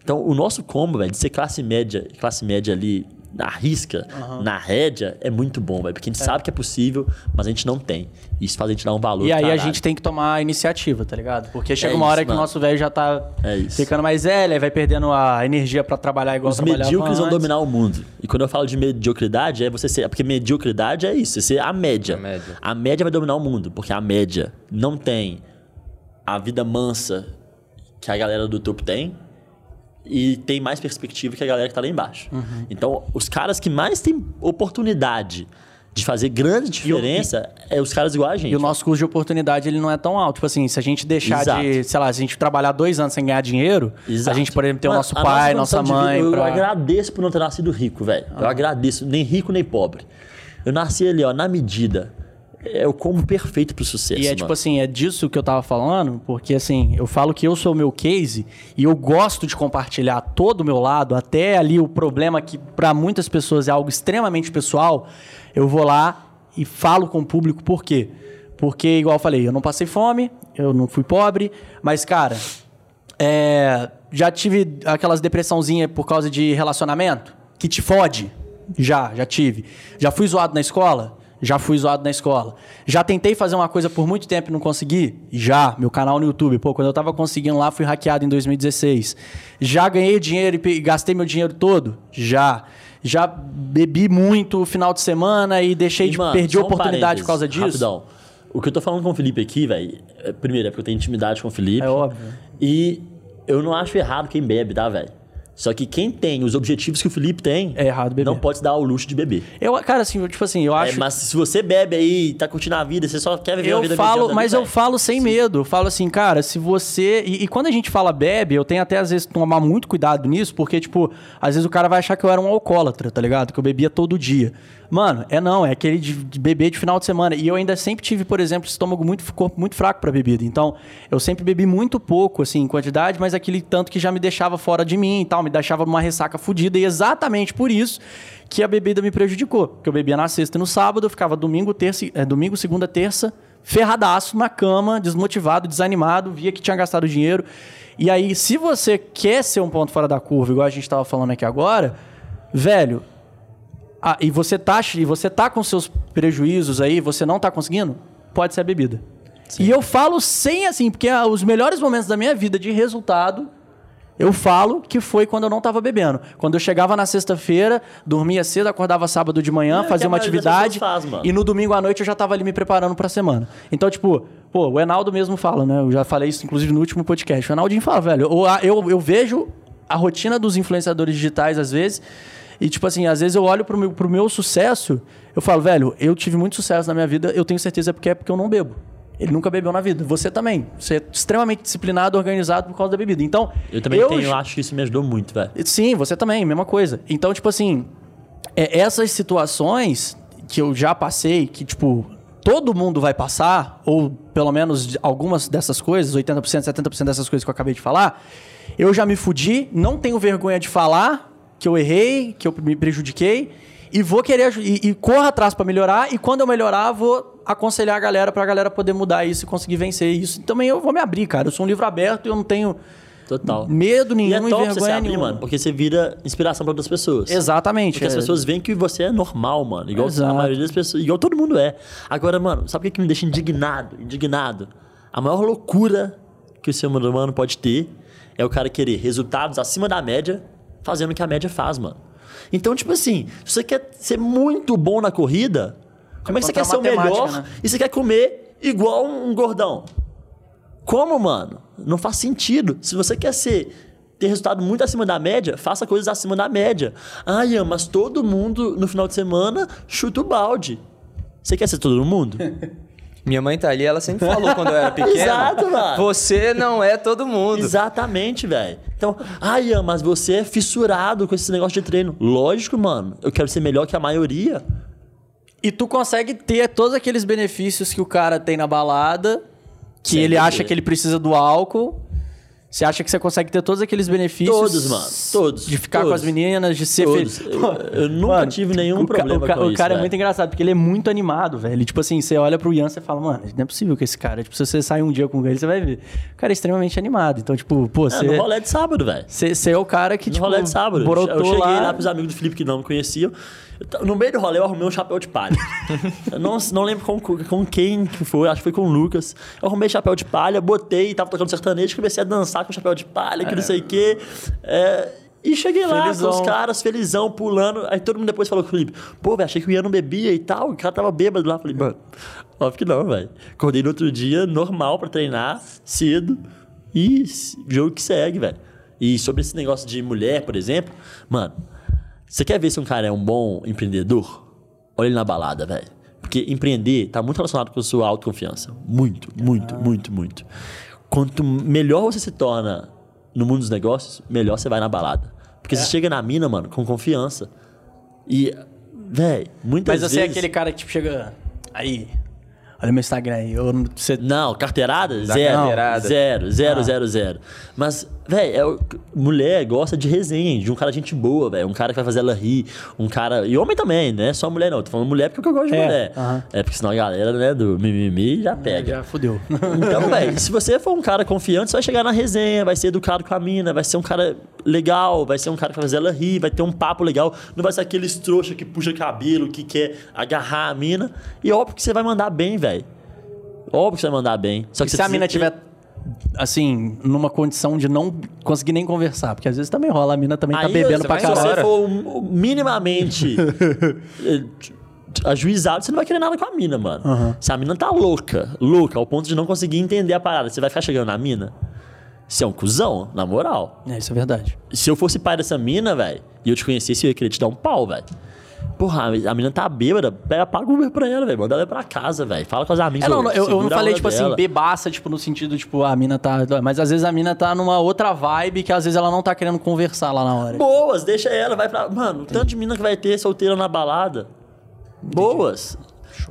Então, o nosso combo, velho, de ser classe média, classe média ali na risca, na rédea, é muito bom, velho. Porque a gente sabe que é possível, mas a gente não tem. Isso faz a gente dar um valor. E aí a caralho. gente tem que tomar a iniciativa, tá ligado? Porque chega É uma hora isso, que o nosso velho já tá É ficando mais velho, aí vai perdendo a energia pra trabalhar igual Os medíocres vão dominar o mundo. E quando eu falo de mediocridade, é você ser. Porque mediocridade é isso, é ser a média. A média. A média vai dominar o mundo, porque a média não tem a vida mansa que a galera do topo tem e tem mais perspectiva que a galera que tá lá embaixo. Uhum. Então, os caras que mais têm oportunidade de fazer grande diferença é os caras igual a gente. E o nosso custo de oportunidade, ele não é tão alto. Tipo assim, se a gente deixar Exato. de, sei lá, se a gente trabalhar dois anos sem ganhar dinheiro, Exato. a gente, por exemplo, ter o nosso pai, nossa nossa mãe. vida, eu, pra- Ah. eu agradeço por não ter nascido rico, velho. Eu agradeço, nem rico nem pobre. Eu nasci ali, ó, na medida. É o como perfeito pro sucesso. E é mano. tipo assim, é disso que eu tava falando, porque assim, eu falo que eu sou o meu case e eu gosto de compartilhar todo o meu lado, até ali o problema que pra muitas pessoas é algo extremamente pessoal, eu vou lá e falo com o público por quê? Porque, igual eu falei, eu não passei fome, eu não fui pobre, mas, cara, é, já tive aquelas depressãozinhas por causa de relacionamento que te fode. Já, já tive. Já fui zoado na escola? Já fui zoado na escola. Já tentei fazer uma coisa por muito tempo e não consegui? Já. Meu canal no YouTube. Pô, quando eu tava conseguindo lá, fui hackeado em 2016. Já ganhei dinheiro e gastei meu dinheiro todo? Já. Já bebi muito o final de semana e deixei E, de mano, perder oportunidade por causa disso. Rapidão. O que eu tô falando com o Felipe aqui, velho, é, primeiro é porque eu tenho intimidade com o Felipe. É óbvio. E eu não acho errado quem bebe, tá, velho? Só que quem tem os objetivos que o Felipe tem, É errado beber. não pode se dar o luxo de beber. Eu, cara, assim, eu, tipo assim, eu É, acho. mas se você bebe aí, tá curtindo a vida, você só quer viver uma Eu vida falo, mediana mas eu falo sem medo. Eu falo assim, cara, se você. E, e quando a gente fala bebe, eu tenho até às vezes tomar muito cuidado nisso, porque, tipo, às vezes o cara vai achar que eu era um alcoólatra, tá ligado? Que eu bebia todo dia. Mano, é não, é aquele de, de beber de final de semana. E eu ainda sempre tive, por exemplo, estômago muito, corpo muito fraco pra bebida. Então, eu sempre bebi muito pouco, assim, em quantidade, mas aquele tanto que já me deixava fora de mim e tal, me deixava numa ressaca fodida. E exatamente por isso que a bebida me prejudicou. Porque eu bebia na sexta e no sábado, eu ficava domingo, terça, é, domingo, segunda, terça, ferradaço na cama, desmotivado, desanimado, via que tinha gastado dinheiro. E aí, se você quer ser um ponto fora da curva, igual a gente tava falando aqui agora, velho, ah, e você tá e você tá com seus prejuízos aí, você não tá conseguindo, pode ser a bebida. E eu falo sem assim, porque ah, os melhores momentos da minha vida de resultado, eu falo que foi quando eu não tava bebendo. Quando eu chegava na sexta-feira, dormia cedo, acordava sábado de manhã, É, fazia a uma atividade faz, e no domingo à noite eu já tava ali me preparando pra semana. Então, tipo, pô, o Enaldo mesmo fala, né? Eu já falei isso inclusive no último podcast. O Enaldinho fala, velho, eu, eu, eu vejo a rotina dos influenciadores digitais às vezes e, tipo assim, às vezes eu olho pro meu, pro meu sucesso, eu falo, velho, eu tive muito sucesso na minha vida, eu tenho certeza porque é porque eu não bebo. Ele nunca bebeu na vida. Você também. Você é extremamente disciplinado, organizado por causa da bebida. Então, Eu também tenho, eu acho que isso me ajudou muito, velho. Sim, você também, mesma coisa. Então, tipo assim, é, essas situações que eu já passei, que, tipo, todo mundo vai passar, ou pelo menos algumas dessas coisas, 80%, 70% dessas coisas que eu acabei de falar, eu já me fudi, não tenho vergonha de falar que eu errei, que eu me prejudiquei, e vou querer e, e corro atrás pra melhorar, e quando eu melhorar, vou aconselhar a galera pra galera poder mudar isso e conseguir vencer isso. Também eu vou me abrir, cara. Eu sou um livro aberto e eu não tenho Total. medo E nenhum é e top você se abrir, nenhuma. mano, porque você vira inspiração pra outras pessoas. Exatamente. Porque as é. pessoas veem que você é normal, mano. Igual Exato. a maioria das pessoas. Igual todo mundo é. Agora, mano, sabe o que, que me deixa indignado? Indignado. A maior loucura que o ser humano pode ter é o cara querer resultados acima da média fazendo o que a média faz, mano. Então, tipo assim, se você quer ser muito bom na corrida, como é que você quer ser o melhor né? e você quer comer igual um gordão? Como, mano? Não faz sentido. Se você quer ser ter resultado muito acima da média, faça coisas acima da média. Ah, Ian, mas todo mundo no final de semana chuta o balde. Você quer ser todo mundo? Minha mãe tá ali, ela sempre falou quando eu era pequeno. Exato, mano. Você não é todo mundo. Exatamente, velho. Então, ah, Ian, mas você é fissurado com esse negócio de treino. Lógico, mano. Eu quero ser melhor que a maioria. E tu consegue ter todos aqueles benefícios que o cara tem na balada, que Sem ele beber. acha que ele precisa do álcool. Você acha que você consegue ter todos aqueles benefícios? Todos, mano. Todos. De ficar com Todos. as meninas, de ser Todos. feliz. Eu- eu nunca tive nenhum o problema o ca- com O isso, cara é muito engraçado, porque ele é muito animado, velho. Tipo assim, você olha pro Ian e fala, mano, não é possível que esse cara... Tipo, se você sair um dia com ele, você vai ver. O cara é extremamente animado. Então, tipo, pô, Ah, você... no rolê de sábado, velho. Você você é o cara que, No tipo, rolê de sábado. brotou eu cheguei lá, lá... pros amigos do Felipe que não me conheciam. No meio do rolê, eu arrumei um chapéu de palha. eu não, não lembro com, com quem que foi, acho que foi com o Lucas. Eu arrumei chapéu de palha, botei, tava tocando sertanejo, comecei a dançar com chapéu de palha, que não sei o quê. É, e cheguei lá Felizão. com os caras, felizão, pulando. Aí todo mundo depois falou com o Felipe: pô, velho, achei que o Ian não bebia e tal. O cara tava bêbado lá. Falei, mano, óbvio que não, velho. Acordei no outro dia, normal pra treinar, cedo. E jogo que segue, velho. E sobre esse negócio de mulher, por exemplo, mano, você quer ver se um cara é um bom empreendedor? Olha ele na balada, velho. Porque empreender tá muito relacionado com a sua autoconfiança. Muito, muito, muito, muito. Quanto melhor você se torna no mundo dos negócios, melhor você vai na balada. Porque você chega na mina, mano, com confiança. E, velho, muitas Mas você é vezes... aquele cara que tipo, chega aí. Olha meu Instagram aí. Eu, não- você, Não, carteirada? Da Zero. carteirada. Zero, zero, Ah. zero, zero. Mas, velho, é, mulher gosta de resenha, de um cara gente boa, velho. Um cara que vai fazer ela rir. Um cara. E homem também, né? Só mulher não. Tô falando mulher porque eu gosto de É, mulher. aham. É porque senão a galera, né, do mimimi já pega. já fudeu. Então, velho, se você for um cara confiante, você vai chegar na resenha, vai ser educado com a mina, vai ser um cara legal, vai ser um cara que vai fazer ela rir, vai ter um papo legal. Não vai ser aqueles trouxa que puxa cabelo, que quer agarrar a mina. E óbvio que você vai mandar bem, velho. Óbvio que você vai mandar bem. Só que se a mina ter- tiver, assim, numa condição de não conseguir nem conversar? Porque às vezes também rola, a mina também tá Aí, bebendo você pra vai- Se você caralho. for minimamente eh, ajuizado, você não vai querer nada com a mina, mano. Se a mina tá louca, louca, ao ponto de não conseguir entender a parada, você vai ficar chegando na mina? Você é um cuzão, na moral. É, isso é verdade. Se eu fosse pai dessa mina, velho, e eu te conhecesse, eu ia querer te dar um pau, velho. Porra, a mina tá bêbada, pega, paga o Uber pra ela, velho. Manda ela pra casa, velho. Fala com as amigas. É, não, eu, eu não falei, tipo assim, dela. bebaça, tipo, no sentido, tipo, a mina tá. Mas às vezes a mina tá numa outra vibe que às vezes ela não tá querendo conversar lá na hora. Boas, deixa ela, vai pra. Mano, tanto de mina que vai ter solteira na balada. Boas.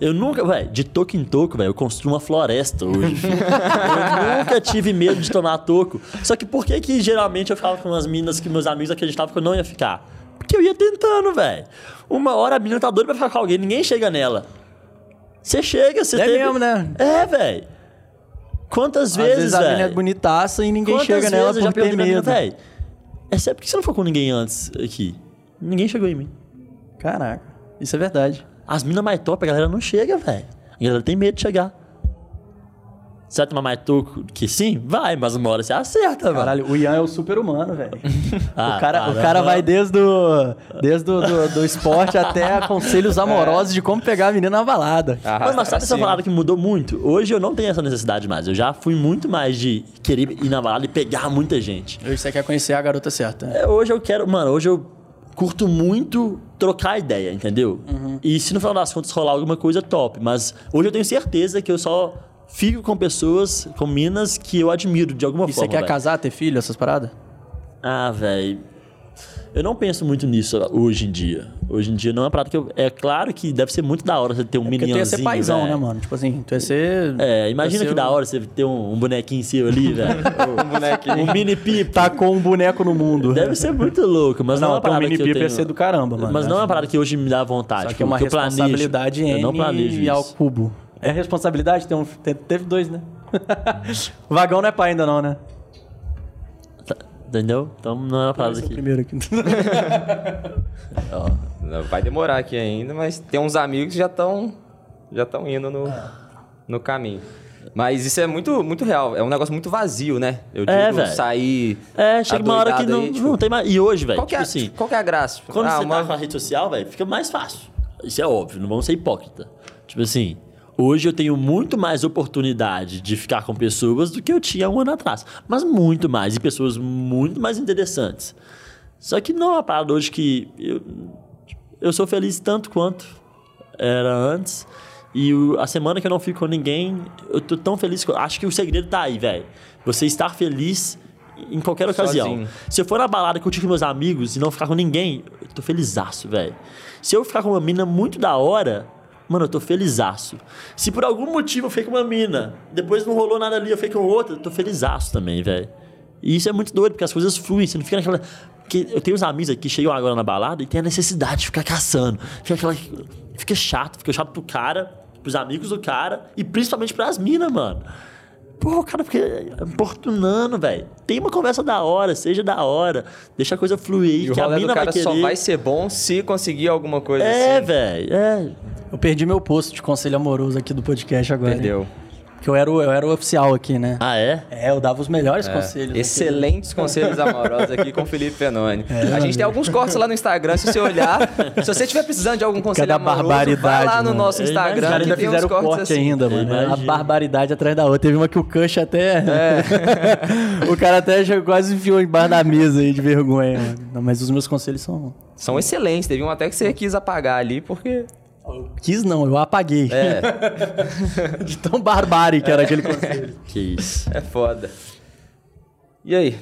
Eu nunca, velho, de toco em toco, velho, eu construo uma floresta hoje. eu nunca tive medo de tomar toco. Só que por que que geralmente eu ficava com umas minas que meus amigos acreditavam que eu não ia ficar? Porque eu ia tentando, velho. Uma hora a mina tá doida pra ficar com alguém, ninguém chega nela. Você chega, você É teve- mesmo, né? É, velho. Quantas Às vezes, vezes a mina é bonitaça e ninguém Quantas chega nela eu já por ter medo. velho? É sério, por que você não ficou com ninguém antes aqui? Ninguém chegou em mim. Caraca, isso é verdade. As minas mais top, a galera não chega, velho. A galera tem medo de chegar. Você vai tomar mais toco que sim? Vai, mas uma hora você acerta, mano. Caralho, o Ian é o super-humano, velho. Ah, o, cara, o cara vai desde o, desde o do, do esporte até conselhos amorosos de como pegar a menina na balada. Mano, mas pra sabe essa parada que mudou muito? Hoje eu não tenho essa necessidade mais. Eu já fui muito mais de querer ir na balada e pegar muita gente. Hoje você quer conhecer a garota certa. né? É, hoje eu quero, mano, hoje eu curto muito trocar ideia, entendeu? Uhum. E se no final das contas rolar alguma coisa, top. Mas hoje eu tenho certeza que eu só fico com pessoas, com minas que eu admiro de alguma E você forma. quer velho. casar, ter filho, essas paradas? Ah, velho. Eu não penso muito nisso hoje em dia. Hoje em dia não é uma parada que eu. É claro que deve ser muito da hora você ter um Porque tu ia meninozinho. ser paizão, velho. né, mano? Tipo assim, tu ia ser. É, imagina que ser da o- hora você ter um, um bonequinho seu ali, velho. Um bonequinho. um mini pipo. Tá com um boneco no mundo. Deve ser muito louco, mas não, é Não, uma ter um parada mini que eu pipa ia tenho... ser do caramba, mano. Mas não é uma Acho- parada que hoje me dá vontade. Só que é uma que eu planejo. responsabilidade Eu não N planejo e ao isso. cubo. É responsabilidade? Tem um, te- teve dois, né? Vagão não é pai ainda não, né? Tá- Entendeu? Então não é uma Esse é o aqui. primeiro aqui. Ó. Vai demorar aqui ainda, mas tem uns amigos que já estão já estão indo no, no caminho. Mas isso é muito, muito real. É um negócio muito vazio, né? Eu digo É, velho. sair. É, chega uma hora que não, aí, tipo, não tem mais. E hoje, velho, Qual, que tipo é, assim, qual que é a graça? quando Ah, você uma- tá com a rede social, velho, fica mais fácil. Isso é óbvio, não vamos ser hipócrita. Tipo assim, hoje eu tenho muito mais oportunidade de ficar com pessoas do que eu tinha um ano atrás. Mas muito mais, e pessoas muito mais interessantes. Só que não é uma parada hoje que eu, eu sou feliz tanto quanto era antes. E o- a semana que eu não fico com ninguém, eu tô tão feliz. Que acho que o segredo tá aí, velho. Você estar feliz em qualquer ocasião. Sozinho. Se eu for na balada curtir com meus amigos e não ficar com ninguém, eu tô felizaço, velho. Se eu ficar com uma mina muito da hora, mano, eu tô felizaço. Se por algum motivo eu fiquei com uma mina, depois não rolou nada ali, eu fiquei com outra, eu tô felizaço também, velho. E isso é muito doido, porque as coisas fluem, você não fica naquela. Porque eu tenho uns amigos aqui que chegam agora na balada e tem a necessidade de ficar caçando. Fica aquela. Fica chato, fica chato pro cara, pros amigos do cara e principalmente pras minas, mano. Pô, o cara fica importunando, velho. Tem uma conversa da hora, seja da hora. Deixa a coisa fluir, E o que a rolê do mina vai cara querer. só vai ser bom se conseguir alguma coisa É, assim. velho, é. Eu perdi meu posto de conselho amoroso aqui do podcast agora. hein? Porque eu era, o, eu era o oficial aqui, né? Ah, é? É, eu dava os melhores É. conselhos. aqui. Excelentes conselhos amorosos aqui com o Felipe Fenoni. É, a gente tem alguns cortes lá no Instagram, se você olhar. se você estiver precisando de algum conselho Cada amoroso, barbaridade, vai lá no mano. nosso Eu Os Instagram caras que ainda tem uns fizeram cortes corte assim. ainda, mano. A barbaridade atrás da outra. Teve uma que o Cush até. É. o cara até quase enfiou embaixo da mesa aí de vergonha, mano. Não, mas os meus conselhos são. São excelentes. Teve um até que você quis apagar ali, porque... Quis não, eu apaguei. É, De tão barbárie que era aquele conselho. Que isso. é foda. E aí?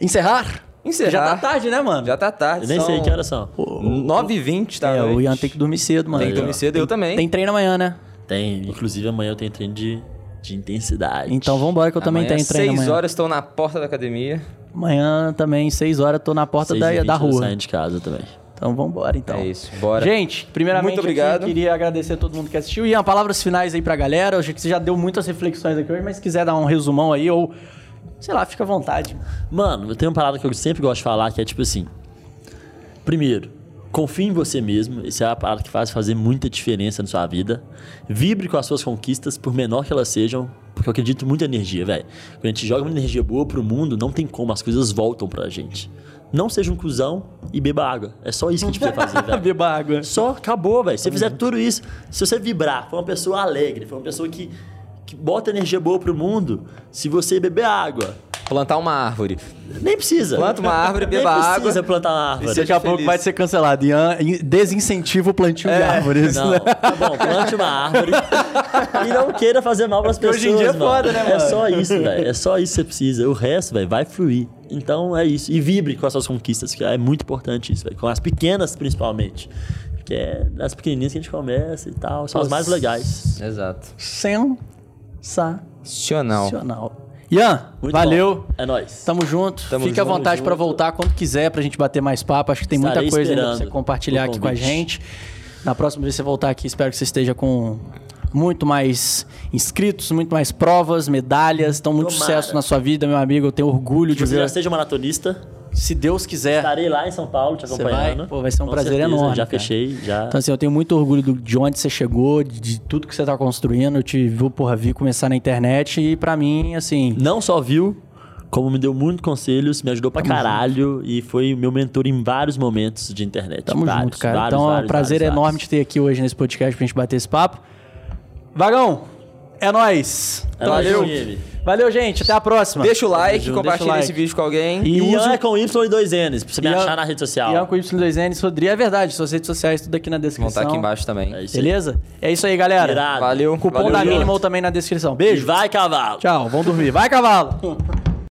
Encerrar? Encerrar. Já tá tarde, né, mano? Já tá tarde. Eu nem são sei que horas são. 9h20, tá? É, o. Ian tem que dormir cedo, mano. Tem que dormir cedo, eu também. Tem treino amanhã, né? Tem. Inclusive, amanhã eu tenho treino de, de intensidade. Então vambora que eu também Amanhã, tenho treino seis amanhã. horas estou na porta da academia. Amanhã também, 6 horas, tô na porta da, vinte da eu rua. saio de casa também. Então vambora, então. É isso, bora. Gente, primeiramente Muito obrigado. aqui, queria agradecer a todo mundo que assistiu. Ian, palavras finais aí pra galera. Eu acho que você já deu muitas reflexões aqui hoje, mas se quiser dar um resumão aí ou, sei lá, fica à vontade. Mano, eu tenho uma parada que eu sempre gosto de falar, que é tipo assim. Primeiro, confie em você mesmo. Essa é a parada que faz fazer muita diferença na sua vida. Vibre com as suas conquistas, por menor que elas sejam. Porque eu acredito muito em energia, velho. Quando a gente joga uma energia boa pro mundo, não tem como, as coisas voltam pra gente. Não seja um cuzão e beba água. É só isso que a gente precisa fazer, velho. Beba água. Só acabou, velho. Se você fizer tudo isso, se você vibrar, for uma pessoa alegre, for uma pessoa que, que bota energia boa pro mundo, se você beber água, Plantar uma árvore. nem precisa. Planta uma árvore, Nem beba água. precisa plantar uma árvore. seja Daqui a pouco vai ser cancelado. Ian in- desincentiva o plantio de árvores. Não, tá bom, plante uma árvore e não queira fazer mal pras Porque pessoas. hoje em dia é foda, né, É mano? só isso, velho. É só isso que você precisa. O resto, velho, vai fluir. Então é isso. E vibre com as suas conquistas, que é muito importante isso, velho. Com as pequenas, principalmente. Que é nas pequenininhas que a gente começa e tal. São as mais legais. Exato. Sensacional. Opcional. Ian, Muito valeu. bom. É nóis. Tamo junto. Tamo Fique à vontade pra junto. voltar quando quiser pra gente bater mais papo. Acho que tem Estarei muita coisa ainda pra você compartilhar o aqui com a gente. Na próxima vez que você voltar aqui, espero que você esteja com muito mais inscritos, muito mais provas, medalhas. Então, muito Tomara. sucesso na sua vida, meu amigo. Eu tenho orgulho Se de você já ver. seja maratonista, Se Deus quiser. estarei lá em São Paulo te acompanhando. vai? Pô, vai ser um Com prazer certeza, enorme, Já cara. fechei, já. Então, assim, eu tenho muito orgulho do- de onde você chegou, de, de tudo que você tá construindo. Eu te vi, porra, vi começar na internet e pra mim, assim. não só viu, como me deu muitos conselhos, me ajudou pra caralho e foi meu mentor em vários momentos de internet. Tamo vários, junto, cara. vários, então é um vários, prazer vários, enorme vários. te ter aqui hoje nesse podcast pra gente bater esse papo. Vagão, é nóis. É nóis, Valeu. time. Valeu, gente. Até a próxima. Deixa o like, compartilha o esse like. vídeo com alguém. E E Ian use- é com Y e dois N's, pra você me Ian- achar na rede social. Ian com Y2N, Rodrigo. É verdade, suas redes sociais, tudo aqui na Vão descrição. estar aqui embaixo também. É. Beleza? É isso aí, galera. Irado. Valeu. Cupom valeu, da. Minimal também na descrição. E Beijo. vai, cavalo! Tchau, vão dormir. Vai, cavalo!